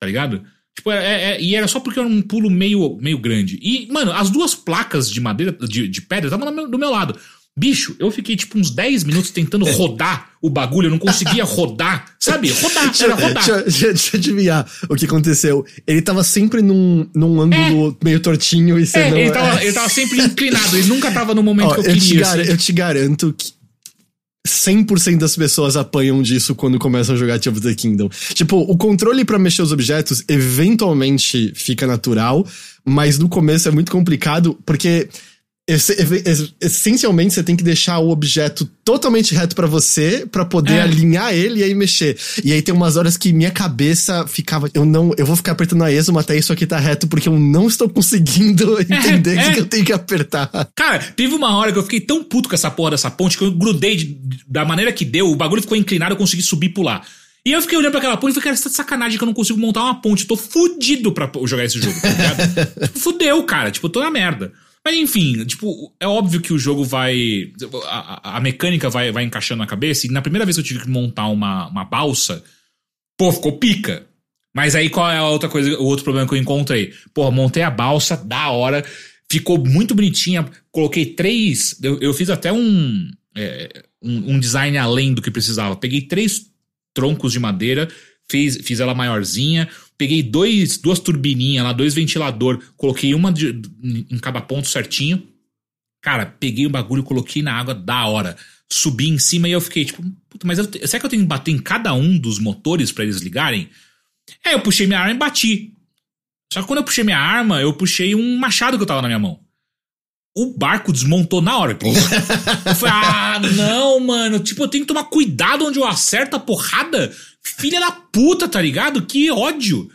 Tá ligado? Tipo, é, é, e era só porque era um pulo meio, meio grande. E, mano, as duas placas de madeira, de, de pedra, estavam do meu lado. Bicho, eu fiquei tipo uns 10 minutos tentando rodar o bagulho, eu não conseguia rodar, sabe? Rodar, era rodar. Deixa, deixa, deixa eu adivinhar o que aconteceu. Ele tava sempre num, num ângulo é. meio tortinho e você é, não... Ele tava, ele tava sempre inclinado, ele nunca tava no momento Ó, que eu, eu queria. Te gar, assim. Eu te garanto que 100% das pessoas apanham disso quando começam a jogar Tears of the Kingdom. Tipo, o controle para mexer os objetos eventualmente fica natural, mas no começo é muito complicado, porque essencialmente você tem que deixar o objeto totalmente reto para você para poder é. alinhar ele e aí mexer. E aí tem umas horas que minha cabeça ficava, eu não, eu vou ficar apertando a ESO até isso aqui tá reto porque eu não estou conseguindo (laughs) entender o é, é. que eu tenho que apertar. Cara, teve uma hora que eu fiquei tão puto com essa porra dessa ponte que eu grudei de, da maneira que deu, o bagulho ficou inclinado, eu consegui subir e pular. E eu fiquei olhando pra aquela ponte e falei, cara, você tá de sacanagem que eu não consigo montar uma ponte. Eu tô fudido pra jogar esse jogo, tá ligado? (laughs) fudeu, cara. Tipo, eu tô na merda. Mas enfim, tipo, é óbvio que o jogo vai. A, a, mecânica vai, vai encaixando na cabeça. E na primeira vez que eu tive que montar uma, uma balsa, pô, ficou pica. Mas aí qual é a outra coisa, o outro problema que eu encontrei? Pô, montei a balsa, da hora, ficou muito bonitinha. Coloquei três. Eu, eu fiz até um, é, um, um design além do que precisava. Peguei três troncos de madeira, fiz, fiz ela maiorzinha, peguei dois, duas turbininhas lá, dois ventilador, coloquei uma de, em cada ponto certinho. Cara, peguei o bagulho, coloquei na água da hora. Subi em cima e eu fiquei tipo, puta, mas eu, será que eu tenho que bater em cada um dos motores para eles ligarem? É, eu puxei minha arma e bati. Só que quando eu puxei minha arma, eu puxei um machado que eu tava na minha mão. O barco desmontou na hora. eu falei, ah, não, mano. Tipo, eu tenho que tomar cuidado onde eu acerto a porrada. Filha da puta, tá ligado? Que ódio.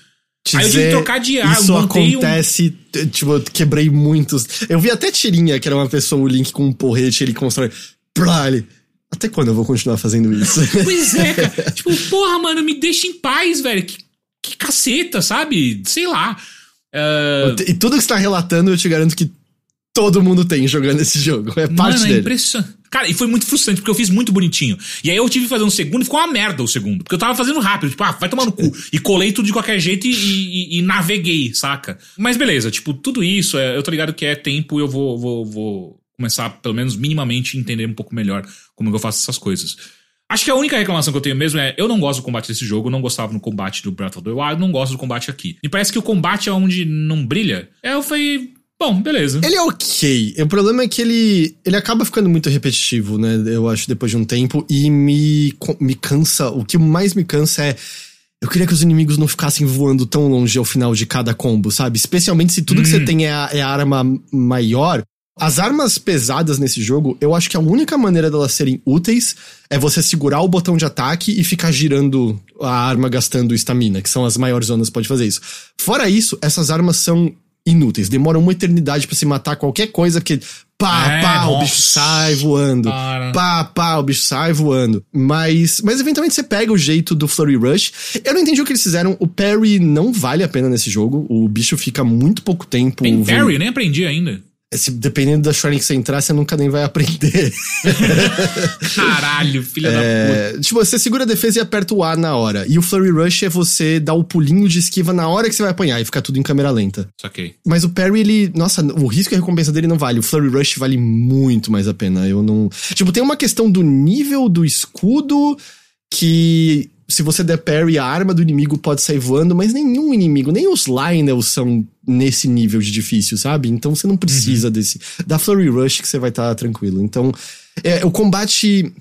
Dizer, Aí eu tive que trocar de ar. Isso acontece, um... tipo, eu quebrei muitos. Eu vi até tirinha, que era uma pessoa, o Link com um porrete, ele constrói. Plá, ele. Até quando eu vou continuar fazendo isso? (laughs) pois é, cara. tipo, porra, mano, me deixa em paz, velho. Que, que caceta, sabe? Sei lá. Uh... E tudo que você tá relatando, eu te garanto que todo mundo tem jogando esse jogo. É parte Mano, é dele. impressionante. Cara, e foi muito frustrante, porque eu fiz muito bonitinho. E aí eu tive que fazer um segundo e ficou uma merda o segundo. Porque eu tava fazendo rápido, tipo, ah, vai tomar no cu. E colei tudo de qualquer jeito e, e, e naveguei, saca? Mas beleza, tipo, tudo isso, é, eu tô ligado que é tempo e eu vou, vou, vou começar, pelo menos minimamente, entender um pouco melhor como eu faço essas coisas. Acho que a única reclamação que eu tenho mesmo é: eu não gosto do combate desse jogo, eu não gostava no combate do Breath of the Wild, não gosto do combate aqui. E parece que o combate é onde não brilha. É, eu falei, Bom, beleza. Ele é ok. O problema é que ele, ele acaba ficando muito repetitivo, né? Eu acho, depois de um tempo. E me, me cansa. O que mais me cansa é. Eu queria que os inimigos não ficassem voando tão longe ao final de cada combo, sabe? Especialmente se tudo hum. que você hum. tem é a, é a arma maior. As armas pesadas nesse jogo, eu acho que a única maneira delas serem úteis é você segurar o botão de ataque e ficar girando a arma gastando estamina, que são as maiores zonas que pode fazer isso. Fora isso, essas armas são inúteis. Demoram uma eternidade para se matar qualquer coisa que pá, É, pá, o nossa. bicho sai voando. Cara. Pá, pá, o bicho sai voando. Mas, mas eventualmente você pega o jeito do Flurry Rush. Eu não entendi o que eles fizeram. O parry não vale a pena nesse jogo. O bicho fica muito pouco tempo. Tem parry, nem aprendi ainda. Se, dependendo da shrine que você entrar, você nunca nem vai aprender. (laughs) Caralho, filha da puta. É, tipo, você segura a defesa e aperta o A na hora. E o Flurry Rush é você dar o pulinho de esquiva na hora que você vai apanhar e ficar tudo em câmera lenta. Saquei. Mas o parry, ele. Nossa, o risco e a recompensa dele não vale. O Flurry Rush vale muito mais a pena. Eu não. Tipo, tem uma questão do nível do escudo que. Se você der parry, a arma do inimigo pode sair voando, mas nenhum inimigo, nem os Lionels são nesse nível de difícil, sabe? Então você não precisa desse. Da Flurry Rush que você vai estar tranquilo. Então, é, o combate.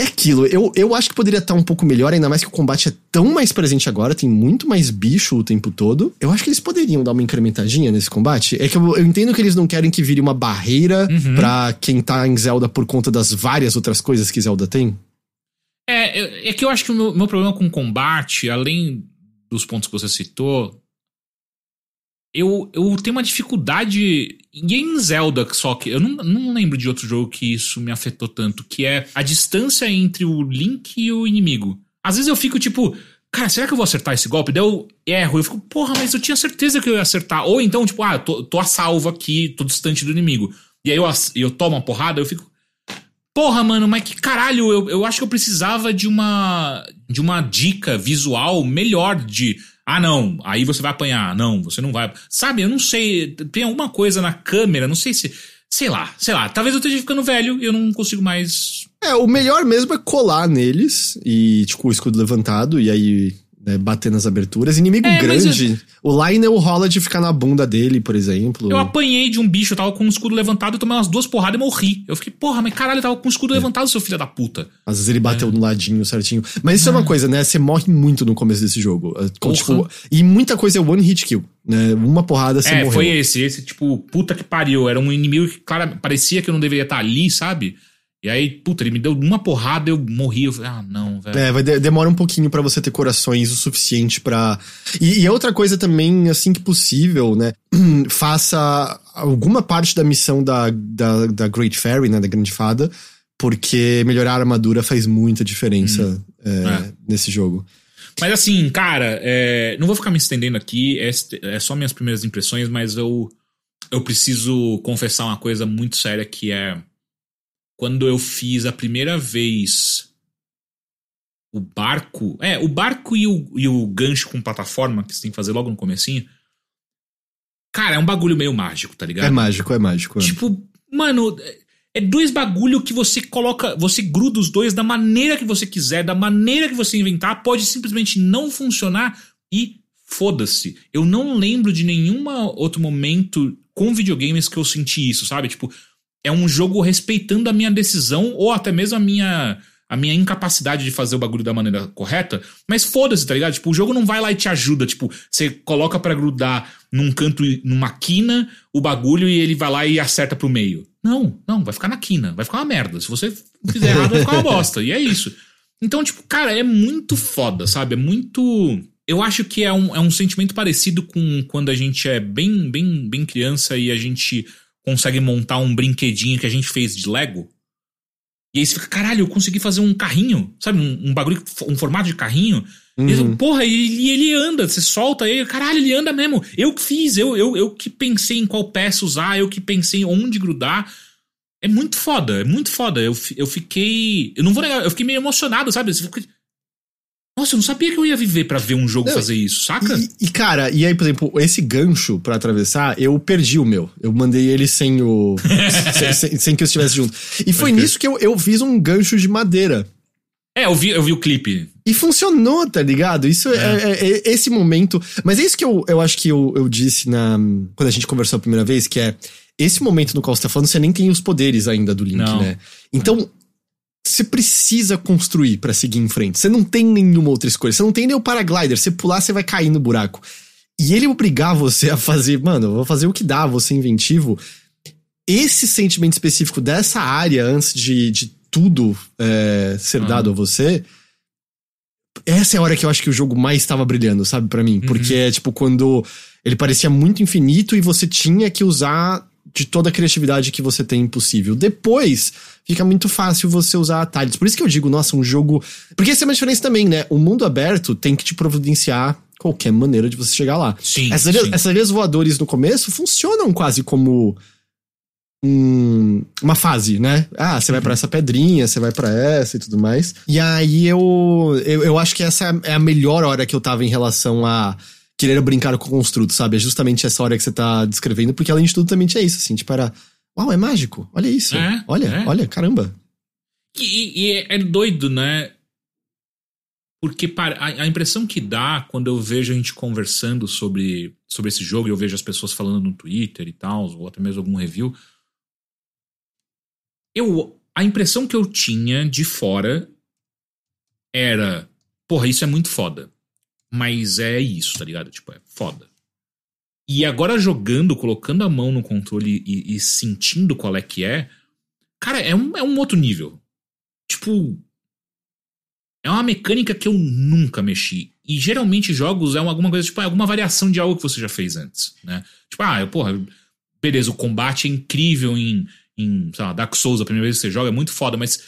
É aquilo, eu, eu acho que poderia estar um pouco melhor, ainda mais que o combate é tão mais presente agora, tem muito mais bicho o tempo todo. Eu acho que eles poderiam dar uma incrementadinha nesse combate. É que eu, eu entendo que eles não querem que vire uma barreira Uhum. pra quem tá em Zelda por conta das várias outras coisas que Zelda tem. É, é- que eu acho que o meu, meu problema com combate, além dos pontos que você citou, eu, eu tenho uma dificuldade. E em Zelda só que. Eu não, não lembro de outro jogo que isso me afetou tanto, que é a distância entre o Link e o inimigo. Às vezes eu fico tipo. Cara, será que eu vou acertar esse golpe? Daí eu erro, eu fico, porra, mas eu tinha certeza que eu ia acertar. Ou então, tipo, ah, tô, tô a salvo aqui, tô distante do inimigo. E aí eu, eu tomo uma porrada, eu fico, Porra, mano, mas que caralho, eu, eu acho que eu precisava de uma de uma dica visual melhor de ah, não, aí você vai apanhar. Não, você não vai. Sabe, eu não sei, tem alguma coisa na câmera, não sei se, sei lá, sei lá, talvez eu esteja ficando velho e eu não consigo mais É, o melhor mesmo é colar neles e, tipo, o escudo levantado e aí né, bater nas aberturas. Inimigo É, grande. O Lionel rola de ficar na bunda dele, por exemplo. Eu apanhei de um bicho, eu tava com o escudo levantado, eu tomei umas duas porradas e morri. Eu fiquei, porra, mas caralho, eu tava com o escudo levantado, seu filho da puta. Às vezes ele bateu no ladinho certinho. Mas isso é uma coisa, né? Você morre muito no começo desse jogo. É, com, Porra. tipo, e muita coisa é one hit kill. Né? Uma porrada você é, morreu. foi esse, esse tipo, puta que pariu. Era um inimigo que, cara, parecia que eu não deveria estar ali, sabe? E aí, puta, ele me deu uma porrada, eu morri. Eu falei, ah, não, velho. É, vai de- demora um pouquinho pra você ter corações o suficiente pra. E, e outra coisa também, assim que possível, né? (clears throat) Faça alguma parte da missão da, da, da Great Fairy, né? Da Grande Fada, porque melhorar a armadura faz muita diferença é, É. nesse jogo. Mas assim, cara, é, não vou ficar me estendendo aqui, é, é só minhas primeiras impressões, mas eu, eu preciso confessar uma coisa muito séria que é quando eu fiz a primeira vez o barco. É, o barco e o, e o gancho com plataforma que você tem que fazer logo no comecinho. Cara, é um bagulho meio mágico, tá ligado? É mágico, é mágico. é. Tipo, mano, é dois bagulho que você coloca, você gruda os dois da maneira que você quiser, da maneira que você inventar, pode simplesmente não funcionar e foda-se. Eu não lembro de nenhum outro momento com videogames que eu senti isso, sabe? Tipo, é um jogo respeitando a minha decisão ou até mesmo a minha a minha incapacidade de fazer o bagulho da maneira correta, mas foda-se, tá ligado? Tipo, o jogo não vai lá e te ajuda, tipo, você coloca pra grudar num canto, numa quina, o bagulho e ele vai lá e acerta pro meio. Não, não, vai ficar na quina, vai ficar uma merda. Se você fizer errado, vai ficar uma bosta. E é isso. Então, tipo, cara, é muito foda, sabe? É muito. Eu acho que é um, é um sentimento parecido com quando a gente é bem, bem, bem criança e a gente consegue montar um brinquedinho que a gente fez de Lego. E aí você fica, caralho, eu consegui fazer um carrinho, sabe? Um, um bagulho, um formato de carrinho. E Uhum. ele, porra, e ele, ele anda, você solta ele, caralho, ele anda mesmo. Eu que fiz, eu, eu, eu que pensei em qual peça usar, eu que pensei onde grudar. É muito foda, é muito foda. Eu, eu fiquei. Eu não vou negar, eu fiquei meio emocionado, sabe? Você fica- Nossa, eu não sabia que eu ia viver pra ver um jogo Não, fazer isso, saca? E, e, cara, e aí, por exemplo, esse gancho pra atravessar, eu perdi o meu. Eu mandei ele sem o. (laughs) sem, sem- sem que eu estivesse junto. E foi nisso que eu, eu fiz um gancho de madeira. É, eu vi, eu vi o clipe. E funcionou, tá ligado? Isso é, é- é esse momento. Mas é isso que eu, eu acho que eu, eu disse na quando a gente conversou a primeira vez, que é esse momento no qual você tá falando, você nem tem os poderes ainda do Link, Não. né? Então, você precisa construir pra seguir em frente. Você não tem nenhuma outra escolha. Você não tem nem o paraglider. Você pular, você vai cair no buraco. E ele obrigar você a fazer, mano, eu vou fazer o que dá, vou ser inventivo. Esse sentimento específico dessa área, antes de, de tudo é, ser Ah. dado a você, essa é a hora que eu acho que o jogo mais estava brilhando, sabe, pra mim? Porque é tipo quando ele parecia muito infinito e você tinha que usar de toda a criatividade que você tem possível. Depois, fica muito fácil você usar atalhos. Por isso que eu digo, nossa, um jogo. Porque essa é uma diferença também, né? O mundo aberto tem que te providenciar qualquer maneira de você chegar lá. Sim. Essas, sim. essas areias voadores no começo funcionam quase como um- uma fase, né? Ah, você vai pra essa pedrinha, você vai pra essa e tudo mais. E aí eu, eu, eu acho que essa é a melhor hora que eu tava em relação a querer brincar com o construto, sabe? É justamente essa hora que você tá descrevendo, porque além de tudo também tinha isso, assim, tipo, era. Uau, é mágico. Olha isso. É, olha, é. olha, caramba. E, e é, é doido, né? Porque para- a, a impressão que dá quando eu vejo a gente conversando sobre, sobre esse jogo, e eu vejo as pessoas falando no Twitter e tal, ou até mesmo algum review. Eu, a impressão que eu tinha de fora era: porra, isso é muito foda. Mas é isso, tá ligado? Tipo, é foda. E agora jogando, colocando a mão no controle e, e sentindo qual é que é, cara, é um, é um outro nível. Tipo. É uma mecânica que eu nunca mexi. E geralmente jogos é uma- alguma coisa, tipo, é alguma variação de algo que você já fez antes, né? Tipo, ah, eu, porra, beleza, o combate é incrível em, em sei lá, Dark Souls, a primeira vez que você joga, é muito foda, mas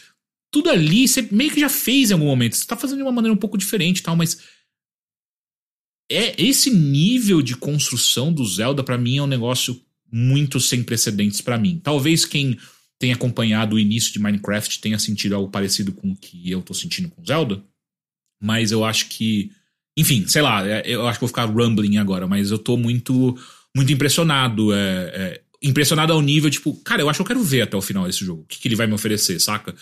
tudo ali você meio que já fez em algum momento. Você tá fazendo de uma maneira um pouco diferente e tal, mas. É, esse nível de construção do Zelda, pra mim, é um negócio muito sem precedentes pra mim. Talvez quem tem acompanhado o início de Minecraft tenha sentido algo parecido com o que eu tô sentindo com Zelda. Mas eu acho que. Enfim, sei lá, é, eu acho que vou ficar rumbling agora, mas eu tô muito, muito impressionado. é, é, impressionado ao nível, tipo, cara, eu acho que eu quero ver até o final desse jogo. O que, que ele vai me oferecer, saca?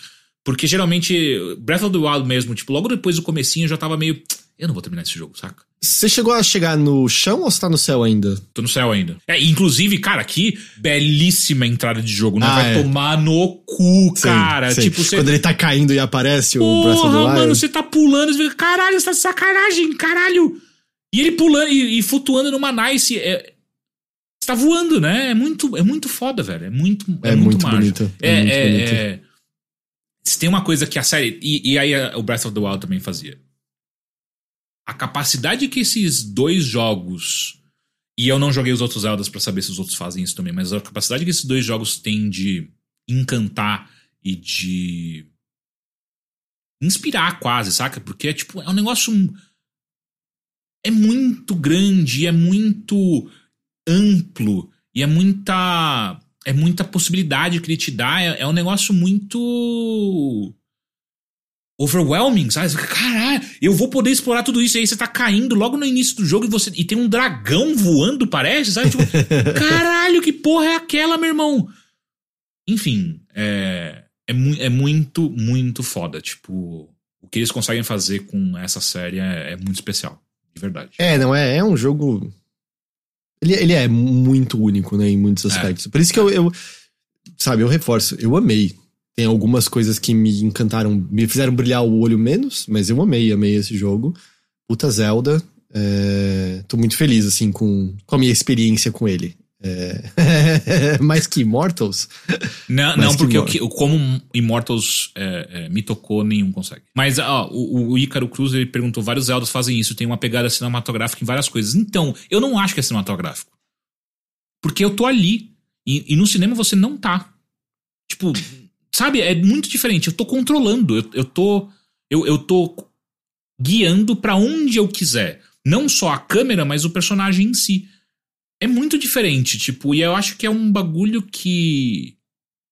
Porque geralmente, Breath of the Wild mesmo, tipo, logo depois do comecinho eu já tava meio. Eu não vou terminar esse jogo, saca? Você chegou a chegar no chão ou você tá no céu ainda? Tô no céu ainda. É, inclusive, cara, aqui, belíssima entrada de jogo. Não Ah, vai é. tomar no cu, cara. Sei, sei. Tipo, você. Quando ele tá caindo e aparece o Breath of the Porra, mano, você tá pulando, fica, caralho, você tá de sacanagem, caralho. E ele pulando e, e flutuando numa nice. É, você tá voando, né? É muito, é muito foda, velho. É muito, é É muito, muito bonito, é É, muito é, bonito. é. Se tem uma coisa que a série. E, e aí a- o Breath of the Wild também fazia. A capacidade que esses dois jogos. E eu não joguei os outros Zeldas pra saber se os outros fazem isso também, mas a capacidade que esses dois jogos têm de encantar e de inspirar quase, saca? Porque é tipo, é um negócio é muito grande, é muito amplo e é muita é muita possibilidade que ele te dá, é, é um negócio muito overwhelming, sabe? Você fica, Caralho, eu vou poder explorar tudo isso. E aí você tá caindo logo no início do jogo e você e tem um dragão voando, parece, sabe? Tipo, (laughs) caralho, que porra é aquela, meu irmão? Enfim, é, é, mu é muito, muito foda. Tipo, o que eles conseguem fazer com essa série é, é muito especial, de verdade. É, não, é, é um jogo. Ele, ele é muito único, né, em muitos aspectos. Por isso que eu, eu. Sabe, eu reforço, eu amei. Tem algumas coisas que me encantaram, me fizeram brilhar o olho menos, mas eu amei, amei esse jogo. Puta Zelda. É, tô muito feliz, assim, com, com a minha experiência com ele. É, (laughs) mais que Immortals. Não, não que porque o que, como Immortals é, é, me tocou, nenhum consegue. Mas ó, o, o Ícaro Cruz ele perguntou: vários Zeldas fazem isso, tem uma pegada cinematográfica em várias coisas. Então, eu não acho que é cinematográfico. Porque eu tô ali. E, e no cinema você não tá. Tipo, sabe? É muito diferente. Eu tô controlando. Eu, eu tô. Eu, eu tô guiando pra onde eu quiser. Não só a câmera, mas o personagem em si. É muito diferente, tipo, e eu acho que é um bagulho que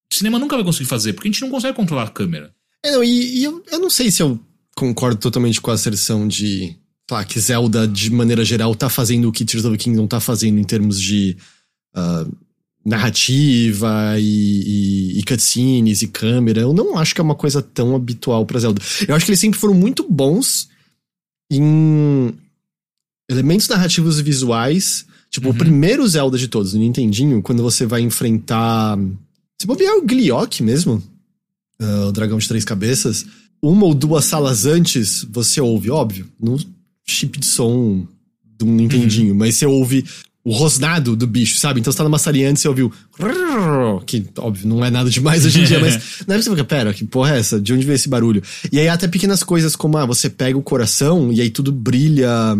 o cinema nunca vai conseguir fazer, porque a gente não consegue controlar a câmera. É, não, e, e eu, eu não sei se eu concordo totalmente com a asserção de. Claro, que Zelda, de maneira geral, tá fazendo o que Tears of the Kingdom tá fazendo em termos de ah, narrativa e, e, e cutscenes e câmera. Eu não acho que é uma coisa tão habitual pra Zelda. Eu acho que eles sempre foram muito bons em elementos narrativos e visuais. Tipo, o Uhum. primeiro Zelda de todos, no Nintendinho, quando você vai enfrentar. Se bobear o Gliok mesmo, ah, o dragão de três cabeças, uma ou duas salas antes, você ouve, óbvio, no chip de som do Nintendinho, mas você ouve o rosnado do bicho, sabe? Então você tá numa salinha antes e você ouviu. Que, óbvio, não é nada demais hoje em dia, mas (laughs) na época você fica, pera, que porra é essa? De onde veio esse barulho? E aí até pequenas coisas como, ah, você pega o coração e aí tudo brilha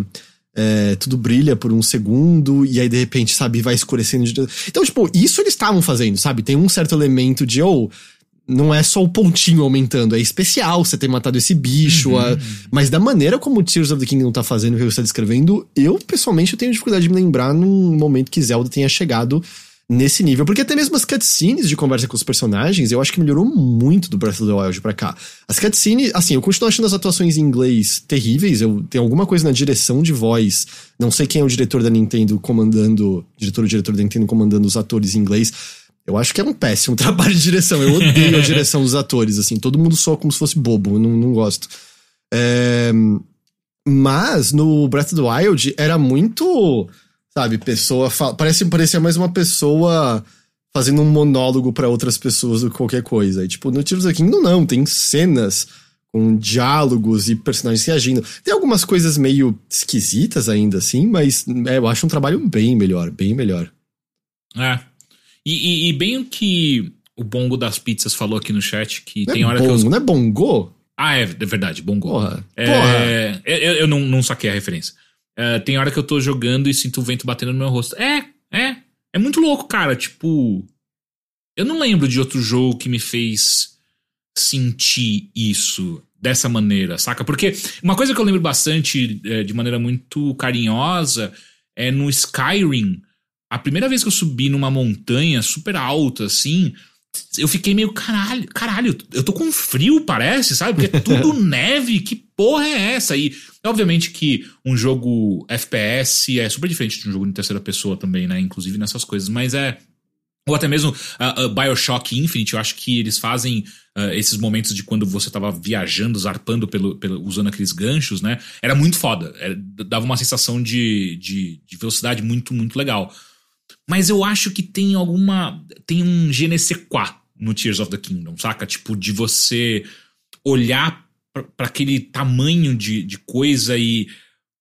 é, tudo brilha por um segundo, e aí de repente, sabe, vai escurecendo. De... Então, tipo, isso eles estavam fazendo, sabe? Tem um certo elemento de, ou. Oh, não é só o pontinho aumentando, é especial você ter matado esse bicho. Uhum. A... Mas da maneira como o Tears of the Kingdom tá fazendo, o que você está descrevendo, eu pessoalmente eu tenho dificuldade de me lembrar num momento que Zelda tenha chegado nesse nível. Porque até mesmo as cutscenes de conversa com os personagens, eu acho que melhorou muito do Breath of the Wild pra cá. As cutscenes, assim, eu continuo achando as atuações em inglês terríveis. Eu tenho alguma coisa na direção de voz. Não sei quem é o diretor da Nintendo comandando. Diretor ou diretor da Nintendo comandando os atores em inglês. Eu acho que é um péssimo (laughs) trabalho de direção. Eu odeio a direção dos atores, assim. Todo mundo soa como se fosse bobo. Eu não, não gosto. É... Mas no Breath of the Wild era muito Sabe, pessoa. Parece, parecia mais uma pessoa fazendo um monólogo para outras pessoas do que qualquer coisa. E, tipo, no Tears of the Kingdom não, tem cenas com diálogos e personagens reagindo. Tem algumas coisas meio esquisitas ainda, assim, mas é, eu acho um trabalho bem melhor, bem melhor. É. E, e, e, bem o que o Bongo das Pizzas falou aqui no chat, que não tem é hora bongo, que eu... Não é Bongo? Ah, é, é verdade, Bongo. Porra. É, porra. Eu, eu não, não saquei a referência. Uh, tem hora que eu tô jogando e sinto o vento batendo no meu rosto. É, é. É muito louco, cara. Tipo. Eu não lembro de outro jogo que me fez sentir isso dessa maneira, saca? Porque uma coisa que eu lembro bastante, é, de maneira muito carinhosa, é no Skyrim. A primeira vez que eu subi numa montanha super alta, assim, eu fiquei meio, caralho, caralho, eu tô com frio, parece, sabe? Porque é tudo (laughs) neve, que porra é essa? E, obviamente, que um jogo FPS é super diferente de um jogo em terceira pessoa também, né? Inclusive nessas coisas, mas é. Ou até mesmo uh, uh, Bioshock Infinite, eu acho que eles fazem uh, esses momentos de quando você tava viajando, zarpando pelo, pelo, usando aqueles ganchos, né? Era muito foda. Era, dava uma sensação de, de, de velocidade muito, muito legal. Mas eu acho que tem alguma. Tem um je no Tears of the Kingdom, saca? Tipo, de você olhar para aquele tamanho de, de coisa e.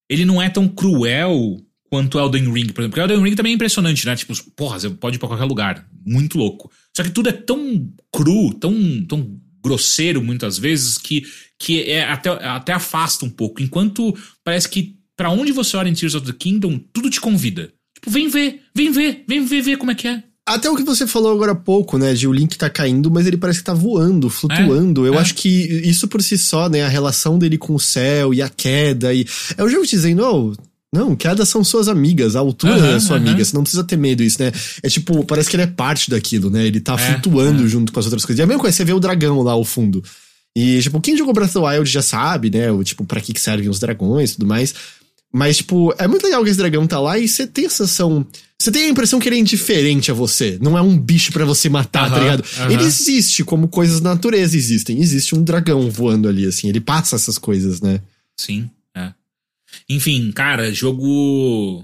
Ele não é tão cruel quanto Elden Ring, por exemplo. Porque Elden Ring também é impressionante, né? Tipo, porra, você pode ir pra qualquer lugar. Muito louco. Só que tudo é tão cru, tão, tão grosseiro muitas vezes que, que é até, até afasta um pouco. Enquanto parece que para onde você olha em Tears of the Kingdom, tudo te convida. Tipo, vem ver, vem ver, vem ver, ver como é que é. Até o que você falou agora há pouco, né? De o Link tá caindo, mas ele parece que tá voando, flutuando. É, Eu é. acho que isso por si só, né? A relação dele com o céu e a queda. E... É o jogo dizendo, oh, não, quedas são suas amigas, a altura uhum, é sua uhum. amiga, você não precisa ter medo disso, né? É tipo, parece que ele é parte daquilo, né? Ele tá é, flutuando é. junto com as outras coisas. E a mesma coisa, você vê o dragão lá ao fundo. E, tipo, quem jogou Breath of the Wild já sabe, né? O, tipo, pra que servem os dragões e tudo mais. Mas, tipo, é muito legal que esse dragão tá lá e você tem a sensação. Você tem a impressão que ele é indiferente a você. Não é um bicho para você matar, tá ligado? Ele existe, como coisas da natureza existem. Existe um dragão voando ali, assim. Ele passa essas coisas, né? Sim, é. Enfim, cara, jogo.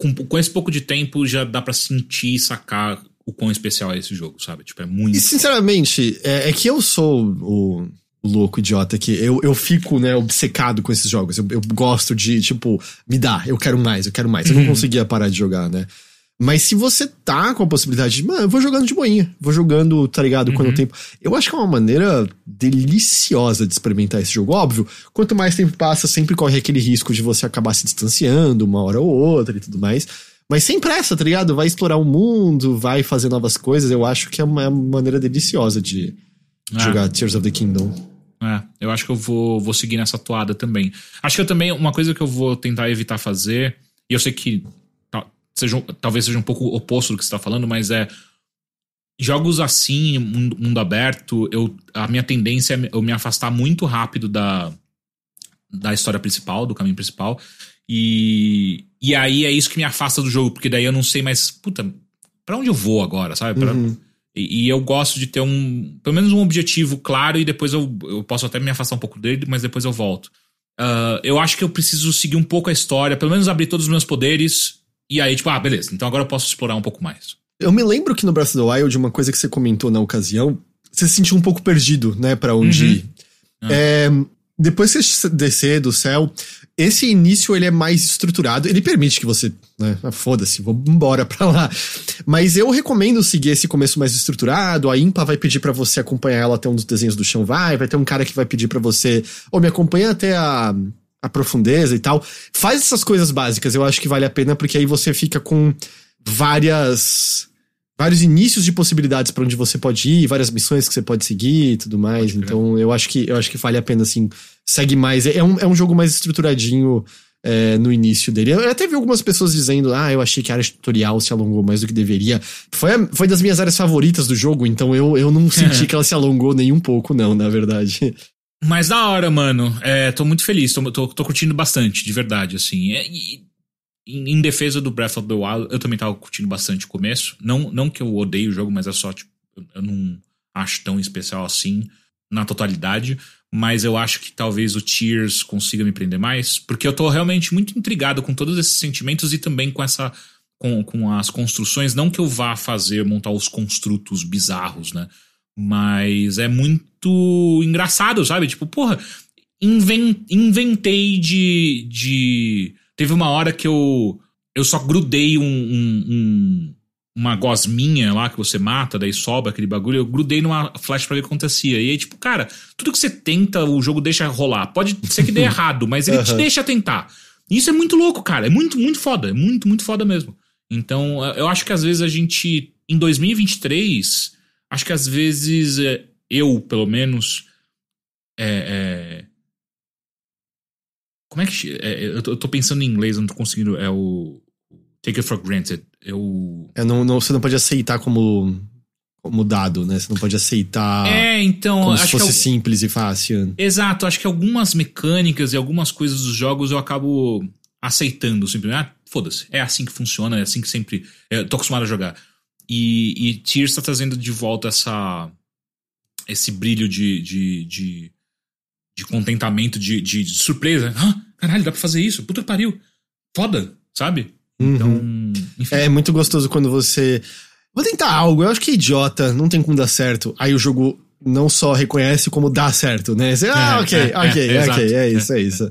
Com, com esse pouco de tempo já dá para sentir e sacar o quão especial é esse jogo, sabe? Tipo, é muito. E sinceramente, é, é que eu sou o louco, idiota, que eu, eu fico, né, obcecado com esses jogos. Eu, eu gosto de, tipo, me dá, eu quero mais, eu quero mais. Eu não uhum. conseguia parar de jogar, né? Mas se você tá com a possibilidade de, mano, eu vou jogando de boinha, vou jogando, tá ligado, quando o uhum. tempo. Eu acho que é uma maneira deliciosa de experimentar esse jogo. Óbvio, quanto mais tempo passa, sempre corre aquele risco de você acabar se distanciando uma hora ou outra e tudo mais. Mas sem pressa, tá ligado? Vai explorar o mundo, vai fazer novas coisas. Eu acho que é uma maneira deliciosa de, ah. jogar Tears of the Kingdom. É, eu acho que eu vou, vou seguir nessa toada também. Acho que eu também, uma coisa que eu vou tentar evitar fazer, e eu sei que seja, talvez seja um pouco oposto do que você está falando, mas é. Jogos assim, mundo, mundo aberto, eu, a minha tendência é eu me afastar muito rápido da, da história principal, do caminho principal. E, e aí é isso que me afasta do jogo, porque daí eu não sei mais, puta, pra onde eu vou agora, sabe? Pra, uhum. E, e, eu gosto de ter um, pelo menos um objetivo claro e depois eu, eu posso até me afastar um pouco dele, mas depois eu volto. Uh, eu acho que eu preciso seguir um pouco a história, pelo menos abrir todos os meus poderes e aí, tipo, ah, beleza, então agora eu posso explorar um pouco mais. Eu me lembro que no Breath of the Wild, uma coisa que você comentou na ocasião, você se sentiu um pouco perdido, né, para onde uhum. ir. Ah. É, depois que você descer do céu, esse início ele é mais estruturado, ele permite que você, né, ah, foda-se, vou embora (laughs) pra lá. Mas eu recomendo seguir esse começo mais estruturado, a Impa vai pedir para você acompanhar ela até um dos desenhos do chão vai, vai ter um cara que vai pedir para você, ou me acompanha até a a profundeza e tal. Faz essas coisas básicas, eu acho que vale a pena, porque aí você fica com várias. Vários inícios de possibilidades para onde você pode ir, várias missões que você pode seguir e tudo mais. Então eu acho que eu acho que vale a pena, assim, segue mais. É um, é um jogo mais estruturadinho. É, no início dele. Eu até vi algumas pessoas dizendo: Ah, eu achei que a área tutorial se alongou mais do que deveria. Foi, a, foi das minhas áreas favoritas do jogo, então eu, eu não senti (laughs) que ela se alongou nem um pouco, não, na verdade. Mas da hora, mano. É, tô muito feliz, tô, tô, tô curtindo bastante, de verdade, assim. É, e, em, em, defesa do Breath of the Wild, eu também tava curtindo bastante o começo. Não, não que eu odeie o jogo, mas é só, tipo, eu não acho tão especial assim na totalidade. Mas eu acho que talvez o Tears consiga me prender mais. Porque eu tô realmente muito intrigado com todos esses sentimentos e também com essa. Com, com as construções. Não que eu vá fazer, montar os construtos bizarros, né? Mas é muito engraçado, sabe? Tipo, porra, inventei de, de. Teve uma hora que eu. Eu só grudei um, um, um, uma gosminha lá que você mata, daí sobra aquele bagulho. Eu grudei numa flash pra ver o que acontecia. E aí, tipo, cara, tudo que você tenta, o jogo deixa rolar. Pode ser que dê (laughs) errado, mas ele uhum. te deixa tentar. Isso é muito louco, cara. É muito, muito foda. É muito, muito foda mesmo. Então, eu acho que às vezes a gente, em 2023, Acho que às vezes é, eu, pelo menos, é, é, como é que. É, eu, tô, eu, tô, pensando em inglês, eu não tô conseguindo. É o. Take it for granted. Eu. É, não, não, você não pode aceitar como, como dado, né? Você não pode aceitar. É, então. Como se fosse simples e fácil. Exato. Acho que algumas mecânicas e algumas coisas dos jogos eu acabo aceitando simplesmente. Ah, foda-se. É assim que funciona, é assim que sempre. Eu tô acostumado a jogar. E, e Tears tá trazendo de volta essa esse brilho de, de, de, de contentamento, de, de, de surpresa. Ah, caralho, dá pra fazer isso? Puta que pariu. Foda, sabe? Uhum. Então, enfim. É muito gostoso quando você. Vou tentar algo, eu acho que é idiota, não tem como dar certo. Aí o jogo não só reconhece como dá certo, né? Você, ah, é, ok, é, ok, é, ok, é isso, é isso.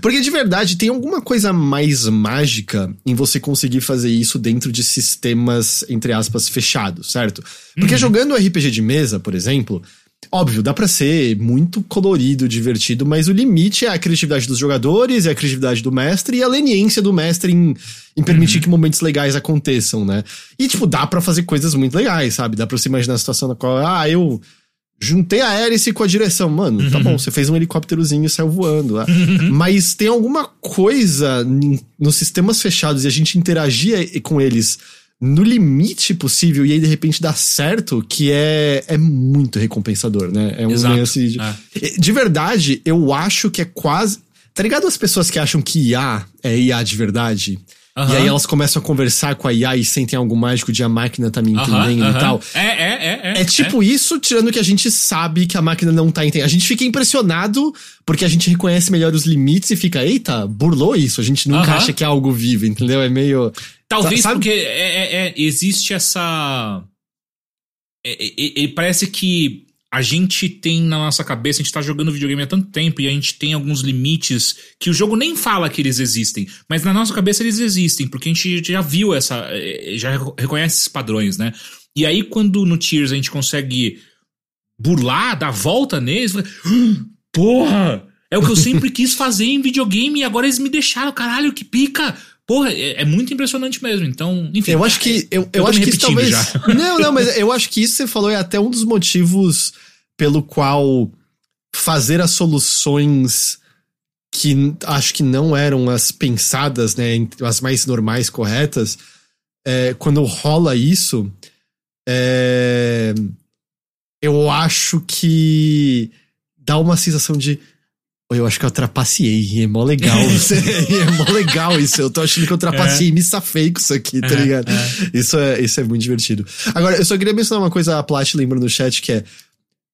Porque de verdade tem alguma coisa mais mágica em você conseguir fazer isso dentro de sistemas, entre aspas, fechados, certo? Porque uhum. jogando RPG de mesa, por exemplo, óbvio, dá para ser muito colorido, divertido, mas o limite é a criatividade dos jogadores, é a criatividade do mestre e a leniência do mestre em, em permitir uhum. que momentos legais aconteçam, né? E, tipo, dá para fazer coisas muito legais, sabe? Dá pra você imaginar a situação na qual, ah, eu Juntei a hélice com a direção. Mano, tá uhum. bom, você fez um helicópterozinho e saiu voando. Uhum. Mas tem alguma coisa nos sistemas fechados e a gente interagia com eles no limite possível e aí de repente dá certo, que é, é muito recompensador, né? É um Exato. Assim, de, é. de verdade, eu acho que é quase. Tá ligado as pessoas que acham que IA é IA de verdade? Uhum. E aí elas começam a conversar com a IA e sentem algo mágico de a máquina tá me entendendo uhum, e tal. É, é, é, é. É tipo é. isso, tirando que a gente sabe que a máquina não tá entendendo. A gente fica impressionado porque a gente reconhece melhor os limites e fica, eita, burlou isso. A gente nunca acha que é algo vivo, entendeu? É meio. Talvez sabe? porque é, é, é existe essa. É, parece que a gente tem na nossa cabeça, a gente tá jogando videogame há tanto tempo e a gente tem alguns limites que o jogo nem fala que eles existem, mas na nossa cabeça eles existem, porque a gente já viu essa. Já reconhece esses padrões, né? E aí, quando no Tears a gente consegue burlar, dar volta neles, ah, porra! É o que eu sempre (laughs) quis fazer em videogame e agora eles me deixaram, caralho, que pica! Porra, é, é, muito impressionante mesmo. Então, enfim. Eu acho que. Eu, eu, eu acho que isso talvez. Já. (laughs) Não, não, mas eu acho que isso que você falou é até um dos motivos pelo qual fazer as soluções que acho que não eram as pensadas, né, as mais normais, corretas, é, quando rola isso, é, eu acho que dá uma sensação de eu acho que eu trapaceei, é mó legal. (laughs) é mó legal isso. Eu tô achando que eu trapacei é. me safei com isso aqui, tá é, ligado? É. Isso, é, isso é muito divertido. Agora, eu só queria mencionar uma coisa, a Plat lembra no chat, que é.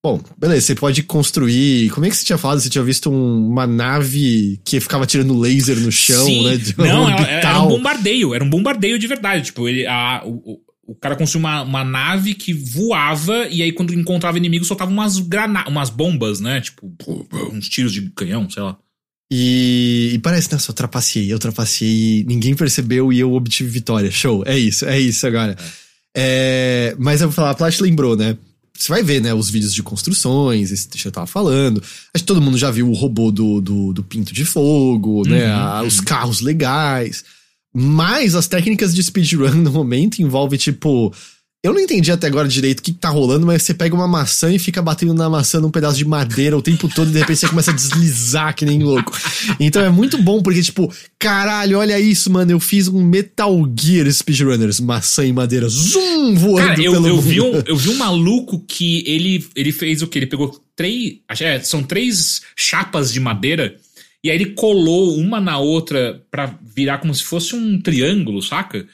Bom, beleza, você pode construir. Como é que você tinha falado? Você tinha visto um, uma nave que ficava tirando laser no chão, Sim. né? Não, era, era, um bombardeio, era um bombardeio de verdade. Tipo, ele, a, o, o cara construiu uma, uma nave que voava e aí quando encontrava inimigo soltava umas granadas, umas bombas, né? Tipo, uns tiros de canhão, sei lá. E, e parece, nossa, eu trapaceei, eu trapaceei, ninguém percebeu e eu obtive vitória. Show, é isso, é isso agora. É. É, mas eu vou falar, a Plat lembrou, né? você vai ver, né, os vídeos de construções, esse que eu tava falando. Acho que todo mundo já viu o robô do, do, do pinto de fogo, né? a- os carros legais. Mas as técnicas de speedrun (laughs) no momento envolvem, tipo. Eu não entendi até agora direito o que, que tá rolando, mas você pega uma maçã e fica batendo na maçã num pedaço de madeira o tempo todo e de repente você começa a deslizar que nem louco. Então é muito bom, porque, tipo, caralho, olha isso, mano. Eu fiz um Metal Gear Speedrunners, maçã e madeira, zoom, voando Cara, eu, pelo eu, vi um, eu vi um maluco que ele, ele fez o que? Ele pegou três. É, são três chapas de madeira. E aí ele colou uma na outra pra virar como se fosse um triângulo, saca?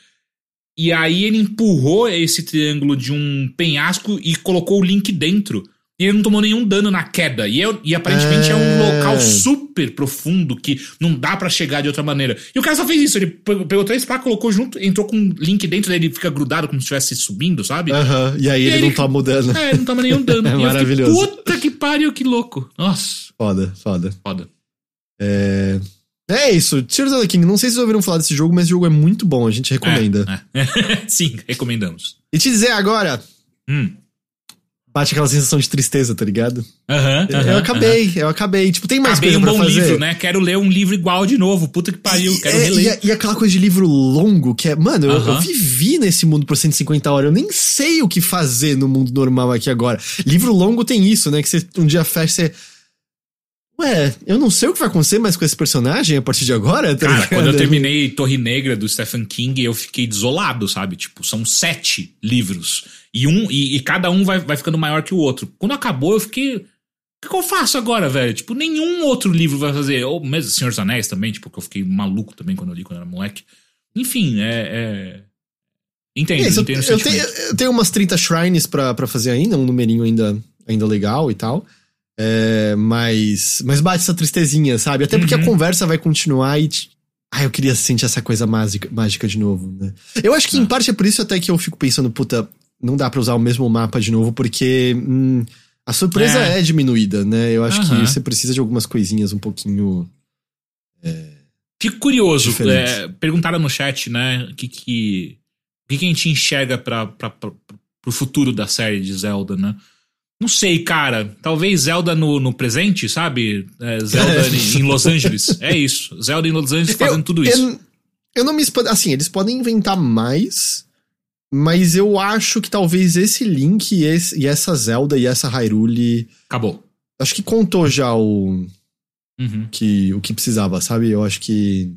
E aí ele empurrou esse triângulo de um penhasco e colocou o link dentro. E ele não tomou nenhum dano na queda. E, eu- e aparentemente é. um É. local super profundo que não dá pra chegar de outra maneira. E o cara só fez isso. Ele pegou pegou três placas, colocou junto, entrou com um link dentro dele, fica grudado como se estivesse subindo, sabe? Aham, e aí E ele, ele- não tá mudando. É, não toma nenhum (laughs) dano. É eu fiquei, maravilhoso. Puta que pariu, que louco. Nossa, Foda, foda. foda. É. É isso, Tears of the King. Não sei se vocês ouviram falar desse jogo, mas o jogo é muito bom, a gente recomenda. É, é. (laughs) Sim, recomendamos. E te dizer agora, Hum. bate aquela sensação de tristeza, tá ligado? Aham. eu aham, acabei, eu acabei. Tipo, tem mais Acabei coisa um pra bom fazer. livro, né? Quero ler um livro igual de novo. Puta que pariu, E, quero é, e, reler. a- e aquela coisa de livro longo, que é. Mano, eu, eu vivi nesse mundo por 150 horas. Eu nem sei o que fazer no mundo normal aqui agora. Livro longo tem isso, né? Que você um dia fecha você. Ué, eu não sei o que vai acontecer mais com esse personagem a partir de agora, tá Cara, ligado? quando eu terminei Torre Negra do Stephen King, eu fiquei desolado, sabe? Tipo, são sete livros. E um e, e cada um vai, vai ficando maior que o outro. Quando acabou, eu fiquei. O que, que eu faço agora, velho? Tipo, nenhum outro livro vai fazer. Ou mesmo Senhor dos Anéis também, tipo, que eu fiquei maluco também quando eu li quando eu era moleque. Enfim, é. é... Entendo, É isso, entendo eu, eu tenho, eu tenho umas 30 shrines pra, pra fazer ainda, um numerinho ainda, ainda legal e tal. É, mas, mas bate essa tristezinha, sabe? Até porque Uhum. a conversa vai continuar e. Ah, eu queria sentir essa coisa mágica, mágica de novo, né? Eu acho que Ah. em parte é por isso até que eu fico pensando, puta, não dá pra usar o mesmo mapa de novo, porque hum, a surpresa É. é. diminuída, né? Eu acho Aham. que você precisa de algumas coisinhas um pouquinho. Fico curioso. É, perguntaram no chat, né? O que que, que, que a gente enxerga pra, pro futuro da série de Zelda, né? Não sei, cara. Talvez Zelda no, no presente, sabe? É, Zelda (laughs) em, em Los Angeles. É isso. Zelda em Los Angeles fazendo eu, tudo isso. Eu, eu não me espan- Assim, eles podem inventar mais, mas eu acho que talvez esse Link e, esse- e essa Zelda e essa Hyrule. Acabou. Acho que contou já o Uhum. que, o que precisava, sabe? Eu acho que.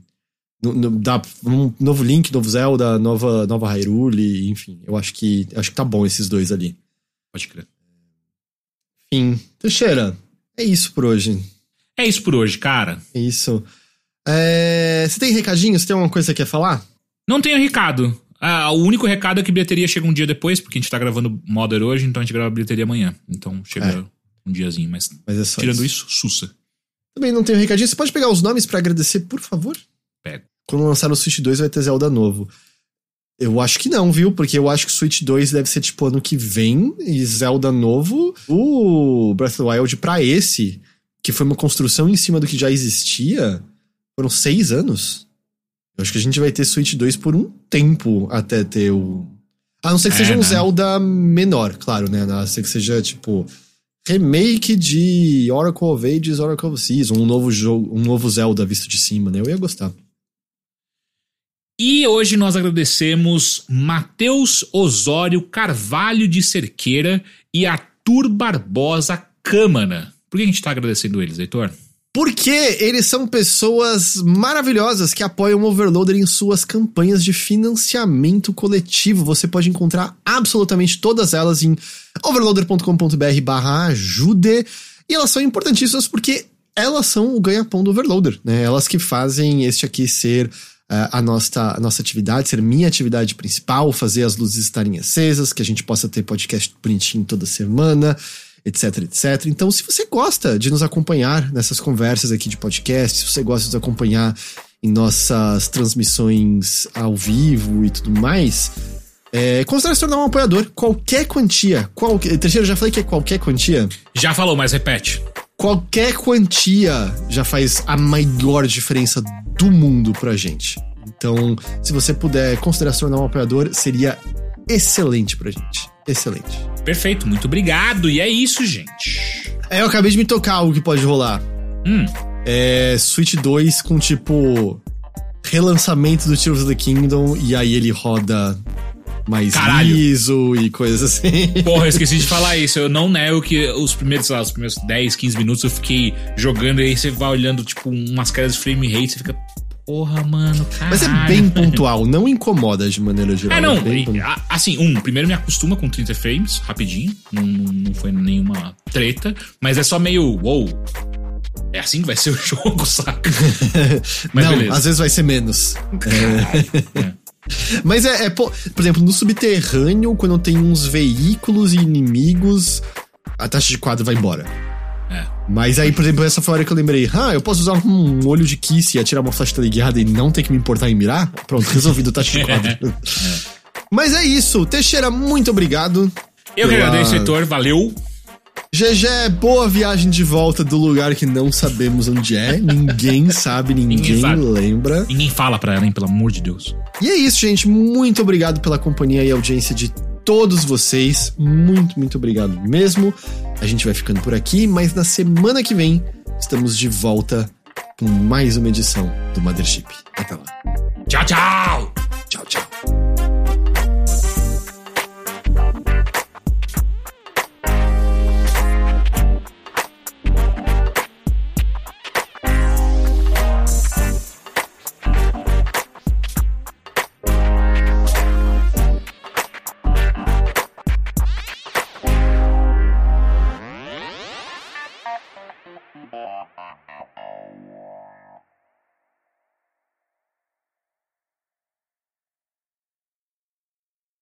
no- no- dá um novo Link, novo Zelda, nova, nova Hyrule, enfim. Eu acho que. Acho que tá bom esses dois ali. Pode crer. Enfim. Teixeira, é isso por hoje. É isso por hoje, cara. É isso. É, Você tem recadinho? Você tem alguma coisa que quer falar? Não tenho recado. Ah, o único recado é que bilheteria chega um dia depois, porque a gente tá gravando Modern hoje, então a gente grava bilheteria amanhã. Então chega É. um diazinho, mas Mas é tirando isso, sussa. Também não tenho recadinho. Você pode pegar os nomes pra agradecer, por favor? Pego. Quando lançar o Switch 2 vai ter Zelda novo. Eu acho que não, viu? Porque eu acho que Switch 2 deve ser tipo ano que vem e Zelda novo. O Breath of the Wild pra esse, que foi uma construção em cima do que já existia, foram seis anos. Eu acho que a gente vai ter Switch 2 por um tempo até ter o. A não ser que É, seja um né? Zelda menor, claro, né? A não ser que seja tipo remake de Oracle of Ages, Oracle of Seas, um novo jogo, um novo Zelda visto de cima, né? Eu ia gostar. E hoje nós agradecemos Matheus Osório Carvalho de Cerqueira e Arthur Barbosa Câmara. Por que a gente tá agradecendo eles, Heitor? Porque eles são pessoas maravilhosas que apoiam o Overloader em suas campanhas de financiamento coletivo. Você pode encontrar absolutamente todas elas em overloader.com.br barra ajude. E elas são importantíssimas porque elas são o ganha-pão do Overloader, né? Elas que fazem este aqui ser a, nossa, a nossa atividade, ser minha atividade principal, fazer as luzes estarem acesas, que a gente possa ter podcast bonitinho toda semana etc, etc. Então, se você gosta de nos acompanhar nessas conversas aqui de podcast, se você gosta de nos acompanhar em nossas transmissões ao vivo e tudo mais, é, considere se tornar um apoiador. Qualquer quantia. Qualquer, Teixeira, eu já falei que é qualquer quantia. Já falou, mas repete. Qualquer quantia já faz a maior diferença do mundo pra gente. Então, se você puder considerar se tornar um apoiador, seria excelente pra gente. Excelente. Perfeito, muito obrigado. E é isso, gente. É, eu acabei de me tocar algo que pode rolar. Hum. É Switch 2 com tipo relançamento do Tears of the Kingdom e aí ele roda mais Caralho. liso e coisas assim. Porra, eu esqueci de (laughs) falar isso. Eu não nego que os primeiros, sei lá, os primeiros 10, 15 minutos eu fiquei jogando e aí você vai olhando, tipo, umas caras de frame rate, você fica. Porra, mano, caralho. Mas é bem pontual, não incomoda de maneira geral. É, não. a- Assim, um, primeiro me acostuma com 30 frames, rapidinho. Não, não, foi nenhuma treta. Mas é só meio, wow. É assim que vai ser o (laughs) jogo, saca? (laughs) Mas não, beleza. às vezes vai ser menos. É. (laughs) Mas é, é, po- por exemplo, no subterrâneo, quando tem uns veículos e inimigos, a taxa de quadro vai embora. É. Mas aí, por exemplo, essa foi a hora que eu lembrei, ah, eu posso usar um olho de Kiss e atirar uma flecha teleguiada e não ter que me importar em mirar? Pronto, resolvido taxa de quadro. (laughs) Mas é isso. Teixeira, muito obrigado. Eu que pela- agradeço, Heitor. Valeu. GG, boa viagem de volta do lugar que não sabemos onde é. Ninguém (laughs) sabe, ninguém, Ninguém sabe. lembra. Ninguém fala pra ela, hein? Pelo amor de Deus. E é isso, gente. Muito obrigado pela companhia e audiência de todos vocês. Muito, muito obrigado mesmo. A gente vai ficando por aqui, mas na semana que vem estamos de volta com mais uma edição do Mothership. Até lá. Tchau, tchau. Tchau, tchau.